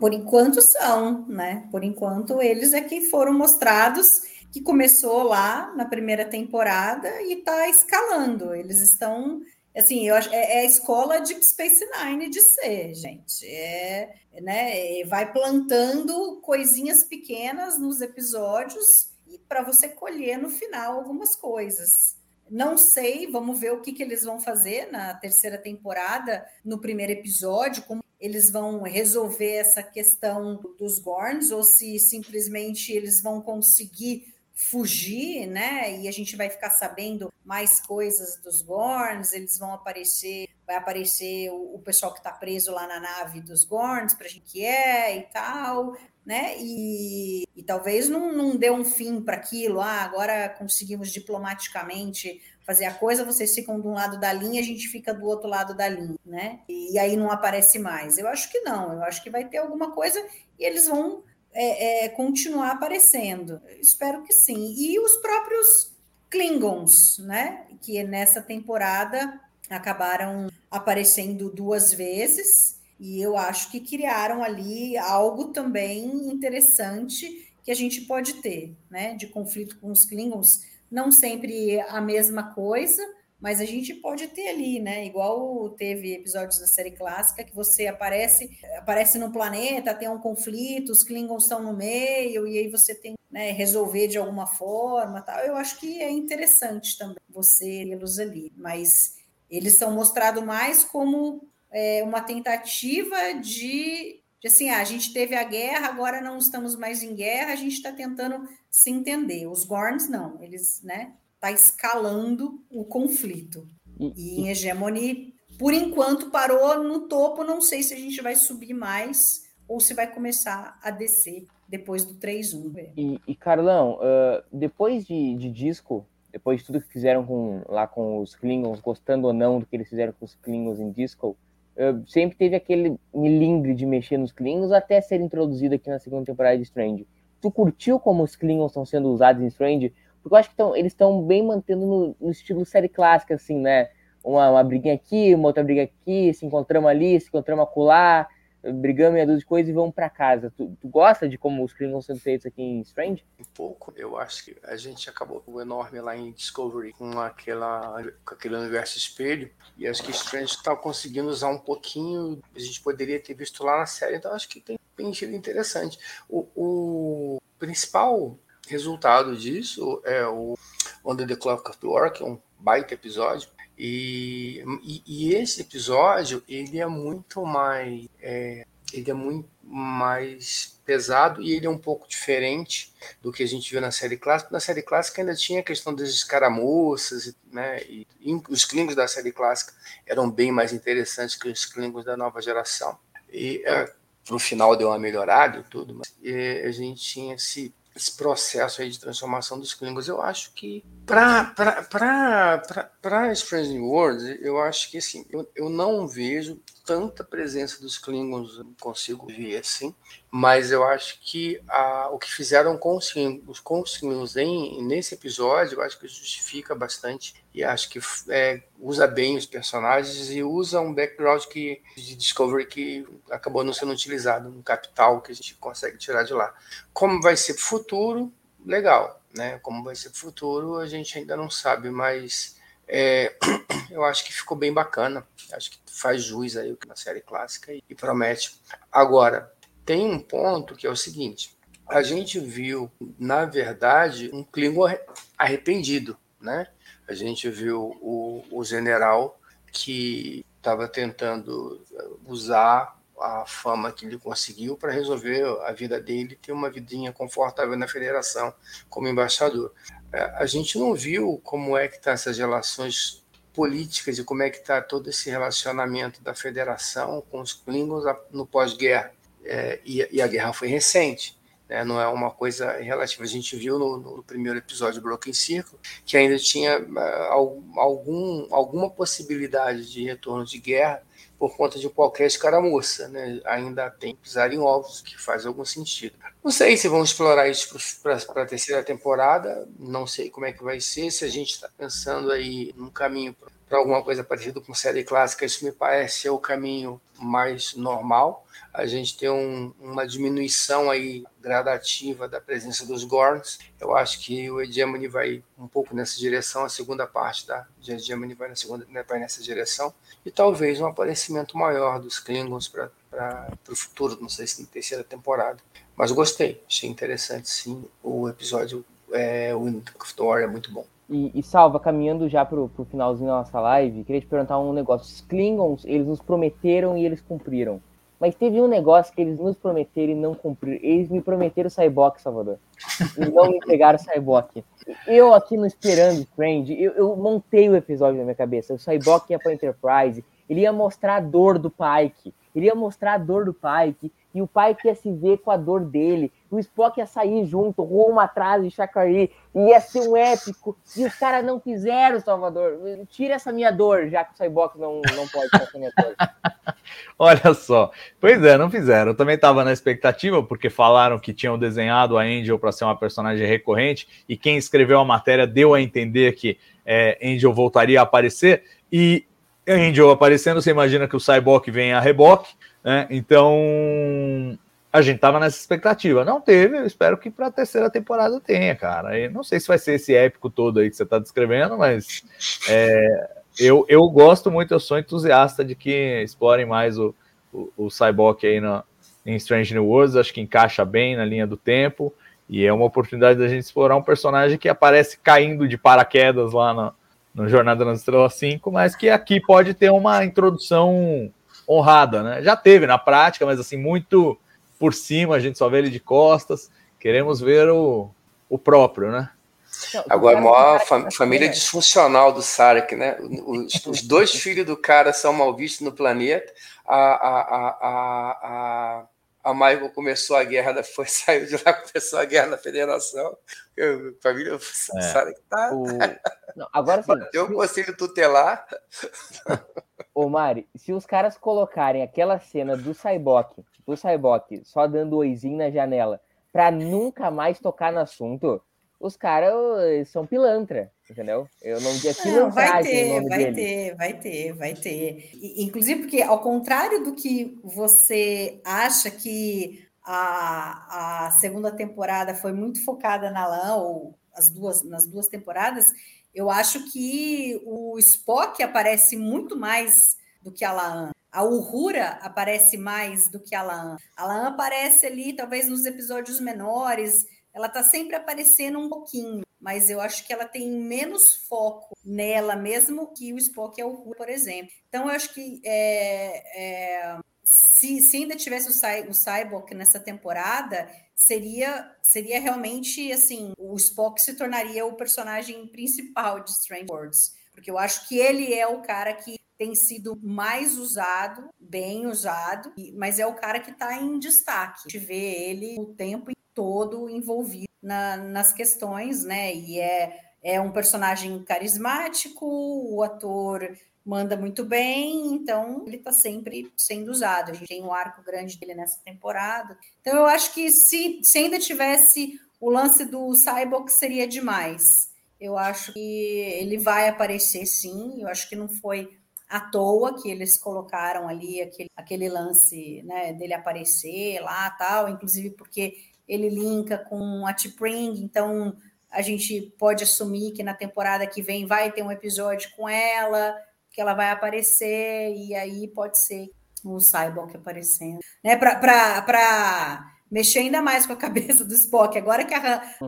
Speaker 2: Por enquanto são, né? Por enquanto eles é que foram mostrados que começou lá na primeira temporada e está escalando. Eles estão, assim, eu acho é, é a escola de Space Nine de ser, gente. É, né? Vai plantando coisinhas pequenas nos episódios e para você colher no final algumas coisas. Não sei, vamos ver o que, que eles vão fazer na terceira temporada, no primeiro episódio, como eles vão resolver essa questão dos Gorns, ou se simplesmente eles vão conseguir fugir, né? E a gente vai ficar sabendo mais coisas dos Gorns, eles vão aparecer, vai aparecer o, o pessoal que está preso lá na nave dos Gorns para gente que é e tal, né? E, e talvez não, não dê um fim para aquilo. Ah, agora conseguimos diplomaticamente fazer a coisa, vocês ficam de um lado da linha, a gente fica do outro lado da linha, né? E, e aí não aparece mais. Eu acho que não, eu acho que vai ter alguma coisa e eles vão é, é, continuar aparecendo. espero que sim. E os próprios Klingons, né? Que nessa temporada acabaram aparecendo duas vezes. E eu acho que criaram ali algo também interessante que a gente pode ter, né? De conflito com os Klingons. Não sempre a mesma coisa, mas a gente pode ter ali, né? Igual teve episódios da série clássica que você aparece, aparece no planeta, tem um conflito, os Klingons estão no meio, e aí você tem né, resolver de alguma forma, tal. Eu acho que é interessante também você tê-los ali, mas eles são mostrados mais como é, uma tentativa de, de assim, ah, a gente teve a guerra, agora não estamos mais em guerra, a gente está tentando se entender. Os Gorns não, eles, né? está escalando o conflito. E, em Hegemony, por enquanto, parou no topo. Não sei se a gente vai subir mais ou se vai começar a descer depois do 3-1.
Speaker 1: E, e, Carlão, uh, depois de, de, disco, depois de tudo que fizeram com, lá com os Klingons, gostando ou não do que eles fizeram com os Klingons em disco, sempre teve aquele milindre de mexer nos Klingons até ser introduzido aqui na segunda temporada de Strange. Tu curtiu como os Klingons estão sendo usados em Strange? Porque eu acho que tão, eles estão bem mantendo no, no, estilo série clássica, assim, né? Uma, uma briguinha aqui, uma outra briga aqui, se encontramos ali, se encontramos acolá, brigamos meia dúzia de coisas e vamos para casa. Tu, tu, gosta de como os Klingons são feitos aqui em Strange?
Speaker 4: Um pouco. Eu acho que a gente acabou o enorme lá em Discovery com, aquela, com aquele universo espelho. E acho que Strange está conseguindo usar um pouquinho. A gente poderia ter visto lá na série, então acho que tem preenchido interessante. O, o principal resultado disso é o Under the Clock of War, que é um baita episódio. E, e, e esse episódio ele é muito mais é, ele é muito mais pesado e ele é um pouco diferente do que a gente viu na série clássica. Na série clássica ainda tinha a questão das escaramuças, né? E, os Klingons da série clássica eram bem mais interessantes que os Klingons da nova geração. E é, no final deu uma melhorada e tudo, mas a gente tinha esse esse processo aí de transformação dos Klingons. Eu acho que para Strange New Worlds, eu acho que assim, eu, eu não vejo tanta presença dos Klingons, consigo ver assim, mas eu acho que a, o que fizeram com os os em, nesse episódio, eu acho que justifica bastante e acho que é, usa bem os personagens e usa um background que, de Discovery que acabou não sendo utilizado, um capital que a gente consegue tirar de lá. Como vai ser futuro, legal, né? Como vai ser futuro, a gente ainda não sabe, mas é, [CLEARS THROAT] eu acho que ficou bem bacana. Acho que faz jus aí na série clássica e, e promete. Agora, tem um ponto que é o seguinte: a gente viu, na verdade, um Klingon arrependido, né? A gente viu o, o general que estava tentando usar a fama que ele conseguiu para resolver a vida dele ter uma vidinha confortável na federação como embaixador. É, a gente não viu como é que estão tá essas relações políticas e como é que está todo esse relacionamento da federação com os Klingons no pós-guerra. É, e, e, a guerra foi recente, né? não é uma coisa relativa. A gente viu no, no primeiro episódio do Broken Circle que ainda tinha uh, algum, alguma possibilidade de retorno de guerra por conta de qualquer escaramuça, né? Ainda tem pisar em ovos, que faz algum sentido. Não sei se vão explorar isso para a terceira temporada, não sei como é que vai ser, se a gente está pensando aí num caminho para alguma coisa parecida com série clássica, isso me parece ser o caminho mais normal. A gente tem um, uma diminuição aí gradativa da presença dos Gorns. Eu acho que o Hegemony vai um pouco nessa direção, a segunda parte da Hegemony vai, na segunda, né, vai nessa direção. E talvez um aparecimento maior dos Klingons para o futuro, não sei se na terceira temporada. Mas gostei, achei interessante sim. O episódio, é, Wind of Thor é muito bom.
Speaker 1: E, e, Salva, caminhando já pro, pro finalzinho da nossa live, queria te perguntar um negócio. Os Klingons, eles nos prometeram e eles cumpriram. Mas teve um negócio que eles nos prometeram e não cumpriram. Eles me prometeram o Cyborg, Salvador. E não me entregaram o Cyborg. Eu aqui no Esperando Friend, eu, eu montei o episódio na minha cabeça. O Cyborg ia pra Enterprise, ele ia mostrar a dor do Pike. Ele ia mostrar a dor do Pike e o pai quer se ver com a dor dele. O Spock ia sair junto, rumo atrás de Chakari, ia ser um épico. E os caras não fizeram, Salvador. Tira essa minha dor, já que o Cyborg não, não pode fazer minha dor. [LAUGHS]
Speaker 3: Olha só. Pois é, não fizeram. Eu também estava na expectativa, porque falaram que tinham desenhado a Angel para ser uma personagem recorrente, e quem escreveu a matéria deu a entender que é, Angel voltaria a aparecer. E Angel aparecendo, você imagina que o Cyborg vem a reboque. Né? Então, a gente tava nessa expectativa. Não teve, eu espero que para a terceira temporada tenha, cara. E não sei se vai ser esse épico todo aí que você está descrevendo, mas é, eu, eu gosto muito, eu sou entusiasta de que explorem mais o, o, o Cyborg aí na, em Strange New Worlds, acho que encaixa bem na linha do tempo, e é uma oportunidade da gente explorar um personagem que aparece caindo de paraquedas lá no, no Jornada nas Estrelas 5, mas que aqui pode ter uma introdução honrada, né? Já teve na prática, mas assim, muito por cima, a gente só vê ele de costas. Queremos ver o, o próprio, né?
Speaker 4: Agora, a maior fam família disfuncional do Sarek, né? Os, os, dois [LAUGHS] filhos do cara são mal vistos no planeta. A, a, a, a, a Michael começou a guerra, foi, [LAUGHS] saiu de lá, começou a guerra na federação. A família é. Sarek tá. O... [LAUGHS] Não, agora sim. Tem um conselho tutelar.
Speaker 1: Ô Mari, se os caras colocarem aquela cena do Cyborg, do Cyborg só dando oizinho na janela, pra nunca mais tocar no assunto, os caras são pilantra, entendeu? Eu não
Speaker 2: vi aqui não, vai ter, vai dele. ter, vai ter, vai ter. Inclusive porque ao contrário do que você acha que a, a segunda temporada foi muito focada na Lã ou as duas nas duas temporadas, eu acho que o Spock aparece muito mais do que a Laan. A Uhura aparece mais do que a Laan. A Laan aparece ali, talvez nos episódios menores. Ela tá sempre aparecendo um pouquinho, mas eu acho que ela tem menos foco nela mesmo que o Spock e a Uhura, por exemplo. Então, eu acho que é, é, se, se, ainda tivesse o, Cy, o Cyborg nessa temporada, seria seria realmente assim, o Spock se tornaria o personagem principal de Strange Worlds, porque eu acho que ele é o cara que tem sido mais usado, bem usado, mas é o cara que está em destaque. A gente vê ele o tempo todo envolvido na, nas questões, né? E é, é um personagem carismático, o ator manda muito bem, então ele está sempre sendo usado. A gente tem um arco grande dele nessa temporada. Então eu acho que se, se ainda tivesse o lance do Cyborg seria demais. Eu acho que ele vai aparecer sim. Eu acho que não foi à toa que eles colocaram ali aquele, aquele lance né, dele aparecer lá tal, inclusive porque ele linka com a T-Pring, então a gente pode assumir que na temporada que vem vai ter um episódio com ela que ela vai aparecer, e aí pode ser o Cyborg aparecendo. Né, Para mexer ainda mais com a [LAUGHS] cabeça do Spock. Agora que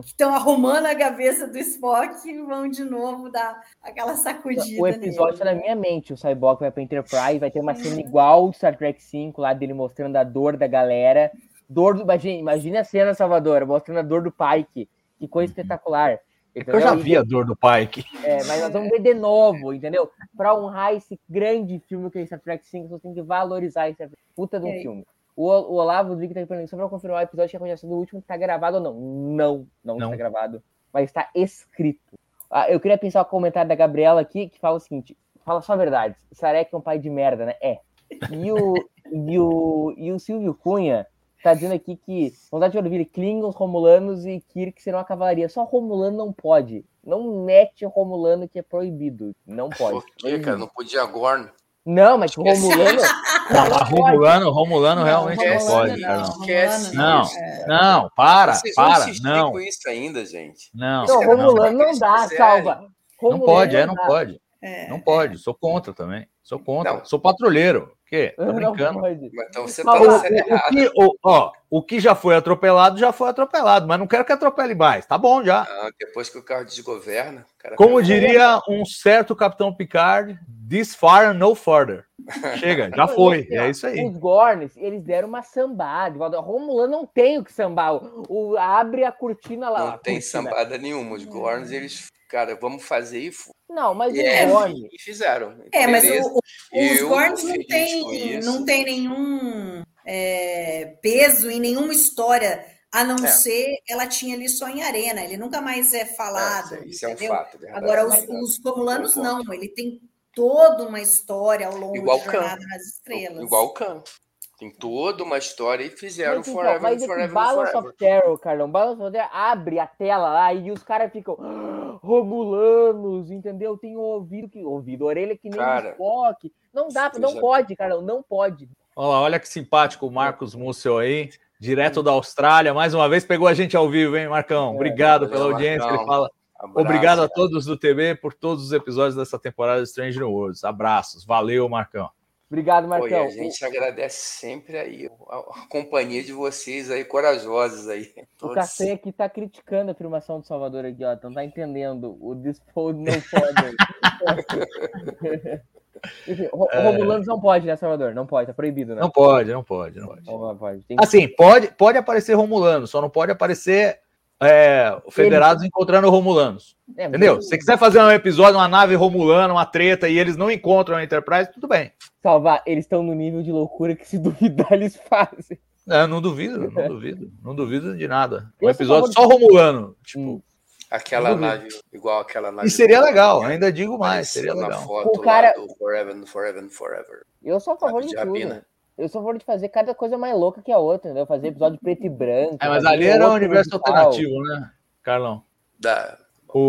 Speaker 2: estão arrumando a cabeça do Spock, vão de novo dar aquela sacudida.
Speaker 1: O episódio está na minha mente. O Cyborg vai para Enterprise, vai ter uma cena igual Star Trek V, lá dele mostrando a dor da galera. Dor do. Imagina, imagina a cena, Salvador, mostrando a dor do Pike. Que coisa uhum. espetacular.
Speaker 3: Entendeu? Eu já vi a dor do Pike.
Speaker 1: É, mas nós vamos ver de novo, entendeu? Para honrar esse grande filme que é Star Trek 5, você tem que valorizar esse puta de um é. filme. O, o Olavo Rodrigues tá perguntando só para confirmar o episódio que aconteceu do último está gravado ou não. Não, não, não, está gravado, mas está escrito. Ah, eu queria pensar o comentário da Gabriela aqui, que fala o seguinte: fala só a verdade. Sarek é um pai de merda, né? É. E o, e o, e o Silvio Cunha tá dizendo aqui que vontade de ouvir Klingons, Romulanos e Kirk serão a cavalaria. Só Romulano não pode. Não mete Romulano que é proibido. Não pode.
Speaker 4: Por quê, cara? Não podia Gorn.
Speaker 1: Não, mas Romulano. [LAUGHS]
Speaker 3: Não, Romulano, Romulano não, realmente não pode. Não, não, esquece. Não, não, para, Vocês para. Não.
Speaker 4: com isso ainda, gente.
Speaker 3: Não,
Speaker 1: não Romulano não dá, salva.
Speaker 3: Não pode, é, não pode. É, não pode, sou contra também. Sou contra. Sou patrulheiro quê? Tô brincando.
Speaker 4: então você tá o, o,
Speaker 3: que, o, ó, o que já foi atropelado, já foi atropelado, mas não quero que atropele mais. Tá bom já.
Speaker 4: depois que o carro desgoverna, cara
Speaker 3: Como diria um certo Capitão Picard, this far and no further. [LAUGHS] Chega, já foi. É isso aí.
Speaker 1: Os Gorns, eles deram uma sambada. O Romulano não tem o que sambar. O, o- abre a cortina lá.
Speaker 4: Não tem
Speaker 1: cortina.
Speaker 4: sambada nenhuma. Os Gorns, eles, cara, vamos fazer e,
Speaker 1: Não, mas
Speaker 4: e,
Speaker 1: os
Speaker 4: é,
Speaker 1: Gorns.
Speaker 4: e fizeram.
Speaker 2: É, mas
Speaker 4: Beleza.
Speaker 2: o- o- os Gorns não tem, não tem nenhum é, peso em nenhuma história, a não
Speaker 4: É.
Speaker 2: ser ela tinha ali só em arena. Ele nunca mais é falado.
Speaker 4: É, isso é um
Speaker 2: entendeu?
Speaker 4: fato. verdade.
Speaker 2: Agora, os, os Romulanos
Speaker 4: ponto.
Speaker 2: não, ele tem toda uma história ao longo
Speaker 4: Igual Khan.
Speaker 2: Jornada nas Estrelas.
Speaker 4: Igual o Khan. Tem toda uma história e fizeram
Speaker 1: Mas, então,
Speaker 4: Forever
Speaker 1: mas
Speaker 4: and
Speaker 1: esse
Speaker 4: Forever and
Speaker 1: Balance
Speaker 4: Forever.
Speaker 1: of Terror, Carlão, Balance of Terror abre a tela lá e os caras ficam "Ah, Romulanos, entendeu? Tem ouvido que ouvido, orelha que nem
Speaker 4: Cara,
Speaker 1: um Spock. Não dá, não
Speaker 4: já-
Speaker 1: pode, Carlão, não pode.
Speaker 3: Olha lá, olha que simpático o Marcos Múcio aí, direto da Austrália. Mais uma vez pegou a gente ao vivo, hein, Marcão? Obrigado pela
Speaker 4: Valeu,
Speaker 3: audiência.
Speaker 4: Marcão.
Speaker 3: Ele fala.
Speaker 4: Abraço,
Speaker 3: Obrigado a todos do TB por todos os episódios dessa temporada de Strange New Worlds. Abraços. Valeu, Marcão.
Speaker 1: Obrigado, Marcão.
Speaker 4: a gente agradece sempre aí a, a companhia de vocês aí, corajosos aí. [LAUGHS]
Speaker 1: O
Speaker 4: Todos.
Speaker 1: Castanha aqui tá criticando a afirmação do Salvador aqui, ó. Não tá entendendo. O Disfold não pode. [LAUGHS] Enfim, Ro- Romulanos não pode, né, Salvador? Não pode, tá proibido, né?
Speaker 3: Não pode, não pode, não pode.
Speaker 1: Não pode. Tem que-
Speaker 3: Assim, pode, pode aparecer Romulano, só não pode aparecer é, Federados encontrando Romulanos.
Speaker 1: É,
Speaker 3: Entendeu?
Speaker 1: mas-
Speaker 3: Se você quiser fazer um episódio, uma nave Romulana, uma treta, e eles não encontram a Enterprise, tudo bem.
Speaker 1: Salvar, eles estão no nível de loucura que se [LAUGHS] duvidar eles fazem.
Speaker 3: É, não duvido, não [LAUGHS] duvido. Não duvido de nada. Um episódio só Romulano. Tipo,
Speaker 1: Hum.
Speaker 4: Aquela nave, igual aquela nave.
Speaker 3: e seria legal, ainda digo mais, seria legal.
Speaker 4: foto
Speaker 1: O cara-
Speaker 4: Forever Forever and Forever.
Speaker 1: Eu sou a favor de
Speaker 4: de
Speaker 1: tudo. Eu sou a favor de fazer cada coisa mais louca que a outra, entendeu? Fazer episódio preto e branco.
Speaker 3: É, mas ali era um universo
Speaker 1: musical.
Speaker 3: alternativo, né, Carlão?
Speaker 4: Da,
Speaker 3: O,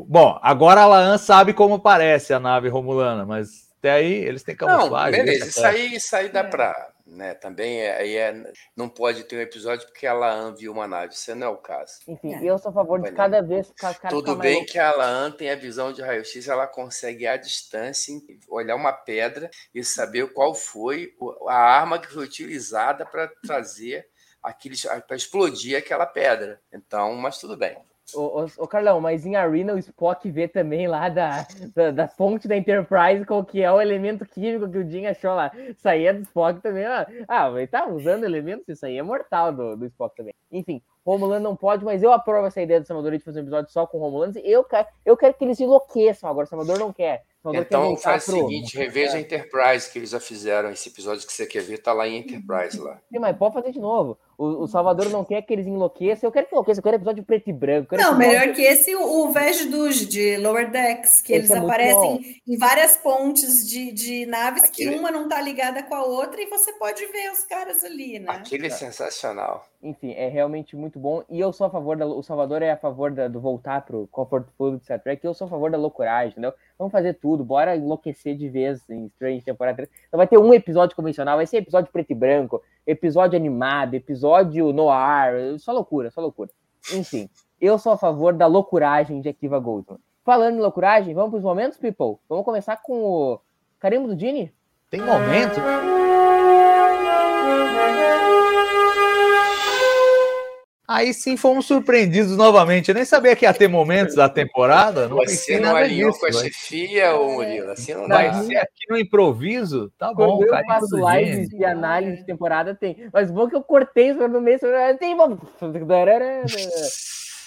Speaker 3: o... Bom, agora a Laan sabe como parece a nave Romulana, mas até aí eles têm
Speaker 4: Não,
Speaker 3: camuflagem.
Speaker 4: beleza,
Speaker 3: deixa
Speaker 4: isso aí, isso aí dá pra. Né, também é, aí é, não pode ter um episódio porque a Laan viu uma nave, isso não é o caso.
Speaker 1: Enfim,
Speaker 2: É.
Speaker 1: eu sou a favor de cada vez ficar cada
Speaker 4: Tudo bem que a Laan tem a visão de raio-x, ela consegue à distância olhar uma pedra e saber qual foi a arma que foi utilizada para trazer aqueles para explodir aquela pedra. Então, mas tudo bem.
Speaker 1: Ô, ô, ô, Carlão, mas em Arena o Spock vê também lá da, da, da fonte da Enterprise qual que é o elemento químico que o Jim achou lá. Aí é do Spock também. ó. Ah, mas tá usando elementos, isso aí é mortal do, do Spock também. Enfim, Romulano não pode, mas eu aprovo essa ideia do Salvador de fazer um episódio só com Romulanos. e Eu quero, eu quero que eles enlouqueçam agora. O Salvador não quer. O quer
Speaker 4: Então
Speaker 1: voltar
Speaker 4: faz o
Speaker 1: pro-
Speaker 4: seguinte, reveja a Enterprise que eles já fizeram. Esse episódio que você quer ver tá lá em Enterprise lá.
Speaker 1: Sim, mas pode fazer de novo. O, o Salvador não quer que eles enlouqueçam. Eu quero que enlouqueçam. Eu quero episódio preto e branco.
Speaker 2: Não,
Speaker 1: episódio-
Speaker 2: melhor que esse, o, Duge de Lower Decks, que
Speaker 1: Esse
Speaker 2: eles
Speaker 1: é
Speaker 2: aparecem em várias pontes de, de naves
Speaker 4: Aquele-
Speaker 2: que uma não tá ligada com a outra e você pode ver os caras ali, né?
Speaker 4: Aquele é sensacional.
Speaker 1: Enfim, é realmente muito bom. E eu sou a favor da. O Salvador é a favor da- do voltar pro Comfort Food, etc. É que eu sou a favor da loucuragem, entendeu? Vamos fazer tudo, bora enlouquecer de vez em Strange temporada 3. Então vai ter um episódio convencional, vai ser episódio preto e branco, episódio animado, episódio noir, só loucura, só loucura. Enfim, eu sou a favor da loucuragem de Akiva Goldman. Falando em loucuragem, vamos pros momentos, people? Vamos começar com o carimbo do Dini?
Speaker 3: Tem momento. Aí sim fomos surpreendidos novamente. Eu nem sabia que ia ter momentos da temporada. Não
Speaker 4: Você não alinhou
Speaker 3: disso.
Speaker 4: com a chefia, ô Murilo? Assim não
Speaker 3: vai
Speaker 4: dá.
Speaker 3: ser aqui no improviso? Tá bom,
Speaker 1: Quando eu
Speaker 3: carimbo
Speaker 1: faço lives de análise de temporada, tem. Mas bom que eu cortei isso no meio. Tem.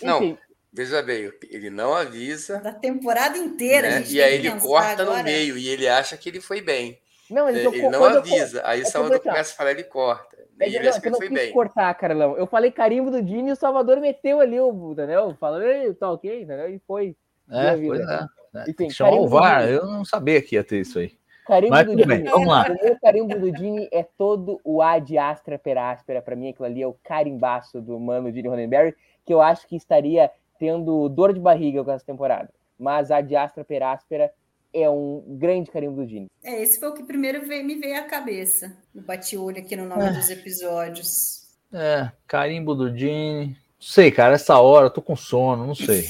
Speaker 4: Não, veja bem, ele não avisa,
Speaker 2: Da temporada inteira. a
Speaker 4: né?
Speaker 2: gente
Speaker 4: e aí ele corta no
Speaker 2: agora.
Speaker 4: meio e ele acha que ele foi bem.
Speaker 1: não, mas
Speaker 4: É,
Speaker 1: eu-
Speaker 4: Ele não
Speaker 1: quando eu-
Speaker 4: avisa. Aí o
Speaker 1: é
Speaker 4: Salvador
Speaker 1: eu-
Speaker 4: começa a falar, ele corta.
Speaker 1: Que,
Speaker 4: ele
Speaker 1: não, eu
Speaker 4: ele
Speaker 1: não
Speaker 4: foi
Speaker 1: quis
Speaker 4: bem.
Speaker 1: cortar, Carlão. Eu falei carimbo do Dini e o Salvador meteu ali o, entendeu? Falando, "Ei, tá ok, entendeu? E foi.
Speaker 3: É, pois
Speaker 1: vida.
Speaker 3: é.
Speaker 1: Enfim,
Speaker 3: Tem que chamar o VAR. Eu não sabia que ia ter isso aí.
Speaker 1: Carimbo
Speaker 3: Mas
Speaker 1: do
Speaker 3: tudo
Speaker 1: Dini.
Speaker 3: bem, vamos lá.
Speaker 1: O meu carimbo do Dini é todo o A de Astra per Aspera. Pra mim, aquilo ali é o carimbaço do mano Dini Roddenberry, que eu acho que estaria tendo dor de barriga com essa temporada. Mas a de Astra per Aspera é um grande carimbo do Dini.
Speaker 2: É, esse foi o que primeiro veio, me veio à cabeça. Eu bati olho aqui no nome dos episódios.
Speaker 3: É, carimbo do. Não sei, cara, essa hora eu tô com sono, não sei.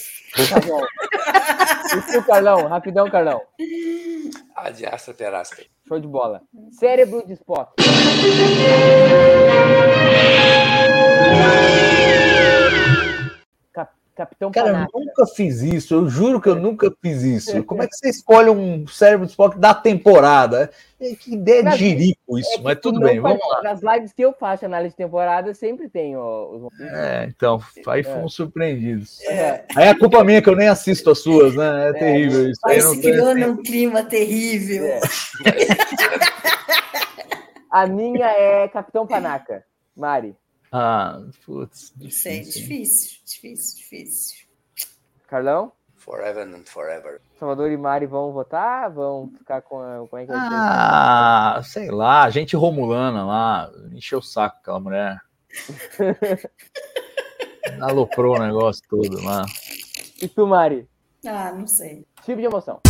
Speaker 1: Tá bom. E tu, Carlão? Rapidão, Carlão.
Speaker 4: A de Astra Perasca.
Speaker 1: Show de bola. Cérebro de Spock. [LAUGHS] Cap- Capitão
Speaker 3: Cara, eu nunca fiz isso, eu juro que eu nunca fiz isso. [LAUGHS] Como é que você escolhe um cérebro de Spock da temporada? É, Que ideia de
Speaker 1: É
Speaker 3: isso,
Speaker 1: que
Speaker 3: mas
Speaker 1: tu
Speaker 3: tudo bem, vamos lá.
Speaker 1: Nas lives que eu faço análise de temporada, sempre tem ó, os
Speaker 3: É, então, aí fomos surpreendidos.
Speaker 1: É.
Speaker 3: Aí a culpa minha que eu nem assisto as suas, né? É, terrível isso.
Speaker 2: Vai se criando um clima terrível.
Speaker 1: É. [LAUGHS] A minha é Capitão Panaca. Mari.
Speaker 3: Ah, putz,
Speaker 2: Isso é
Speaker 3: difícil.
Speaker 2: difícil, difícil.
Speaker 1: Carlão?
Speaker 4: Forever and forever.
Speaker 1: Salvador e Mari vão votar? Vão ficar com a. Como é que vai ser?
Speaker 3: Ah, sei lá, gente romulana lá, encheu o saco aquela mulher. [LAUGHS] Aloprou o negócio todo lá.
Speaker 1: E tu, Mari?
Speaker 2: Ah, não sei.
Speaker 1: Tipo de emoção.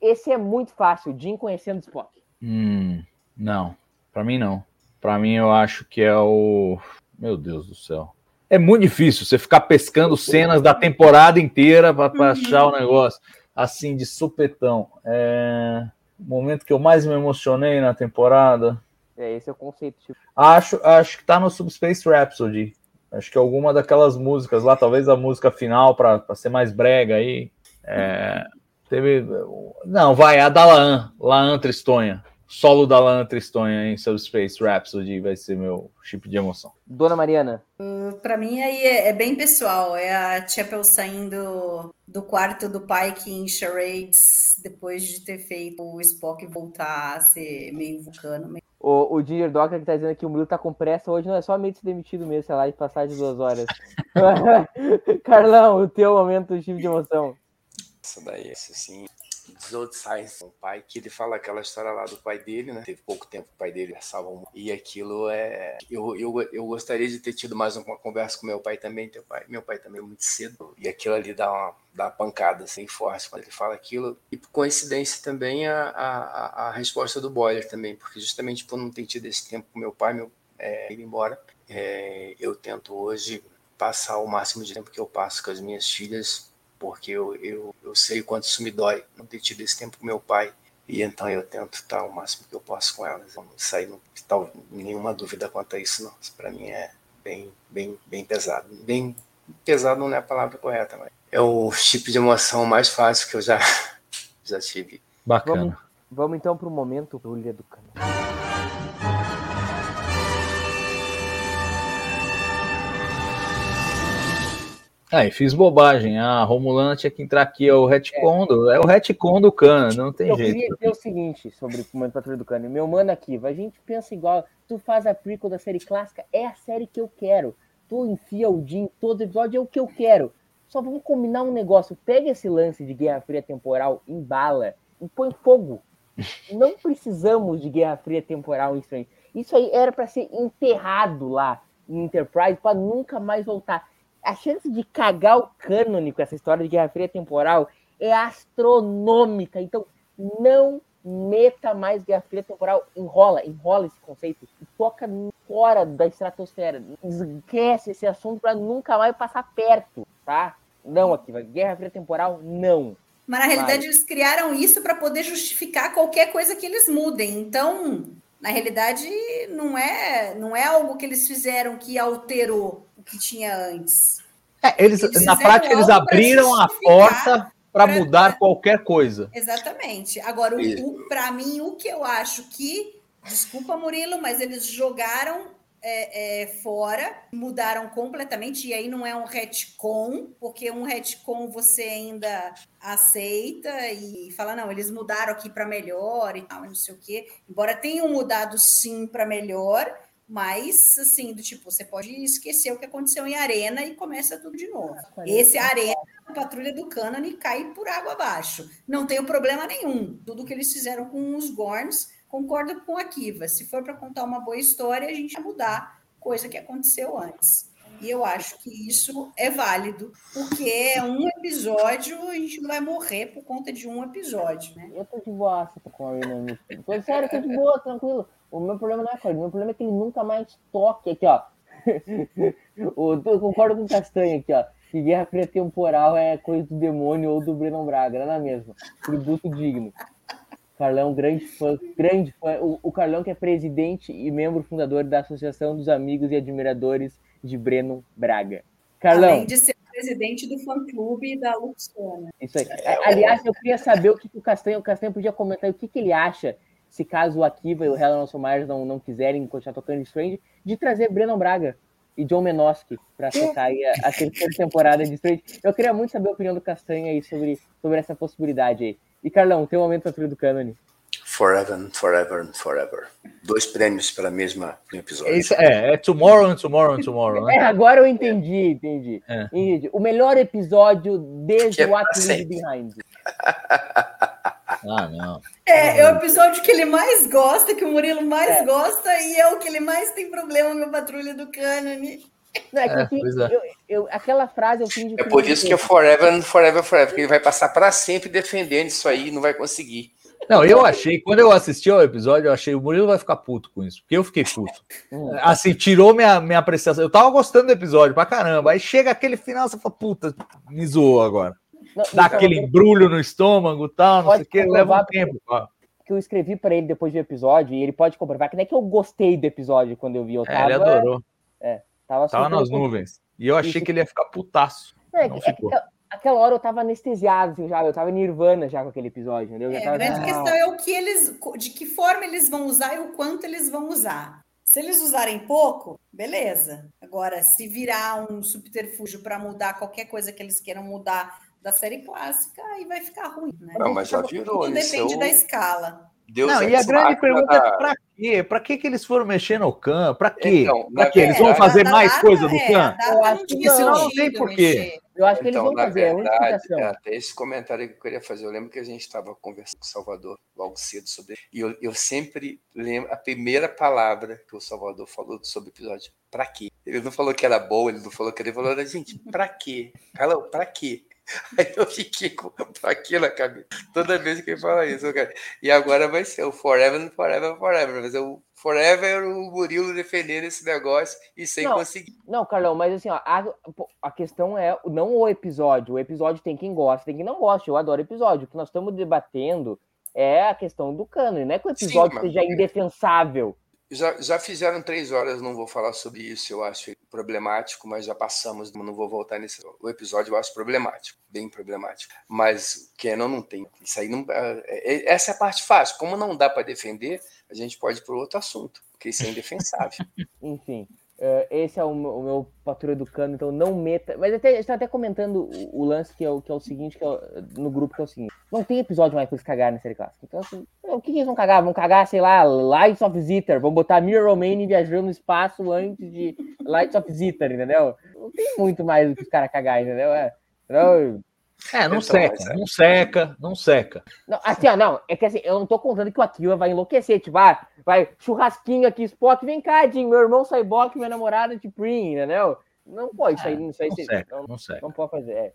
Speaker 1: Esse é muito fácil, Jim conhecendo Spock.
Speaker 3: Hum, não, pra mim não. Pra mim eu acho que é o. Meu Deus do céu. É muito difícil você ficar pescando cenas da temporada inteira pra, pra achar o negócio assim de supetão. É... O momento que eu mais me emocionei na temporada.
Speaker 1: É, esse é o conceito. Tipo,
Speaker 3: Acho, acho que tá no Subspace Rhapsody. Acho que alguma daquelas músicas lá, talvez a música final pra ser mais brega aí. É, teve. Não, vai, a da Laan, Laan Tristonha. Solo da Laan Tristonha em Subspace Rhapsody vai ser meu chip de emoção.
Speaker 1: Dona Mariana.
Speaker 2: Pra mim aí é, é bem pessoal. É a Chapel saindo do quarto do Pike em charades depois de ter feito o Spock voltar a ser meio vulcano. meio-
Speaker 1: O, o Ginger Docker que tá dizendo que o Murilo tá com pressa hoje, não é só meio de ser demitido mesmo, sei lá, de passar de duas horas. [LAUGHS] Carlão, o teu momento chip de emoção.
Speaker 4: Isso daí, assim. Desold Science, um pai que ele fala aquela história lá do pai dele, né? Teve pouco tempo o pai dele salva um. E aquilo é. Eu, eu, eu gostaria de ter tido mais uma conversa com meu pai também. Teu pai, meu pai também muito cedo. E aquilo ali dá uma, dá uma pancada assim, forte quando ele fala aquilo. E por coincidência também a, a- a resposta do Boiler também, porque justamente por não ter tido esse tempo com meu pai, meu, é, ir embora, é, eu tento hoje passar o máximo de tempo que eu passo com as minhas filhas porque eu, eu, eu sei o quanto isso me dói não ter tido esse tempo com meu pai. E então eu tento estar o máximo que eu posso com elas. Eu não sair não tal, nenhuma dúvida quanto a isso, não. Isso para mim é bem, bem, bem pesado. Bem pesado não é a palavra correta, mas é o tipo de emoção mais fácil que eu já, [LAUGHS] já tive.
Speaker 3: Bacana.
Speaker 1: Vamos, vamos então pro momento Brulha do Cano.
Speaker 3: Aí, fiz bobagem. A Romulana tinha que entrar aqui, é o retcon do, é o retcon do Cana, não tem
Speaker 1: Eu
Speaker 3: jeito.
Speaker 1: queria dizer o seguinte sobre o momento Patrulha do Cano. Meu mano aqui, a gente pensa igual. Tu faz a prequel da série clássica, é a série que eu quero. Tu enfia o Jim todo episódio, é o que eu quero. Só vamos combinar um negócio. Pega esse lance de Guerra Fria temporal, embala e põe fogo. [LAUGHS] Não precisamos de Guerra Fria temporal em Strange. Isso aí era para ser enterrado lá em Enterprise para nunca mais voltar. A chance de cagar o cânone com essa história de Guerra Fria temporal é astronômica. Então, não meta mais Guerra Fria temporal. Enrola, enrola esse conceito e toca fora da estratosfera. Esquece esse assunto para nunca mais passar perto, tá? Não aqui. Guerra Fria temporal, não.
Speaker 2: Mas na realidade
Speaker 1: Vai.
Speaker 2: eles criaram isso para poder justificar qualquer coisa que eles mudem. Então, na realidade, não é, não é algo que eles fizeram que alterou que tinha antes.
Speaker 3: É, eles,
Speaker 2: Eles
Speaker 3: na prática, eles
Speaker 2: pra
Speaker 3: abriram a porta para
Speaker 2: pra-
Speaker 3: mudar qualquer coisa.
Speaker 2: Exatamente. Agora, para mim, o que eu acho que, desculpa, Murilo, mas eles jogaram é, é, fora, mudaram completamente, e aí não é um retcon, porque um retcon você ainda aceita e fala, não, eles mudaram aqui para melhor e tal, não sei o quê. Embora tenham mudado sim para melhor, mas assim, do tipo, você pode esquecer o que aconteceu em Arena e começa tudo de novo. Esse Arena a patrulha do Cânone cai por água abaixo. Não tem problema nenhum. Tudo que eles fizeram com os Gorns, concordo com a Kiva. Se for para contar uma boa história, a gente vai mudar coisa que aconteceu antes. E eu acho que isso é válido, porque é um episódio, a gente não vai morrer por conta de um episódio, né?
Speaker 1: Eu tô de boa com a Arena. Tô sério, tô de boa, tranquilo. O meu problema não é ele, o meu problema é que ele nunca mais toque aqui, ó. [LAUGHS] Eu concordo com o Castanho aqui, ó. Que Guerra Fria Temporal é coisa do demônio ou do Brennan Braga, nada mesmo. Tributo digno. Carlão, grande fã, grande fã. O, o Carlão que é presidente e membro fundador da Associação dos Amigos e Admiradores de Breno Braga. Carlão.
Speaker 2: Além de ser presidente do fã-clube da Luxana.
Speaker 1: Isso aí. Aliás, eu queria saber o que, que o Castanho, o Castanho podia comentar, o que, que ele acha, se caso o Akiva e o Helen Myers não, não quiserem continuar tocando Strange, de trazer Breno Braga e John Menoski para tocar aí a, a, terceira temporada de Strange. Eu queria muito saber a opinião do Castanho aí sobre, sobre essa possibilidade aí. E Carlão, tem um momento patrulha do Cânone.
Speaker 4: Forever and Forever and Forever. Dois prêmios para a mesma episódio.
Speaker 3: Isso, é, é Tomorrow and Tomorrow and Tomorrow. Né?
Speaker 1: É, agora eu entendi, entendi. É. entendi. O melhor episódio desde
Speaker 4: é
Speaker 1: o What Leaves Behind. [LAUGHS]
Speaker 3: Ah, não.
Speaker 2: É, é o episódio que ele mais gosta, que o Murilo mais é. gosta, e é o que ele mais tem problema no Patrulha do Cânone.
Speaker 1: Não, é que, é, é. eu, eu, aquela frase eu fingi
Speaker 4: É por isso que é Forever and Forever Forever, porque ele vai passar para sempre defendendo isso aí, não vai conseguir.
Speaker 3: Não, eu achei, quando eu assisti ao episódio, eu achei o Murilo vai ficar puto com isso, porque eu fiquei puto. Hum. Assim, tirou minha, minha apreciação. Eu tava gostando do episódio pra caramba. Aí chega aquele final, você fala, puta, me zoou agora. Não, Dá aquele embrulho no estômago tal, não sei o que, leva um tempo.
Speaker 1: Que eu escrevi para ele depois do episódio, e ele pode comprovar que não é que eu gostei do episódio quando eu vi. Eu
Speaker 3: tava, é, ele adorou.
Speaker 1: É,
Speaker 3: tava, tava nas nuvens. E eu achei que ele ia ficar putaço.
Speaker 1: É, não é, ficou. É, aquela hora eu tava anestesiado, assim, já, eu tava nirvana já com aquele episódio, entendeu?
Speaker 2: É,
Speaker 1: tava...
Speaker 2: a grande questão é o que eles, de que forma eles vão usar e o quanto eles vão usar. Se eles usarem pouco, beleza. Agora, se virar um subterfúgio para mudar qualquer coisa que eles queiram mudar da série clássica, aí vai ficar ruim, né?
Speaker 4: Não, mas já virou.
Speaker 2: Tudo depende seu... da escala.
Speaker 3: Deus não, e a grande pergunta da... é para quê? Para que, que eles foram mexer no Khan? Para quê? Então, pra quê? Eles vão fazer mais coisa do Khan?
Speaker 1: Porque senão não tem porquê. Eu acho que então, eles vão fazer, é
Speaker 4: verdade, é até esse comentário que eu queria fazer. Eu lembro que a gente estava conversando com o Salvador logo cedo sobre e eu, eu sempre lembro a primeira palavra que o Salvador falou sobre o episódio. Para quê? Ele não falou que era boa, ele não falou que ele falou, gente, para quê? Carlão, para quê? [LAUGHS] Aí eu fiquei com aquilo na cabeça. Toda vez que ele fala isso, cara. E agora vai ser o Forever, Forever, Forever. Mas o Forever o Murilo defendendo esse negócio e sem
Speaker 1: não,
Speaker 4: conseguir.
Speaker 1: Não, Carlão, mas assim, ó, a, a questão é não o episódio. O episódio tem quem gosta, tem quem não gosta. Eu adoro episódio. O que nós estamos debatendo é a questão do cano. Não é que o episódio Sim, seja indefensável.
Speaker 4: Já, já fizeram três horas, não vou falar sobre isso, eu acho problemático, mas já passamos, não vou voltar nesse. O episódio eu acho problemático, bem problemático. Mas Canon não tem. Isso aí não. É, é, essa é a parte fácil. Como não dá para defender, a gente pode ir para outro assunto, porque isso é indefensável. [LAUGHS]
Speaker 1: Enfim. Uh, esse é o meu, o meu patrulha do cano, então não meta. Mas até, está até comentando o, o, lance que é o, que é o seguinte, que é o, no grupo, que é o seguinte: não tem episódio mais para eles cagarem na série clássica. Então, assim, o que, que, eles vão cagar? Vão cagar, sei lá, Lights of Zitter, vão botar Mirror Romane viajando no espaço antes de Lights of Zitter, entendeu? Não tem muito mais do que os caras cagar, entendeu? É, então,
Speaker 3: é, não então, seca, não seca, não seca.
Speaker 1: Não, assim, ó, não, é que assim, eu não tô contando que o Akira vai enlouquecer, tipo, ah, vai churrasquinho aqui, Spock, vem cá, Jim, meu irmão Cyborg, minha namorada de Prim, entendeu? Não pode, isso aí,
Speaker 3: não,
Speaker 1: isso aí,
Speaker 3: não, seca, não, não, seca.
Speaker 1: não pode fazer, é,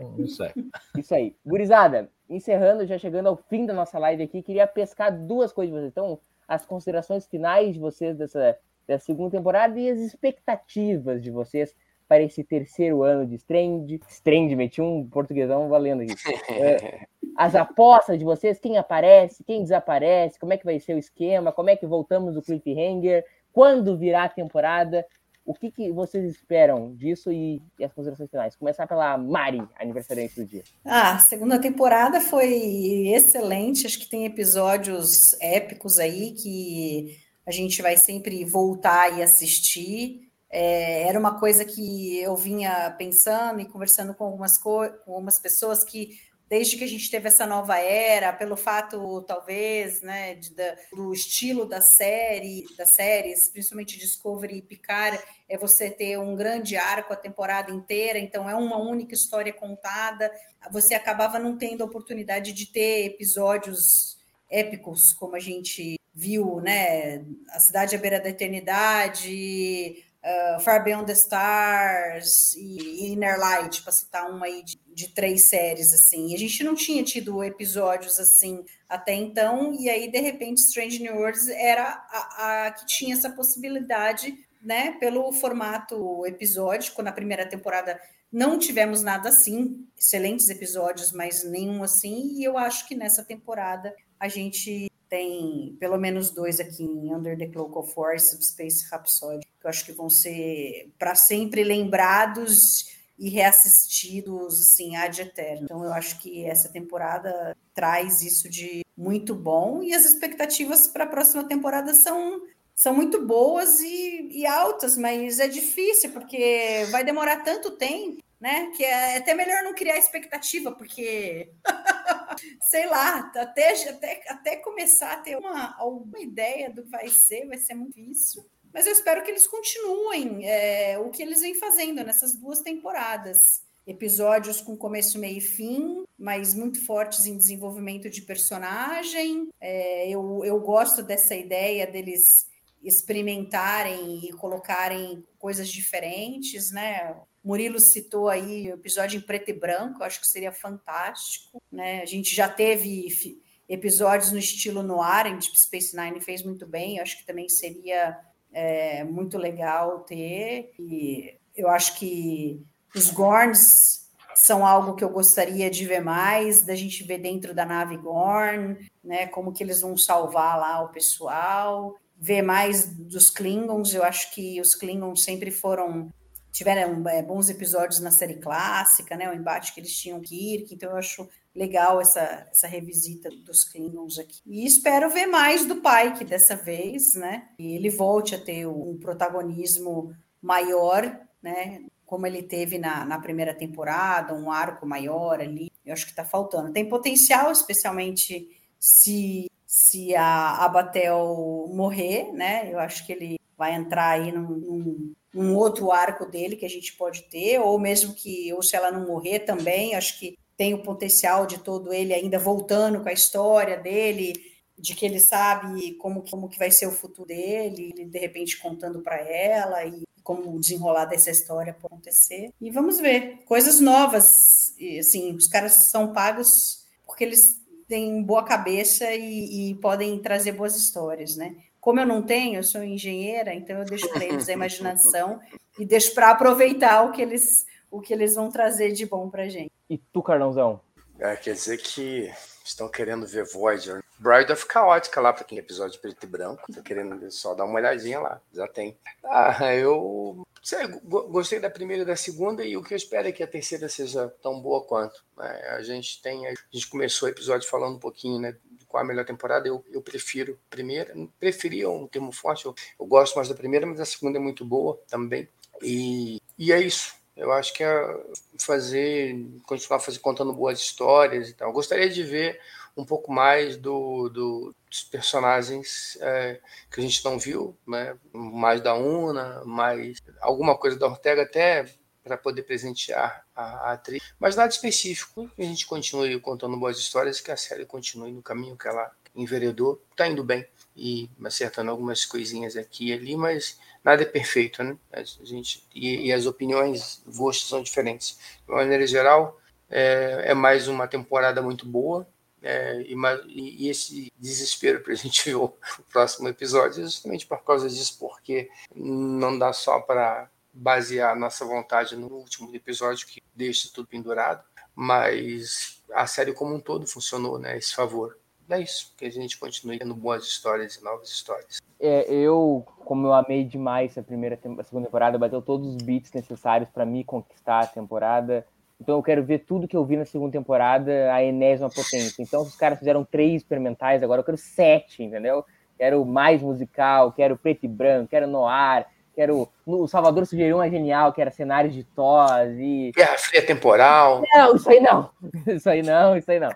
Speaker 3: não, não seca.
Speaker 1: Isso aí. Gurizada, encerrando, já chegando ao fim da nossa live aqui, queria pescar duas coisas de vocês. Então, as considerações finais de vocês dessa, dessa segunda temporada e as expectativas de vocês para esse terceiro ano de Strand. Strand, meti um portuguesão valendo aqui. É, [LAUGHS] as apostas de vocês, quem aparece, quem desaparece, como é que vai ser o esquema, como é que voltamos do cliffhanger, quando virá a temporada, o que, que vocês esperam disso e, e, as considerações finais? Começar pela Mari, aniversariante do dia.
Speaker 2: Ah, a segunda temporada foi excelente, acho que tem episódios épicos aí que a gente vai sempre voltar e assistir. É, era uma coisa que eu vinha pensando e conversando com algumas, com algumas pessoas que desde que a gente teve essa nova era, pelo fato talvez, né, de, do estilo da série, das séries, principalmente Discovery e Picard, é você ter um grande arco a temporada inteira, então é uma única história contada. Você acabava não tendo a oportunidade de ter episódios épicos, como a gente viu, né, a cidade à beira da eternidade, uh, Far Beyond the Stars e Inner Light, para citar uma aí de, de, três séries, assim. E a gente não tinha tido episódios assim até então, e aí, de repente, Strange New Worlds era a, a que tinha essa possibilidade, né, pelo formato episódico, na primeira temporada não tivemos nada assim, excelentes episódios, mas nenhum assim, e eu acho que nessa temporada a gente tem pelo menos dois aqui em Under the Cloak of War e Subspace Rhapsody, que eu acho que vão ser para sempre lembrados e reassistidos assim ad eterno. Então eu acho que essa temporada traz isso de muito bom e as expectativas para a próxima temporada são são muito boas e, e, altas, mas é difícil porque vai demorar tanto tempo, né? Que é até melhor não criar expectativa, porque [LAUGHS] [LAUGHS] sei lá, até, até, até começar a ter uma, alguma ideia do que vai ser, vai ser muito difícil. Mas eu espero que eles continuem é, o que eles vêm fazendo nessas duas temporadas. Episódios com começo, meio e fim, mas muito fortes em desenvolvimento de personagem. É, eu, eu gosto dessa ideia deles experimentarem e colocarem coisas diferentes, né? Murilo citou aí o episódio em preto e branco, acho que seria fantástico, né? A gente já teve episódios no estilo noir, em Deep Space Nine fez muito bem, acho que também seria é muito legal ter. E eu acho que os Gorns são algo que eu gostaria de ver mais, da gente ver dentro da nave Gorn, né? Como que eles vão salvar lá o pessoal, ver mais dos Klingons. Eu acho que os Klingons sempre foram tiveram é, bons episódios na série clássica, né? O embate que eles tinham com Kirk, então eu acho legal essa, essa revisita dos Klingons aqui. E espero ver mais do Pike dessa vez, né? E ele volte a ter um protagonismo maior, né? Como ele teve na, na primeira temporada, um arco maior ali. Eu acho que está faltando. Tem potencial, especialmente se se a Abatel morrer, né? Eu acho que ele vai entrar aí num, num um outro arco dele que a gente pode ter, ou mesmo que, ou se ela não morrer também, acho que tem o potencial de todo ele ainda voltando com a história dele, de que ele sabe como, como que vai ser o futuro dele, ele de repente contando para ela e como desenrolar dessa história pode acontecer. E vamos ver, coisas novas, e, assim, os caras são pagos porque eles têm boa cabeça e, e podem trazer boas histórias, né? Como eu não tenho, eu sou engenheira, então eu deixo para eles a [LAUGHS] imaginação e deixo para aproveitar o que eles o que eles vão trazer de bom para gente.
Speaker 1: E tu, Carlãozão?
Speaker 4: É, quer dizer que estão querendo ver Voyager. Bride of Chaotica lá, para aquele episódio preto e branco. Tô querendo só dar uma olhadinha lá. Já tem. Ah, eu sei, gostei da primeira e da segunda, e o que eu espero é que a terceira seja tão boa quanto. Né? A gente tem. A gente começou o episódio falando um pouquinho, né? qual a melhor temporada, eu, eu prefiro primeira. Preferia um termo forte, eu, eu gosto mais da primeira, mas a segunda é muito boa também. E, e é isso. Eu acho que é fazer, continuar fazer, contando boas histórias e tal. Eu gostaria de ver um pouco mais do, do dos personagens é, que a gente não viu, né? mais da Una, mais alguma coisa da Ortega até para poder presentear a, a, atriz, mas nada específico. A gente continue contando boas histórias, que a série continue no caminho que ela enveredou. Está indo bem e acertando algumas coisinhas aqui e ali, mas nada é perfeito, né? A gente, e, e as opiniões, gostos são diferentes. De maneira geral, é, é mais uma temporada muito boa. É, e, e, esse desespero para a [LAUGHS] gente ver o próximo episódio é justamente por causa disso, porque não dá só para basear nossa vontade no último episódio que deixa tudo pendurado, mas a série como um todo funcionou, né? Esse favor. É isso, que a gente continue tendo boas histórias e novas histórias.
Speaker 1: É, eu, como eu amei demais a primeira a segunda temporada, bateu todos os beats necessários para me conquistar a temporada. Então eu quero ver tudo que eu vi na segunda temporada, a enésima potência. Então os caras fizeram três experimentais, agora eu quero sete, entendeu? Quero mais musical, quero preto e branco, quero noir, que era o, Salvador sugeriu uma genial, que era cenários de tos e.
Speaker 4: Guerra Fria Temporal.
Speaker 1: Não, isso aí não. [LAUGHS] Isso aí não, isso aí não.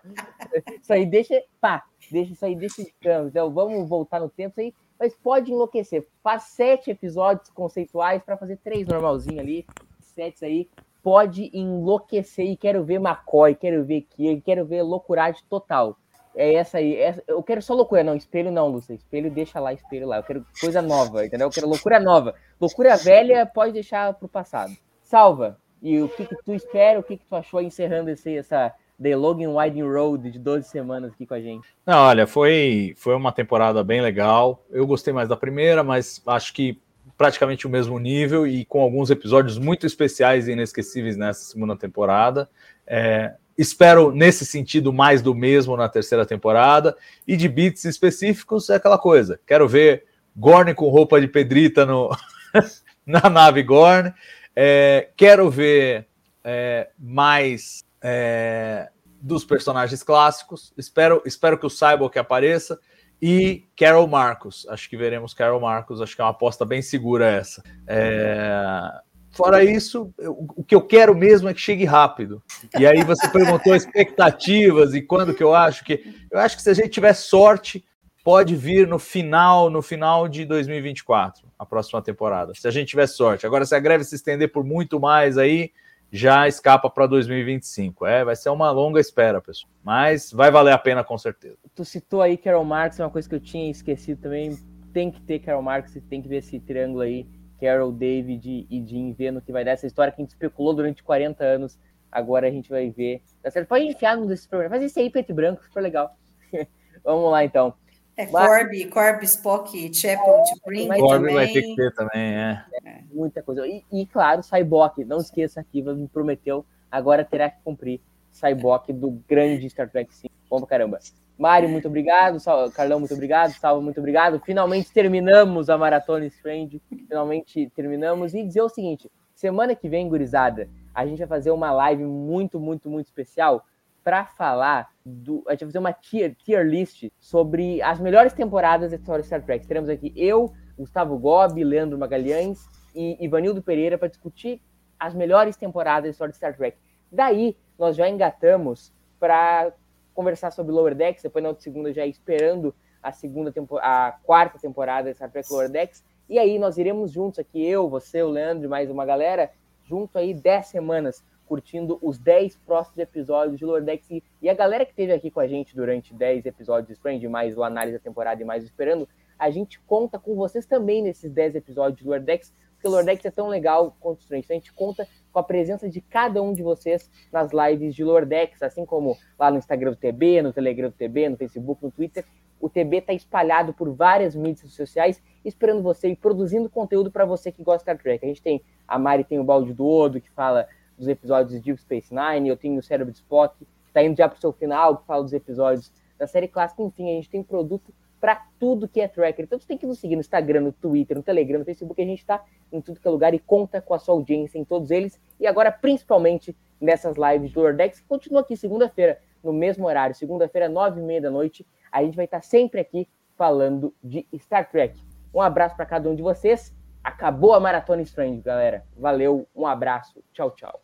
Speaker 1: Isso aí deixa. Pá, deixa isso aí, deixa de campo. Então vamos voltar no tempo aí. Mas pode enlouquecer. Faz sete episódios conceituais para fazer três normalzinho ali. Sete aí. Pode enlouquecer e quero ver McCoy, quero ver Kirk, quero ver loucuragem total. É essa aí. Essa, eu quero só loucura. Não, espelho não, Lúcia. Espelho deixa lá, espelho lá. Eu quero coisa nova, entendeu? Eu quero loucura nova. Loucura velha pode deixar pro passado. Salva. E o que, que tu espera? O que, que tu achou encerrando esse, essa The Logan Winding Road de 12 semanas aqui com a gente?
Speaker 3: Não, olha, foi, foi uma temporada bem legal. Eu gostei mais da primeira, mas acho que praticamente o mesmo nível e com alguns episódios muito especiais e inesquecíveis nessa segunda temporada. É, espero nesse sentido mais do mesmo na terceira temporada. E de beats específicos é aquela coisa. Quero ver Gorn com roupa de pedrita no, [LAUGHS] na nave Gorn. É, quero ver é, mais é, dos personagens clássicos. Espero, espero que o Cyborg apareça. E Carol Marcos. Acho que veremos Carol Marcos. Acho que é uma aposta bem segura essa. É, Fora isso, eu, o que eu quero mesmo é que chegue rápido. E aí você [LAUGHS] perguntou expectativas e quando que eu acho que. Eu acho que se a gente tiver sorte, pode vir no final, no final de 2024, a próxima temporada. Se a gente tiver sorte. Agora, se a greve se estender por muito mais aí, já escapa para 2025. É, vai ser uma longa espera, pessoal. Mas vai valer a pena com certeza.
Speaker 1: Tu citou aí Carol Marx, uma coisa que eu tinha esquecido também. Tem que ter Carol Marx e tem que ver esse triângulo aí Carol, David e Jim vendo que vai dar essa história que a gente especulou durante 40 anos. Agora a gente vai ver. Tá certo? Pode enfiar num desses programas. Faz isso aí, preto e branco, super legal. [LAUGHS] Vamos lá, então.
Speaker 2: É Corby, Corby, Spock, Chapel, Spring
Speaker 3: Corby vai ter que ter também, é.
Speaker 1: é muita coisa. E, e claro, Cyborg, não esqueça que me prometeu, agora terá que cumprir Cyborg do grande Star Trek 5. Bom pra caramba. Mário, muito obrigado. Sal... Carlão, muito obrigado. Salva, muito obrigado. Finalmente terminamos a Maratona Strange. Finalmente terminamos. E dizer o seguinte: semana que vem, gurizada, a gente vai fazer uma live muito, muito, muito especial para falar do. A gente vai fazer uma tier, tier list sobre as melhores temporadas da história de Star Trek. Teremos aqui eu, Gustavo Gobi, Leandro Magalhães e Ivanildo Pereira para discutir as melhores temporadas da história de Star Trek. Daí, nós já engatamos para conversar sobre Lower Decks, depois na outra segunda já esperando a segunda a quarta temporada de Star Trek Lower Decks. E aí nós iremos juntos aqui, eu, você, o Leandro e mais uma galera, junto aí 10 semanas, curtindo os 10 próximos episódios de Lower Decks. E, a galera que esteve aqui com a gente durante 10 episódios de Strange, mais o análise da temporada e mais esperando, a gente conta com vocês também nesses 10 episódios de Lower Decks, porque Decks é tão legal quanto Strange. Então a gente conta com a presença de cada um de vocês nas lives de Lordex, assim como lá no Instagram do TB, no Telegram do TB, no Facebook, no Twitter. O TB está espalhado por várias mídias sociais, esperando você e produzindo conteúdo para você que gosta de Star Trek. A gente tem a Mari tem o Balde do Odo, que fala dos episódios de Deep Space Nine, eu tenho o Cérebro de Spock, está indo já para o seu final, que fala dos episódios da série clássica. Enfim, a gente tem produto para tudo que é tracker. Então você tem que nos seguir no Instagram, no Twitter, no Telegram, no Facebook. A gente está em tudo que é lugar e conta com a sua audiência em todos eles. E agora, principalmente nessas lives do Lordex, que continua aqui segunda-feira, no mesmo horário, segunda-feira, nove e meia da noite. A gente vai estar sempre aqui falando de Star Trek. Um abraço para cada um de vocês. Acabou a Maratona Strange, galera. Valeu, um abraço. Tchau, tchau.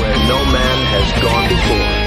Speaker 5: Where no man has gone before.